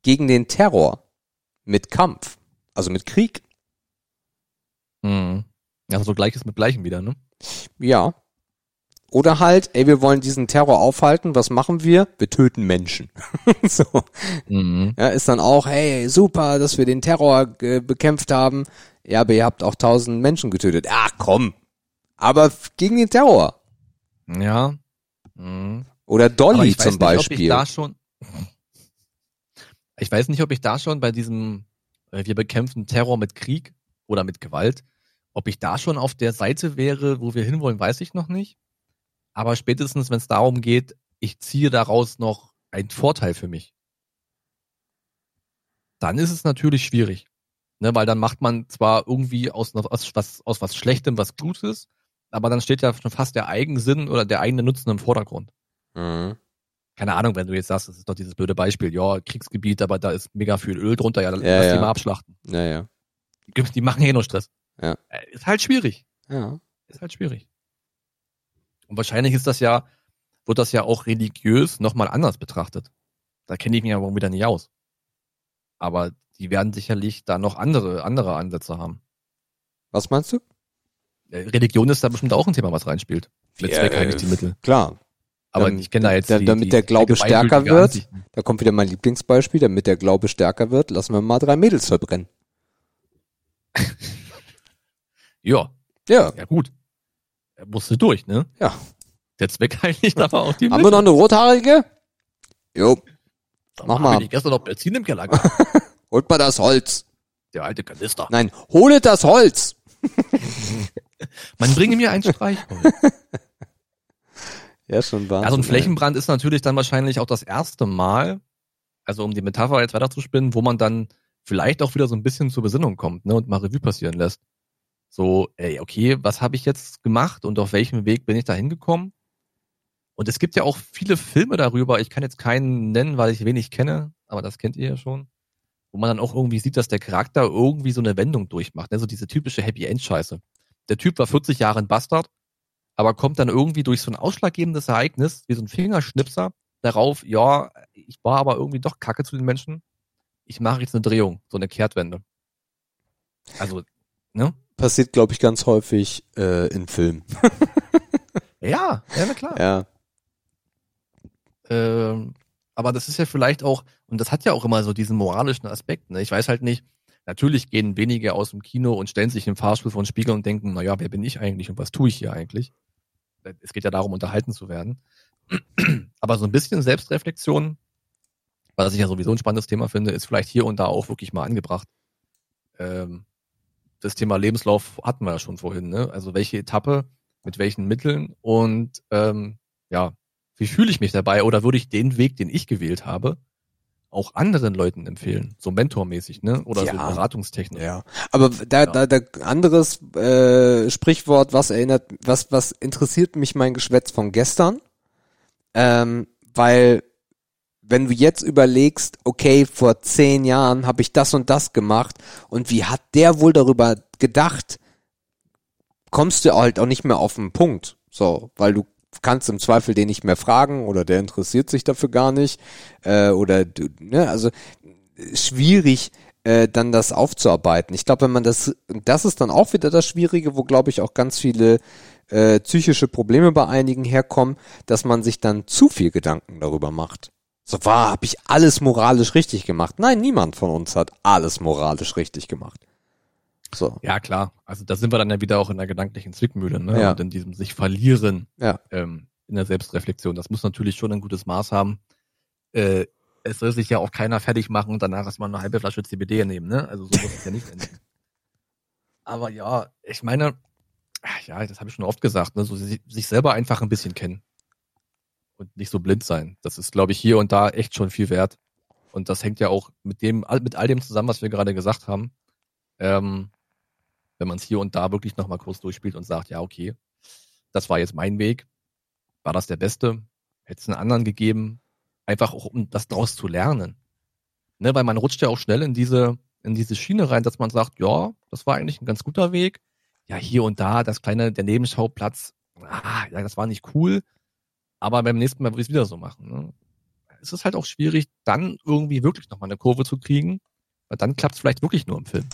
gegen den Terror mit Kampf, also mit Krieg. Mhm. Also so gleiches mit Gleichem wieder, ne? Ja. Oder halt, ey, wir wollen diesen Terror aufhalten, was machen wir? Wir töten Menschen. <laughs> so. Mhm. Ja, ist dann auch, hey, super, dass wir den Terror äh, bekämpft haben. Ja, aber ihr habt auch tausend Menschen getötet. Ach komm. Aber gegen den Terror. Ja. Mhm. Oder Dolly zum nicht, Beispiel. da schon, ich weiß nicht, ob ich da schon bei diesem, äh, wir bekämpfen Terror mit Krieg oder mit Gewalt, ob ich da schon auf der Seite wäre, wo wir hinwollen, weiß ich noch nicht. Aber spätestens, wenn es darum geht, ich ziehe daraus noch einen Vorteil für mich, dann ist es natürlich schwierig. Ne, weil dann macht man zwar irgendwie aus, aus, was, aus was Schlechtem was Gutes, aber dann steht ja schon fast der Eigensinn oder der eigene Nutzen im Vordergrund Mhm. Keine Ahnung, wenn du jetzt sagst, das ist doch dieses blöde Beispiel, ja, Kriegsgebiet, aber da ist mega viel Öl drunter, ja, dann Ja, lass ja. die mal abschlachten. Naja. Die, die machen eh nur Stress. Ja. Äh, Ist halt schwierig. Ja. Ist halt schwierig. Und wahrscheinlich ist das ja, wird das ja auch religiös nochmal anders betrachtet. Da kenne ich mich aber wieder nicht aus. Aber die werden sicherlich da noch andere, andere Ansätze haben. Was meinst du? Äh, Religion ist da bestimmt auch ein Thema, was reinspielt. Mit Ja, Zweck äh, eigentlich die Mittel. Klar. Aber ähm, ich kenne da jetzt da- die, damit die der Glaube stärker wird. Ansichten. Da kommt wieder mein Lieblingsbeispiel. Damit der Glaube stärker wird, lassen wir mal drei Mädels verbrennen. <laughs> Ja, Ja. Ja gut. Er musste durch, ne? Ja. Der Zweck <laughs> heiligt aber auch die Haben wir noch eine rothaarige? Jo. Sag mach mal. Ich gestern noch Benzin im Keller gehabt. <laughs> Holt mal das Holz. Der alte Kanister. Nein, holet das Holz. Man bringe mir einen Streich. Ja, schon wahr. Also ein Flächenbrand ist natürlich dann wahrscheinlich auch das erste Mal, also um die Metapher jetzt weiter zu spinnen, wo man dann vielleicht auch wieder so ein bisschen zur Besinnung kommt, ne, und mal Revue passieren lässt. So, ey, okay, was habe ich jetzt gemacht und auf welchem Weg bin ich da hingekommen? Und es gibt ja auch viele Filme darüber, ich kann jetzt keinen nennen, weil ich wenig kenne, aber das kennt ihr ja schon, wo man dann auch irgendwie sieht, dass der Charakter irgendwie so eine Wendung durchmacht, ne, so diese typische Happy End Scheiße. Der Typ war 40 Jahre ein Bastard, aber kommt dann irgendwie durch so ein ausschlaggebendes Ereignis, wie so ein Fingerschnipser, darauf, ja, ich war aber irgendwie doch kacke zu den Menschen. Ich mache jetzt eine Drehung, so eine Kehrtwende. Also, ne? Passiert, glaube ich, ganz häufig äh, in Filmen. <laughs> Ja, ja, na klar. Ja. Ähm, aber das ist ja vielleicht auch, und das hat ja auch immer so diesen moralischen Aspekt, ne? Ich weiß halt nicht, natürlich gehen wenige aus dem Kino und stellen sich im Fahrstuhl vor den Spiegel und denken, naja, wer bin ich eigentlich und was tue ich hier eigentlich? Es geht ja darum, unterhalten zu werden. Aber so ein bisschen Selbstreflexion, was ich ja sowieso ein spannendes Thema finde, ist vielleicht hier und da auch wirklich mal angebracht. Ähm, das Thema Lebenslauf hatten wir ja schon vorhin, ne? Also welche Etappe, mit welchen Mitteln und ähm, ja, wie fühle ich mich dabei oder würde ich den Weg, den ich gewählt habe, auch anderen Leuten empfehlen, so mentormäßig, ne? Oder so Ja. beratungstechnisch. Ja. Aber da, da, da anderes äh, Sprichwort, was erinnert, was, was interessiert mich mein Geschwätz von gestern? Ähm, weil wenn du jetzt überlegst, okay, vor zehn Jahren habe ich das und das gemacht und wie hat der wohl darüber gedacht, kommst du halt auch nicht mehr auf den Punkt. So, weil du kannst im Zweifel den nicht mehr fragen oder der interessiert sich dafür gar nicht. Äh, oder du, ne, also schwierig. äh, dann das aufzuarbeiten. Ich glaube, wenn man das, das ist dann auch wieder das Schwierige, wo glaube ich auch ganz viele äh, psychische Probleme bei einigen herkommen, dass man sich dann zu viel Gedanken darüber macht. So war, habe ich alles moralisch richtig gemacht? Nein, niemand von uns hat alles moralisch richtig gemacht. So. Ja, klar. Also da sind wir dann ja wieder auch in der gedanklichen Zwickmühle, ne? Ja. Und in diesem sich verlieren Ja. ähm, in der Selbstreflexion. Das muss natürlich schon ein gutes Maß haben. Äh, es soll sich ja auch keiner fertig machen und danach erstmal eine halbe Flasche CBD nehmen, ne? Also so muss es ja nicht enden. <laughs> Aber ja, ich meine, ja, das habe ich schon oft gesagt, ne? So si- sich selber einfach ein bisschen kennen. Und nicht so blind sein. Das ist, glaube ich, hier und da echt schon viel wert. Und das hängt ja auch mit dem, mit all dem zusammen, was wir gerade gesagt haben. Ähm, wenn man es hier und da wirklich nochmal kurz durchspielt und sagt, ja, okay, das war jetzt mein Weg, war das der beste, hätte es einen anderen gegeben, einfach auch um das daraus zu lernen. Ne, weil man rutscht ja auch schnell in diese, in diese Schiene rein, dass man sagt, ja, das war eigentlich ein ganz guter Weg. Ja, hier und da, das kleine, der Nebenschauplatz, ah, ja, das war nicht cool, aber beim nächsten Mal würde ich es wieder so machen. Ne? Es ist halt auch schwierig, dann irgendwie wirklich nochmal eine Kurve zu kriegen, weil dann klappt es vielleicht wirklich nur im Film.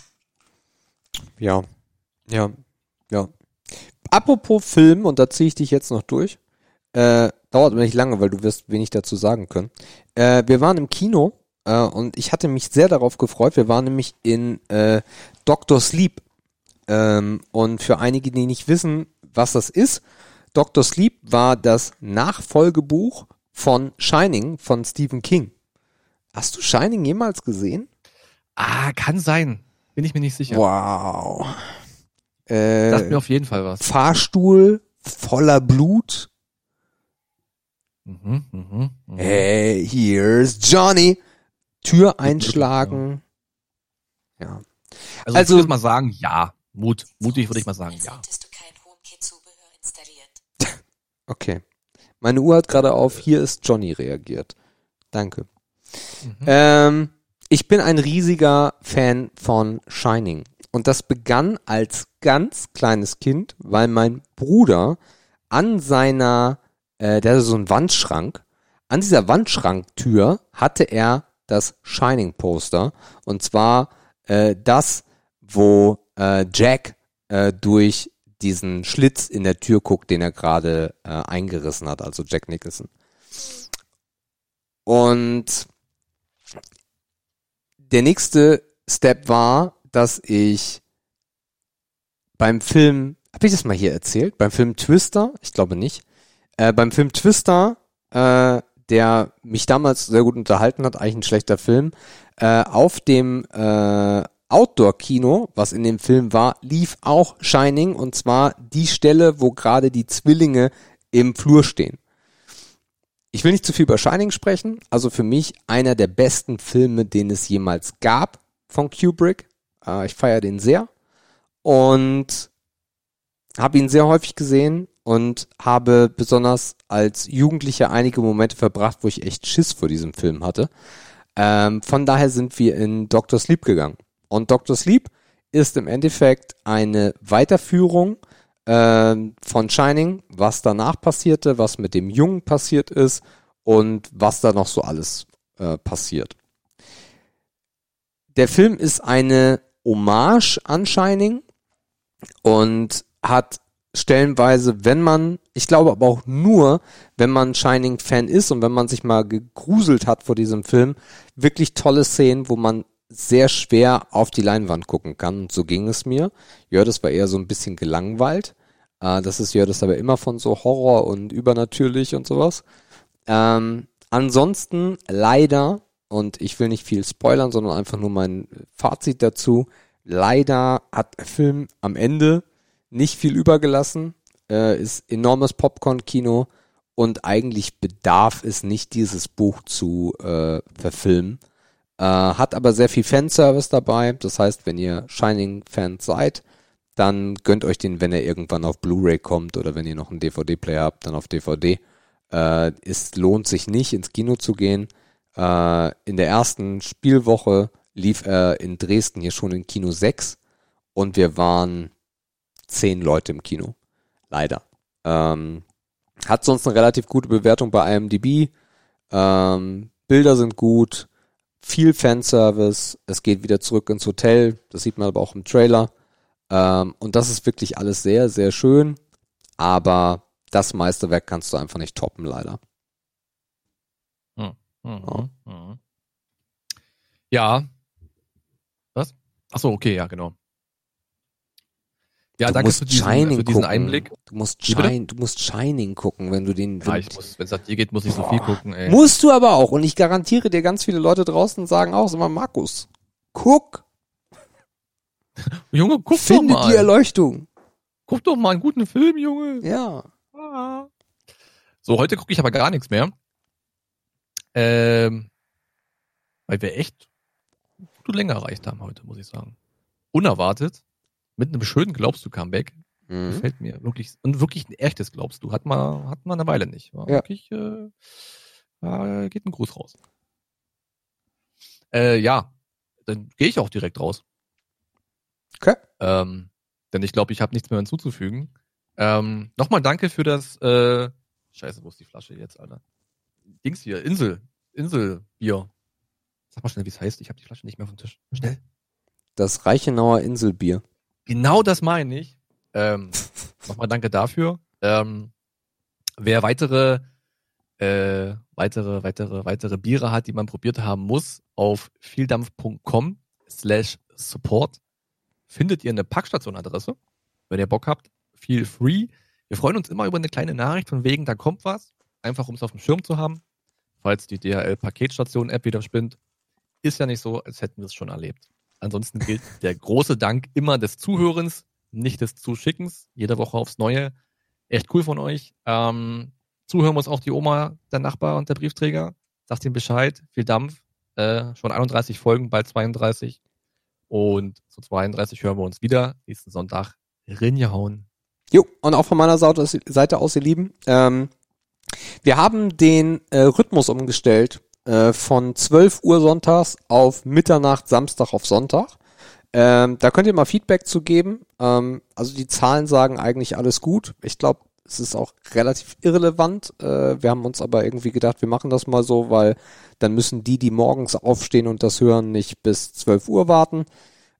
Ja, ja, ja. Apropos Film, und da ziehe ich dich jetzt noch durch. Äh, dauert aber nicht lange, weil du wirst wenig dazu sagen können. Äh, wir waren im Kino äh, und ich hatte mich sehr darauf gefreut. Wir waren nämlich in äh, Dr. Sleep. Ähm, und für einige, die nicht wissen, was das ist, Dr. Sleep war das Nachfolgebuch von Shining von Stephen King. Hast du Shining jemals gesehen? Ah, kann sein. Bin ich mir nicht sicher. Wow. Sagt Äh, mir auf jeden Fall was. Fahrstuhl voller Blut. Mhm, mhm, mhm. Hey, here's Johnny. Tür einschlagen. Ja. Also, also- ich würde mal sagen, ja. Mut, mutig würde ich mal sagen, ja. <laughs> Okay. Meine Uhr hat gerade auf Hier ist Johnny reagiert. Danke. Mhm. Ähm, ich bin ein riesiger Fan von Shining. Und das begann als ganz kleines Kind, weil mein Bruder an seiner, äh, der hatte so einen Wandschrank, an dieser Wandschranktür hatte er das Shining-Poster. Und zwar äh, das, wo äh, Jack äh, durch diesen Schlitz in der Tür guckt, den er gerade äh, eingerissen hat, also Jack Nicholson. Und der nächste Step war, dass ich beim Film, habe ich das mal hier erzählt? Beim Film Twister, ich glaube nicht, äh, beim Film Twister, äh, der mich damals sehr gut unterhalten hat, eigentlich ein schlechter Film, äh, auf dem äh, Outdoor-Kino, was in dem Film war, lief auch Shining und zwar die Stelle, wo gerade die Zwillinge im Flur stehen. Ich will nicht zu viel über Shining sprechen, also für mich einer der besten Filme, den es jemals gab von Kubrick. Äh, ich feiere den sehr und habe ihn sehr häufig gesehen und habe besonders als Jugendlicher einige Momente verbracht, wo ich echt Schiss vor diesem Film hatte. Ähm, von daher sind wir in Dr. Sleep gegangen. Und Dr. Sleep ist im Endeffekt eine Weiterführung ähm, von Shining, was danach passierte, was mit dem Jungen passiert ist und was da noch so alles äh, passiert. Der Film ist eine Hommage an Shining und hat stellenweise, wenn man, ich glaube aber auch nur, wenn man Shining-Fan ist und wenn man sich mal gegruselt hat vor diesem Film, wirklich tolle Szenen, wo man sehr schwer auf die Leinwand gucken kann. Und so ging es mir. Ja, das war eher so ein bisschen gelangweilt. Äh, das ist ja das aber immer von so Horror und übernatürlich und sowas. Ähm, ansonsten leider, und ich will nicht viel spoilern, sondern einfach nur mein Fazit dazu. Leider hat der Film am Ende nicht viel übergelassen, äh, ist enormes Popcorn-Kino und eigentlich bedarf es nicht, dieses Buch zu äh, verfilmen. Äh, hat aber sehr viel Fanservice dabei. Das heißt, wenn ihr Shining-Fans seid, dann gönnt euch den, wenn er irgendwann auf Blu-ray kommt oder wenn ihr noch einen DVD-Player habt, dann auf DVD. Äh, es lohnt sich nicht, ins Kino zu gehen. Äh, in der ersten Spielwoche lief er in Dresden hier schon in Kino 6 und wir waren zehn Leute im Kino. Leider. Ähm, hat sonst eine relativ gute Bewertung bei IMDb. Ähm, Bilder sind gut. viel Fanservice, es geht wieder zurück ins Hotel, das sieht man aber auch im Trailer. Ähm, und das ist wirklich alles sehr, sehr schön. Aber das Meisterwerk kannst du einfach nicht toppen, leider. Mhm. Mhm. Ja. Was? Ach so, okay, ja, genau. Ja, du danke musst für diesen, Shining für diesen gucken. Einblick. Du musst? Shine, du musst Shining gucken, wenn du den. Ja, wenn- ich muss, wenn es nach dir geht, muss ich so viel gucken, ey. musst du aber auch. Und ich garantiere dir, ganz viele Leute draußen sagen auch immer, Markus, guck, <laughs> Junge, guck finde doch die mal. Erleuchtung. Guck doch mal einen guten Film, Junge. Ja. Ah. So, heute gucke ich aber gar nichts mehr. Ähm, weil wir echt gute Länge erreicht haben heute, muss ich sagen. Unerwartet. Mit einem schönen Glaubst du Comeback. Mhm. Gefällt mir wirklich. Und wirklich ein echtes Glaubst du. Hat man, hat man eine Weile nicht. War Ja. wirklich, äh, da geht ein Gruß raus. Äh, ja. Dann gehe ich auch direkt raus. Okay. Ähm, denn ich glaube, ich habe nichts mehr hinzuzufügen. Ähm, Nochmal danke für das, äh, scheiße, wo ist die Flasche jetzt, Alter? Dings hier, Insel, Inselbier. Sag mal schnell, wie es heißt, ich habe die Flasche nicht mehr auf dem Tisch. Schnell. Das Reichenauer Inselbier. Genau das meine ich. Ähm, <laughs> Nochmal danke dafür. Ähm, wer weitere, äh, weitere, weitere, weitere Biere hat, die man probiert haben muss, auf vieldampf.com slash support findet ihr eine Packstation-Adresse. Wenn ihr Bock habt, feel free. Wir freuen uns immer über eine kleine Nachricht von wegen, da kommt was. Einfach um es auf dem Schirm zu haben. Falls die DHL-Paketstation-App wieder spinnt. Ist ja nicht so, als hätten wir es schon erlebt. Ansonsten gilt <laughs> der große Dank immer des Zuhörens, nicht des Zuschickens. Jede Woche aufs Neue. Echt cool von euch. Ähm, zuhören muss auch die Oma, der Nachbar und der Briefträger. Sagt ihm Bescheid. Viel Dampf. Äh, schon 31 Folgen, bald 32. Und zu 32 hören wir uns wieder. Nächsten Sonntag. Rinjehauen. Jo, und auch von meiner Seite aus, Seite aus ihr Lieben. Ähm, wir haben den äh, Rhythmus umgestellt äh, von 12 Uhr sonntags auf Mitternacht Samstag auf Sonntag. Ähm, da könnt ihr mal Feedback zu geben. Ähm, also die Zahlen sagen eigentlich alles gut. Ich glaube, es ist auch relativ irrelevant. Äh, wir haben uns aber irgendwie gedacht, wir machen das mal so, weil dann müssen die, die morgens aufstehen und das hören, nicht bis 12 Uhr warten.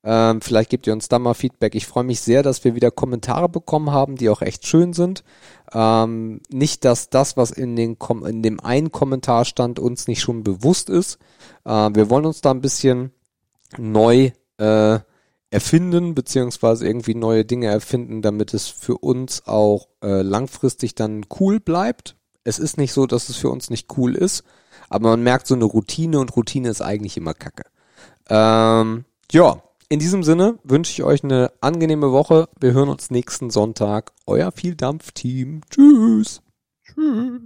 Ähm, vielleicht gebt ihr uns da mal Feedback. Ich freue mich sehr, dass wir wieder Kommentare bekommen haben, die auch echt schön sind. Ähm, nicht, dass das, was in, den Kom in dem einen Kommentar stand, uns nicht schon bewusst ist. Äh, wir wollen uns da ein bisschen neu äh, erfinden, beziehungsweise irgendwie neue Dinge erfinden, damit es für uns auch äh, langfristig dann cool bleibt. Es ist nicht so, dass es für uns nicht cool ist, aber man merkt so eine Routine und Routine ist eigentlich immer Kacke. Ähm, ja, in diesem Sinne wünsche ich euch eine angenehme Woche. Wir hören uns nächsten Sonntag. Euer Vieldampf-Team. Tschüss. Tschüss.